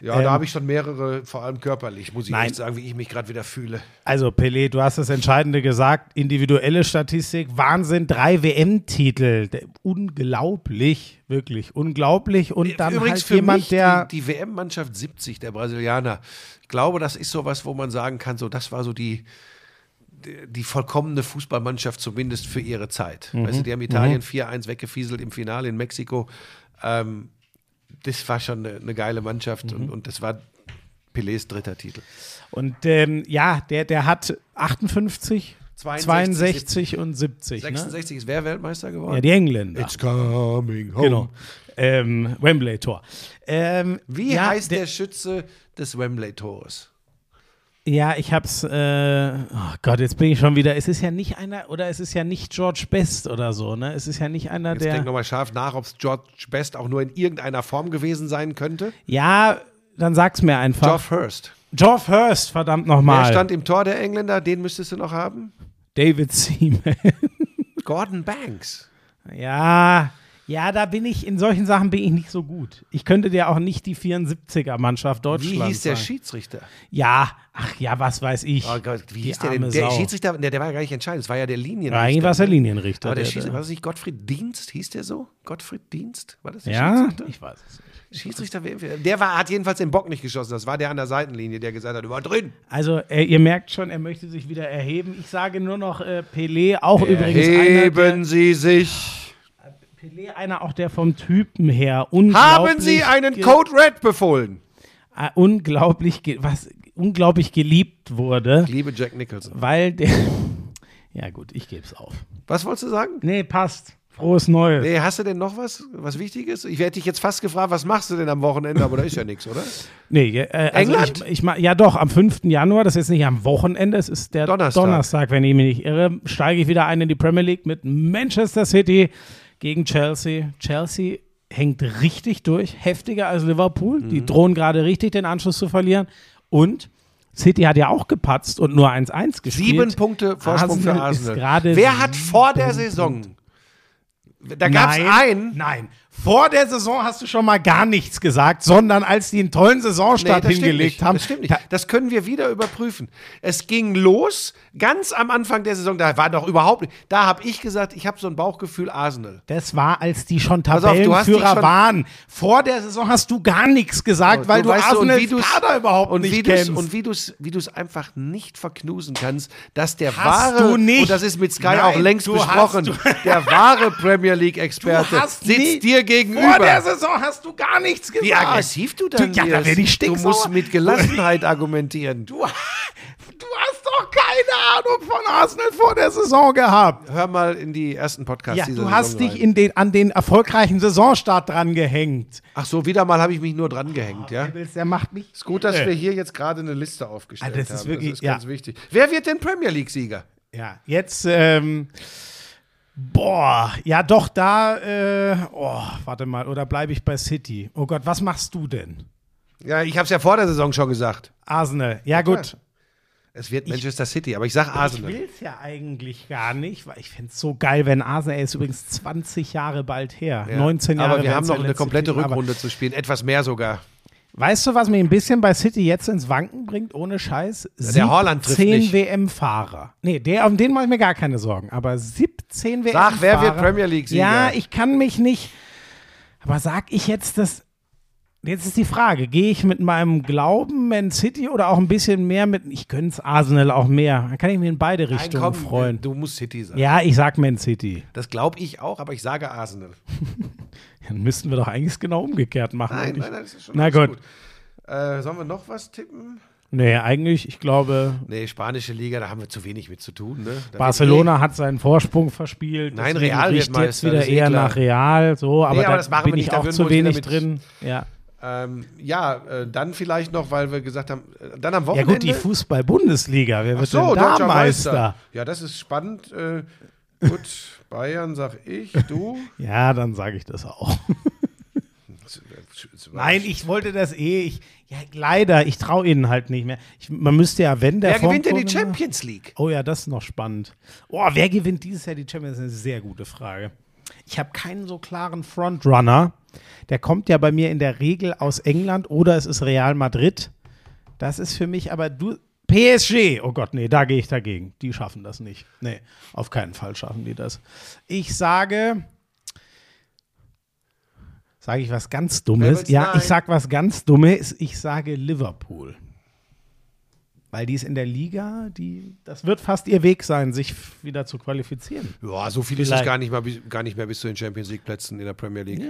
ja
Ähm,
da habe ich schon mehrere, vor allem körperlich, muss ich
Nein.
echt sagen, wie ich mich gerade wieder fühle.
Also Pelé, du hast das Entscheidende gesagt, individuelle Statistik, Wahnsinn, drei WM-Titel, unglaublich, wirklich unglaublich und dann
Übrigens
halt
für
jemand,
mich
der
die, die WM-Mannschaft 70 der Brasilianer. Ich glaube, das ist sowas, wo man sagen kann, so das war so die die, vollkommene Fußballmannschaft zumindest für ihre Zeit.
Mhm.
Weißt du, die haben Italien 4-1 weggefieselt im Finale in Mexiko. Ähm, das war schon eine, eine geile Mannschaft
Mhm.
und, und das war Pelés dritter Titel.
und ähm, ja, der der hat 58,
62,
62 und 70, ne?
66 ist wer Weltmeister geworden?
Ja, die Engländer.
It's coming home.
Genau. Ähm, Wembley-Tor. Ähm,
Wie
ja,
heißt der, Schütze des Wembley-Tores?
Ja, ich hab's, äh, oh Gott, jetzt bin ich schon wieder, es ist ja nicht einer, oder es ist ja nicht George Best oder so, ne? Es ist ja nicht einer,
Jetzt denk
der,
nochmal scharf nach, ob es George Best auch nur in irgendeiner Form gewesen sein könnte.
ja, dann sag's mir einfach.
Geoff Hurst.
Geoff Hurst, verdammt
Wer
nochmal.
stand im Tor der Engländer? Den müsstest du noch haben.
David Seaman.
Gordon Banks. (laughs)
ja, ja, da bin ich, in solchen Sachen bin ich nicht so gut. Ich könnte dir auch nicht die 74er-Mannschaft
Wie
Deutschlands
hieß der
sagen.
Schiedsrichter?
Ja, ach ja, was weiß ich.
Oh Gott, wie
Die
hieß der denn? Der
Sau.
Schiedsrichter, der, der war ja gar nicht entscheidend. Das war ja der Linienrichter.
Ja, eigentlich war es der Linienrichter.
Aber der,
der-
Schiedsrichter, war das nicht Gottfried Dienst? Hieß der so? Gottfried Dienst? War das der
ja,
Schiedsrichter?
ich weiß es nicht.
Schiedsrichter, der war, hat jedenfalls den Bock nicht geschossen. Das war der an der Seitenlinie, der gesagt hat, über drin.
Also, äh, ihr merkt schon, er möchte sich wieder erheben. Ich sage nur noch äh, Pelé, auch übrigens einer, der,
Heben Sie sich.
Pelé, einer auch der vom Typen her unglaublich
Haben Sie einen Code Red befohlen?
äh, unglaublich, was unglaublich geliebt wurde,
Ich liebe Jack Nicholson.
weil der (laughs) Ja gut, ich gebe es auf.
Was wolltest du sagen?
Nee, passt. Frohes Neues.
Nee, hast du denn noch was, was Wichtiges? Ich hätte dich jetzt fast gefragt, was machst du denn am Wochenende, aber da ist ja nichts, oder? (laughs)
Nee, äh, also
England?
Ich, ich, ja doch, am 5. Januar, das ist jetzt nicht am Wochenende, es ist der
Donnerstag.
Donnerstag, wenn ich mich nicht irre, steige ich wieder ein in die Premier League mit Manchester City gegen Chelsea. Chelsea hängt richtig durch, heftiger als Liverpool.
Mhm.
Die drohen gerade richtig den Anschluss zu verlieren. Und City hat ja auch gepatzt und nur 1-1 gespielt.
Sieben Punkte Vorsprung für
Arsenal ist
Arsenal. Wer hat vor der Saison, da gab es einen,
Nein. Vor der Saison hast du schon mal gar nichts gesagt, sondern als die einen tollen Saisonstart
stimmt
hingelegt
nicht.
haben.
Das stimmt nicht.
da-
Das können wir wieder überprüfen. Es ging los, ganz am Anfang der Saison, da war doch überhaupt nicht. Da habe ich gesagt, ich habe so ein Bauchgefühl Arsenal.
Das war, als die schon
Pass auf, du
Tabellenführer
schon-
waren. Vor der Saison hast du gar nichts gesagt, weil du,
und wie du's-
Kader überhaupt nicht
wie
kennst.
Und wie du es wie du's einfach nicht verknusen kannst, dass der
Hast
wahre,
du nicht.
und das ist mit Sky
Nein,
auch längst
du
besprochen,
du-
der wahre Premier League-Experte sitzt dir
Vor der
gegenüber.
Saison hast du gar nichts gesagt.
Wie aggressiv du dann
Ja, da werde ich
Du musst mit Gelassenheit argumentieren.
Du, du hast doch keine Ahnung von Arsenal vor der Saison gehabt.
Hör mal in die ersten Podcasts
Ja,
dieser
du hast
Saison
dich
rein.
in den, an den erfolgreichen Saisonstart dran gehängt.
Ach so, wieder mal habe ich mich nur dran gehängt, ja?
Der macht mich.
Ist gut, dass wir hier jetzt gerade eine Liste aufgestellt
Ah, das ist
haben.
wirklich-
das ist
ja.
ganz wichtig. Wer wird denn Premier League-Sieger?
Ja, jetzt, ähm, boah, ja doch, da, äh, oh, warte mal, oder bleibe ich bei City? Oh Gott, was machst du denn?
Ja, ich habe es ja vor der Saison schon gesagt.
Arsenal, ja gut.
Es wird Manchester City, aber ich sage
Ich
Arsenal.
will es ja eigentlich gar nicht, weil ich fände es so geil, wenn Arsenal, er ist übrigens 20 Jahre bald her,
Ja.
19 Jahre.
Aber wir haben noch eine komplette Rückrunde zu spielen, etwas mehr sogar.
Weißt du, was mich ein bisschen bei City jetzt ins Wanken bringt, ohne Scheiß?
der Haaland trifft
17
nicht.
WM-Fahrer. Nee, der, um den mache ich mir gar keine Sorgen. Aber 17 WM-Fahrer.
Sag, wer wird Premier League-Sieger?
Ja, ich kann mich nicht. Aber sag ich jetzt das. Jetzt ist die Frage, gehe ich mit meinem Glauben Man City oder auch ein bisschen mehr mit, ich gönne es Arsenal auch mehr. Dann kann ich mich in beide
Nein,
Richtungen
komm,
freuen.
Du musst City sagen.
Ja, ich sag Man City.
Das glaube ich auch, aber ich sage Arsenal. (laughs)
Dann müssten wir doch eigentlich genau umgekehrt machen.
Nein, nein, nein, das ist schon
Na
alles
gut.
Äh, sollen wir noch was tippen?
Nee, eigentlich, ich glaube,
Nee, spanische Liga, da haben wir zu wenig mit zu tun. Ne?
Barcelona hat seinen Vorsprung verspielt.
Nein, Real wird
riecht jetzt
Meister,
wieder
eh
eher nach Real, so, aber,
aber
da
das machen
bin
wir nicht,
ich
da
auch zu wenig drin. Ja.
Ähm, ja, äh, dann vielleicht noch, weil wir gesagt haben, äh, dann am
ja
Wochenende.
gut, die Fußball-Bundesliga, wer wird
so,
denn da? Meister.
Ja, das ist spannend. Äh, gut, (laughs) Bayern sag ich, (laughs) du.
Ja, dann sage ich das auch. (laughs) Nein, ich wollte das eh. Ich, ja, leider, ich traue ihnen halt nicht mehr. Ich, man müsste ja, wenn der
Wer gewinnt denn die Champions League?
Oh ja, das ist noch spannend. Oh, wer gewinnt dieses Jahr die Champions League? Das ist eine sehr gute Frage. Ich habe keinen so klaren Frontrunner. Der kommt ja bei mir in der Regel aus England oder es ist Real Madrid. Das ist für mich aber du. PSG, oh Gott, nee, da gehe ich dagegen. Die schaffen das nicht. Nee, auf keinen Fall schaffen die das. Ich sage, sage ich was ganz Dummes? Ja,
Nein.
ich sag was ganz Dummes. Ich sage Liverpool. Weil die ist in der Liga, die, das wird fast ihr Weg sein, sich wieder zu qualifizieren.
Ja, so viel ist es
Vielleicht.
gar nicht, mal, gar nicht mehr bis zu den Champions League Plätzen in der Premier League.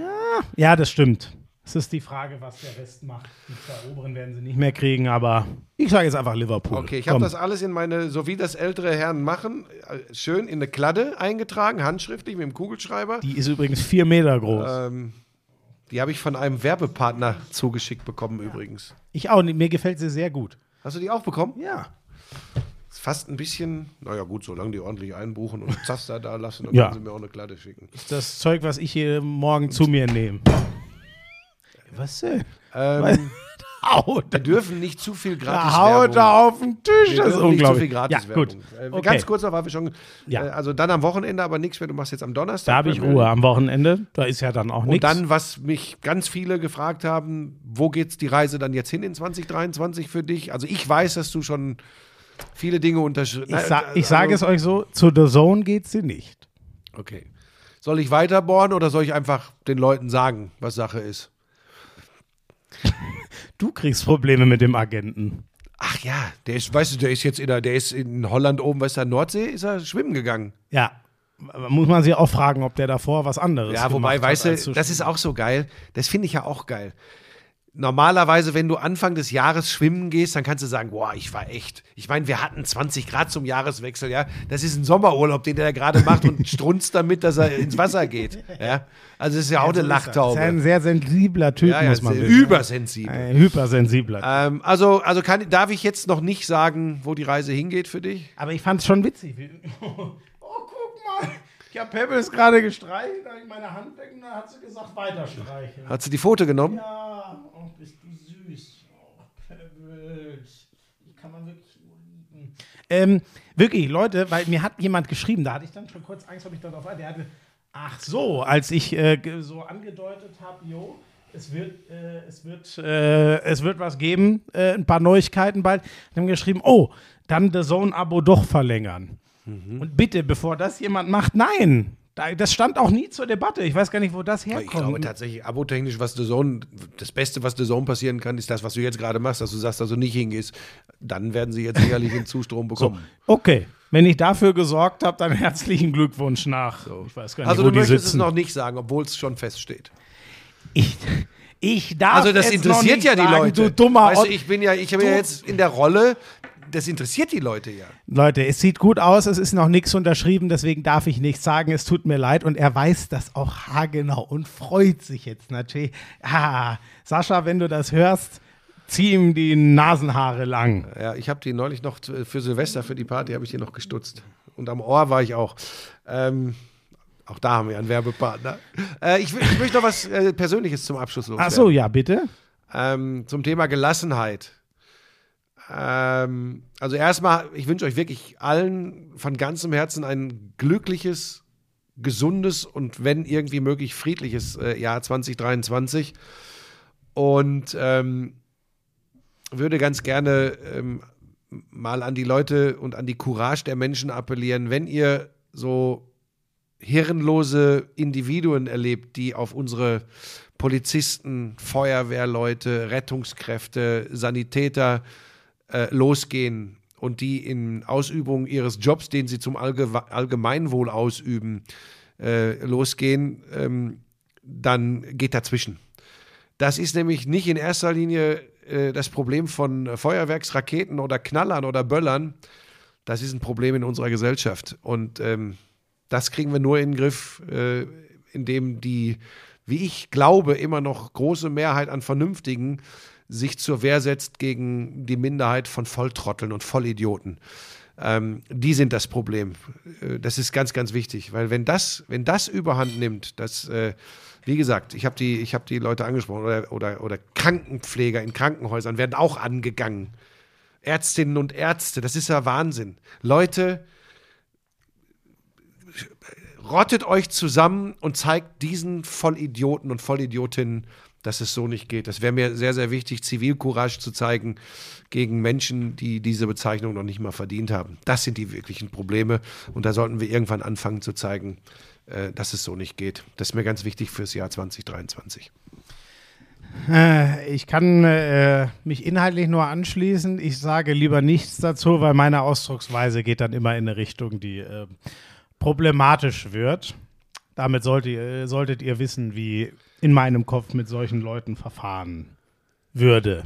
Ja, das stimmt. Es ist die Frage, was der Rest macht. Die zwei oberen werden sie nicht mehr kriegen, aber ich sage jetzt einfach Liverpool.
Okay, ich habe das alles in meine, so wie das ältere Herren machen, äh, schön in eine Kladde eingetragen, handschriftlich mit dem Kugelschreiber.
Die ist übrigens vier Meter groß.
Ähm, die habe ich von einem Werbepartner zugeschickt bekommen übrigens.
Ich auch, mir gefällt sie sehr gut.
Hast du die auch bekommen?
Ja.
Ist fast ein bisschen, naja gut, solange die ordentlich einbuchen und (laughs) Zaster da lassen, dann
Ja.
können sie mir auch eine Kladde schicken.
Das Zeug, was ich hier morgen zu mir nehme. Was denn?
Ähm, (laughs)
Haut,
wir dürfen nicht zu viel gratis
da haut da auf den Tisch. Das ist
dürfen nicht zu viel
unglaublich. Ja, gut.
Äh,
Okay.
Ganz kurz noch, weil wir schon,
Ja.
äh, also dann am Wochenende aber nichts mehr, du machst jetzt am Donnerstag.
Da habe ich Ruhe
League.
am Wochenende. Da ist ja dann auch
Und
nichts.
dann, was mich ganz viele gefragt haben, wo geht's die Reise dann jetzt hin in 2023 für dich? Also ich weiß, dass du schon viele Dinge unterschrieben
ich, sa ich sage es euch so: zu The Zone geht sie nicht.
Okay. Soll ich weiterbohren oder soll ich einfach den Leuten sagen, was Sache ist? (laughs)
Du kriegst Probleme mit dem Agenten.
Ach ja, der ist, weißt du, der ist jetzt in der, der ist in Holland oben, weißt du, an der Nordsee, ist er schwimmen gegangen.
Ja. Muss man sich auch fragen, ob der davor was anderes
Ja, wobei,
gemacht
weißt
hat,
du, das ist auch so geil. Das finde ich ja auch geil. Normalerweise, wenn du Anfang des Jahres schwimmen gehst, dann kannst du sagen, boah, ich war echt. Ich meine, wir hatten 20 Grad zum Jahreswechsel, ja. Das ist ein Sommerurlaub, den der gerade macht und strunzt damit, dass er ins Wasser geht. Ja. Also das ist ja auch eine
So ist er. Ist ja ein
Lachtaube.
sehr sensibler Typ,
Ja, ja,
muss man wissen.
übersensibel.
Ein hypersensibler.
Ähm, also, also kann, darf ich jetzt noch nicht sagen, wo die Reise hingeht für dich?
Aber ich fand es schon witzig. (laughs) Oh, guck mal. Ich habe Pebbles gerade gestreichelt, da habe ich meine Hand weg und dann hat sie gesagt, weiter streicheln.
Hat sie die Foto genommen?
Ja, oh, bist du süß. Oh, Pebbles. Die kann man wirklich nur lieben. Ähm, wirklich, Leute, weil mir hat jemand geschrieben, da hatte ich dann schon kurz Angst, ob ich darauf war. Der hatte, ach so, als ich äh, so angedeutet habe, jo, es wird, äh, es wird, äh, es wird was geben, äh, ein paar Neuigkeiten bald. Die haben geschrieben, oh, dann The Zone-Abo doch verlängern. Und bitte, bevor das jemand macht, nein. Da- Das stand auch nie zur Debatte. Ich weiß gar nicht, wo das herkommt.
Ich glaube tatsächlich, abotechnisch, was The Zone, das Beste, was The Zone passieren kann, ist das, was du jetzt gerade machst, dass du sagst, dass du nicht hingehst. Dann werden sie jetzt sicherlich (laughs) den Zustrom bekommen.
Okay, wenn ich dafür gesorgt habe, dann herzlichen Glückwunsch nach. Ich weiß gar nicht,
Also
wo
du
die
möchtest es
sitzen.
noch nicht sagen, obwohl es schon feststeht.
ich, ich darf
Also das
es
interessiert ja die
sagen,
Leute.
Du dummer
weißt du, ich bin ja, ich habe ja jetzt in der Rolle, das interessiert die Leute ja.
Leute, es sieht gut aus, es ist noch nichts unterschrieben, deswegen darf ich nichts sagen. Es tut mir leid und er weiß das auch haargenau und freut sich jetzt natürlich. Ah, Sascha, wenn du das hörst, zieh ihm die Nasenhaare lang.
Ja, ich habe die neulich noch für Silvester, für die Party, habe ich die noch gestutzt. Und am Ohr war ich auch. Ähm, auch da haben wir einen Werbepartner. Äh, ich, ich möchte noch was äh, Persönliches zum Abschluss
Ach
loswerden.
so, ja, bitte.
Ähm, zum Thema Gelassenheit. Ähm, also erstmal, ich wünsche euch wirklich allen von ganzem Herzen ein glückliches, gesundes und wenn irgendwie möglich friedliches äh, Jahr 2023. Und ähm, würde ganz gerne ähm, mal an die Leute und an die Courage der Menschen appellieren, wenn ihr so hirnlose Individuen erlebt, die auf unsere Polizisten, Feuerwehrleute, Rettungskräfte, Sanitäter äh, losgehen und die in Ausübung ihres Jobs, den sie zum Allge Allgemeinwohl ausüben, äh, losgehen, ähm, dann geht dazwischen. Das ist nämlich nicht in erster Linie äh, das Problem von Feuerwerksraketen oder Knallern oder Böllern. Das ist ein Problem in unserer Gesellschaft. Und ähm, das kriegen wir nur in den Griff, äh, indem die, wie ich glaube, immer noch große Mehrheit an Vernünftigen sich zur Wehr setzt gegen die Minderheit von Volltrotteln und Vollidioten. Ähm, die sind das Problem. Äh, das ist ganz, ganz wichtig, weil wenn das, wenn das überhand nimmt, das, äh, wie gesagt, ich habe die, hab die Leute angesprochen oder, oder, oder Krankenpfleger in Krankenhäusern werden auch angegangen. Ärztinnen und Ärzte, das ist ja Wahnsinn. Leute, rottet euch zusammen und zeigt diesen Vollidioten und Vollidiotinnen, dass es so nicht geht. Das wäre mir sehr, sehr wichtig, Zivilcourage zu zeigen gegen Menschen, die diese Bezeichnung noch nicht mal verdient haben. Das sind die wirklichen Probleme. Und da sollten wir irgendwann anfangen zu zeigen, äh, dass es so nicht geht. Das ist mir ganz wichtig fürs Jahr 2023.
Äh, Ich kann äh, mich inhaltlich nur anschließen. Ich sage lieber nichts dazu, weil meine Ausdrucksweise geht dann immer in eine Richtung, die äh, problematisch wird. Damit sollt ihr, solltet ihr wissen, wie in meinem Kopf mit solchen Leuten verfahren würde.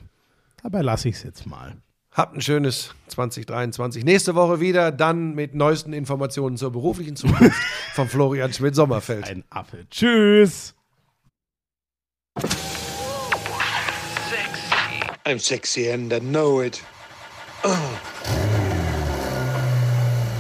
Dabei lasse ich es jetzt mal.
Habt ein schönes 2023. Nächste Woche wieder, dann mit neuesten Informationen zur beruflichen Zukunft (laughs) von Florian Schmidt-Sommerfeld.
Ein Affe. Tschüss.
I'm sexy and I know it. (clears throat)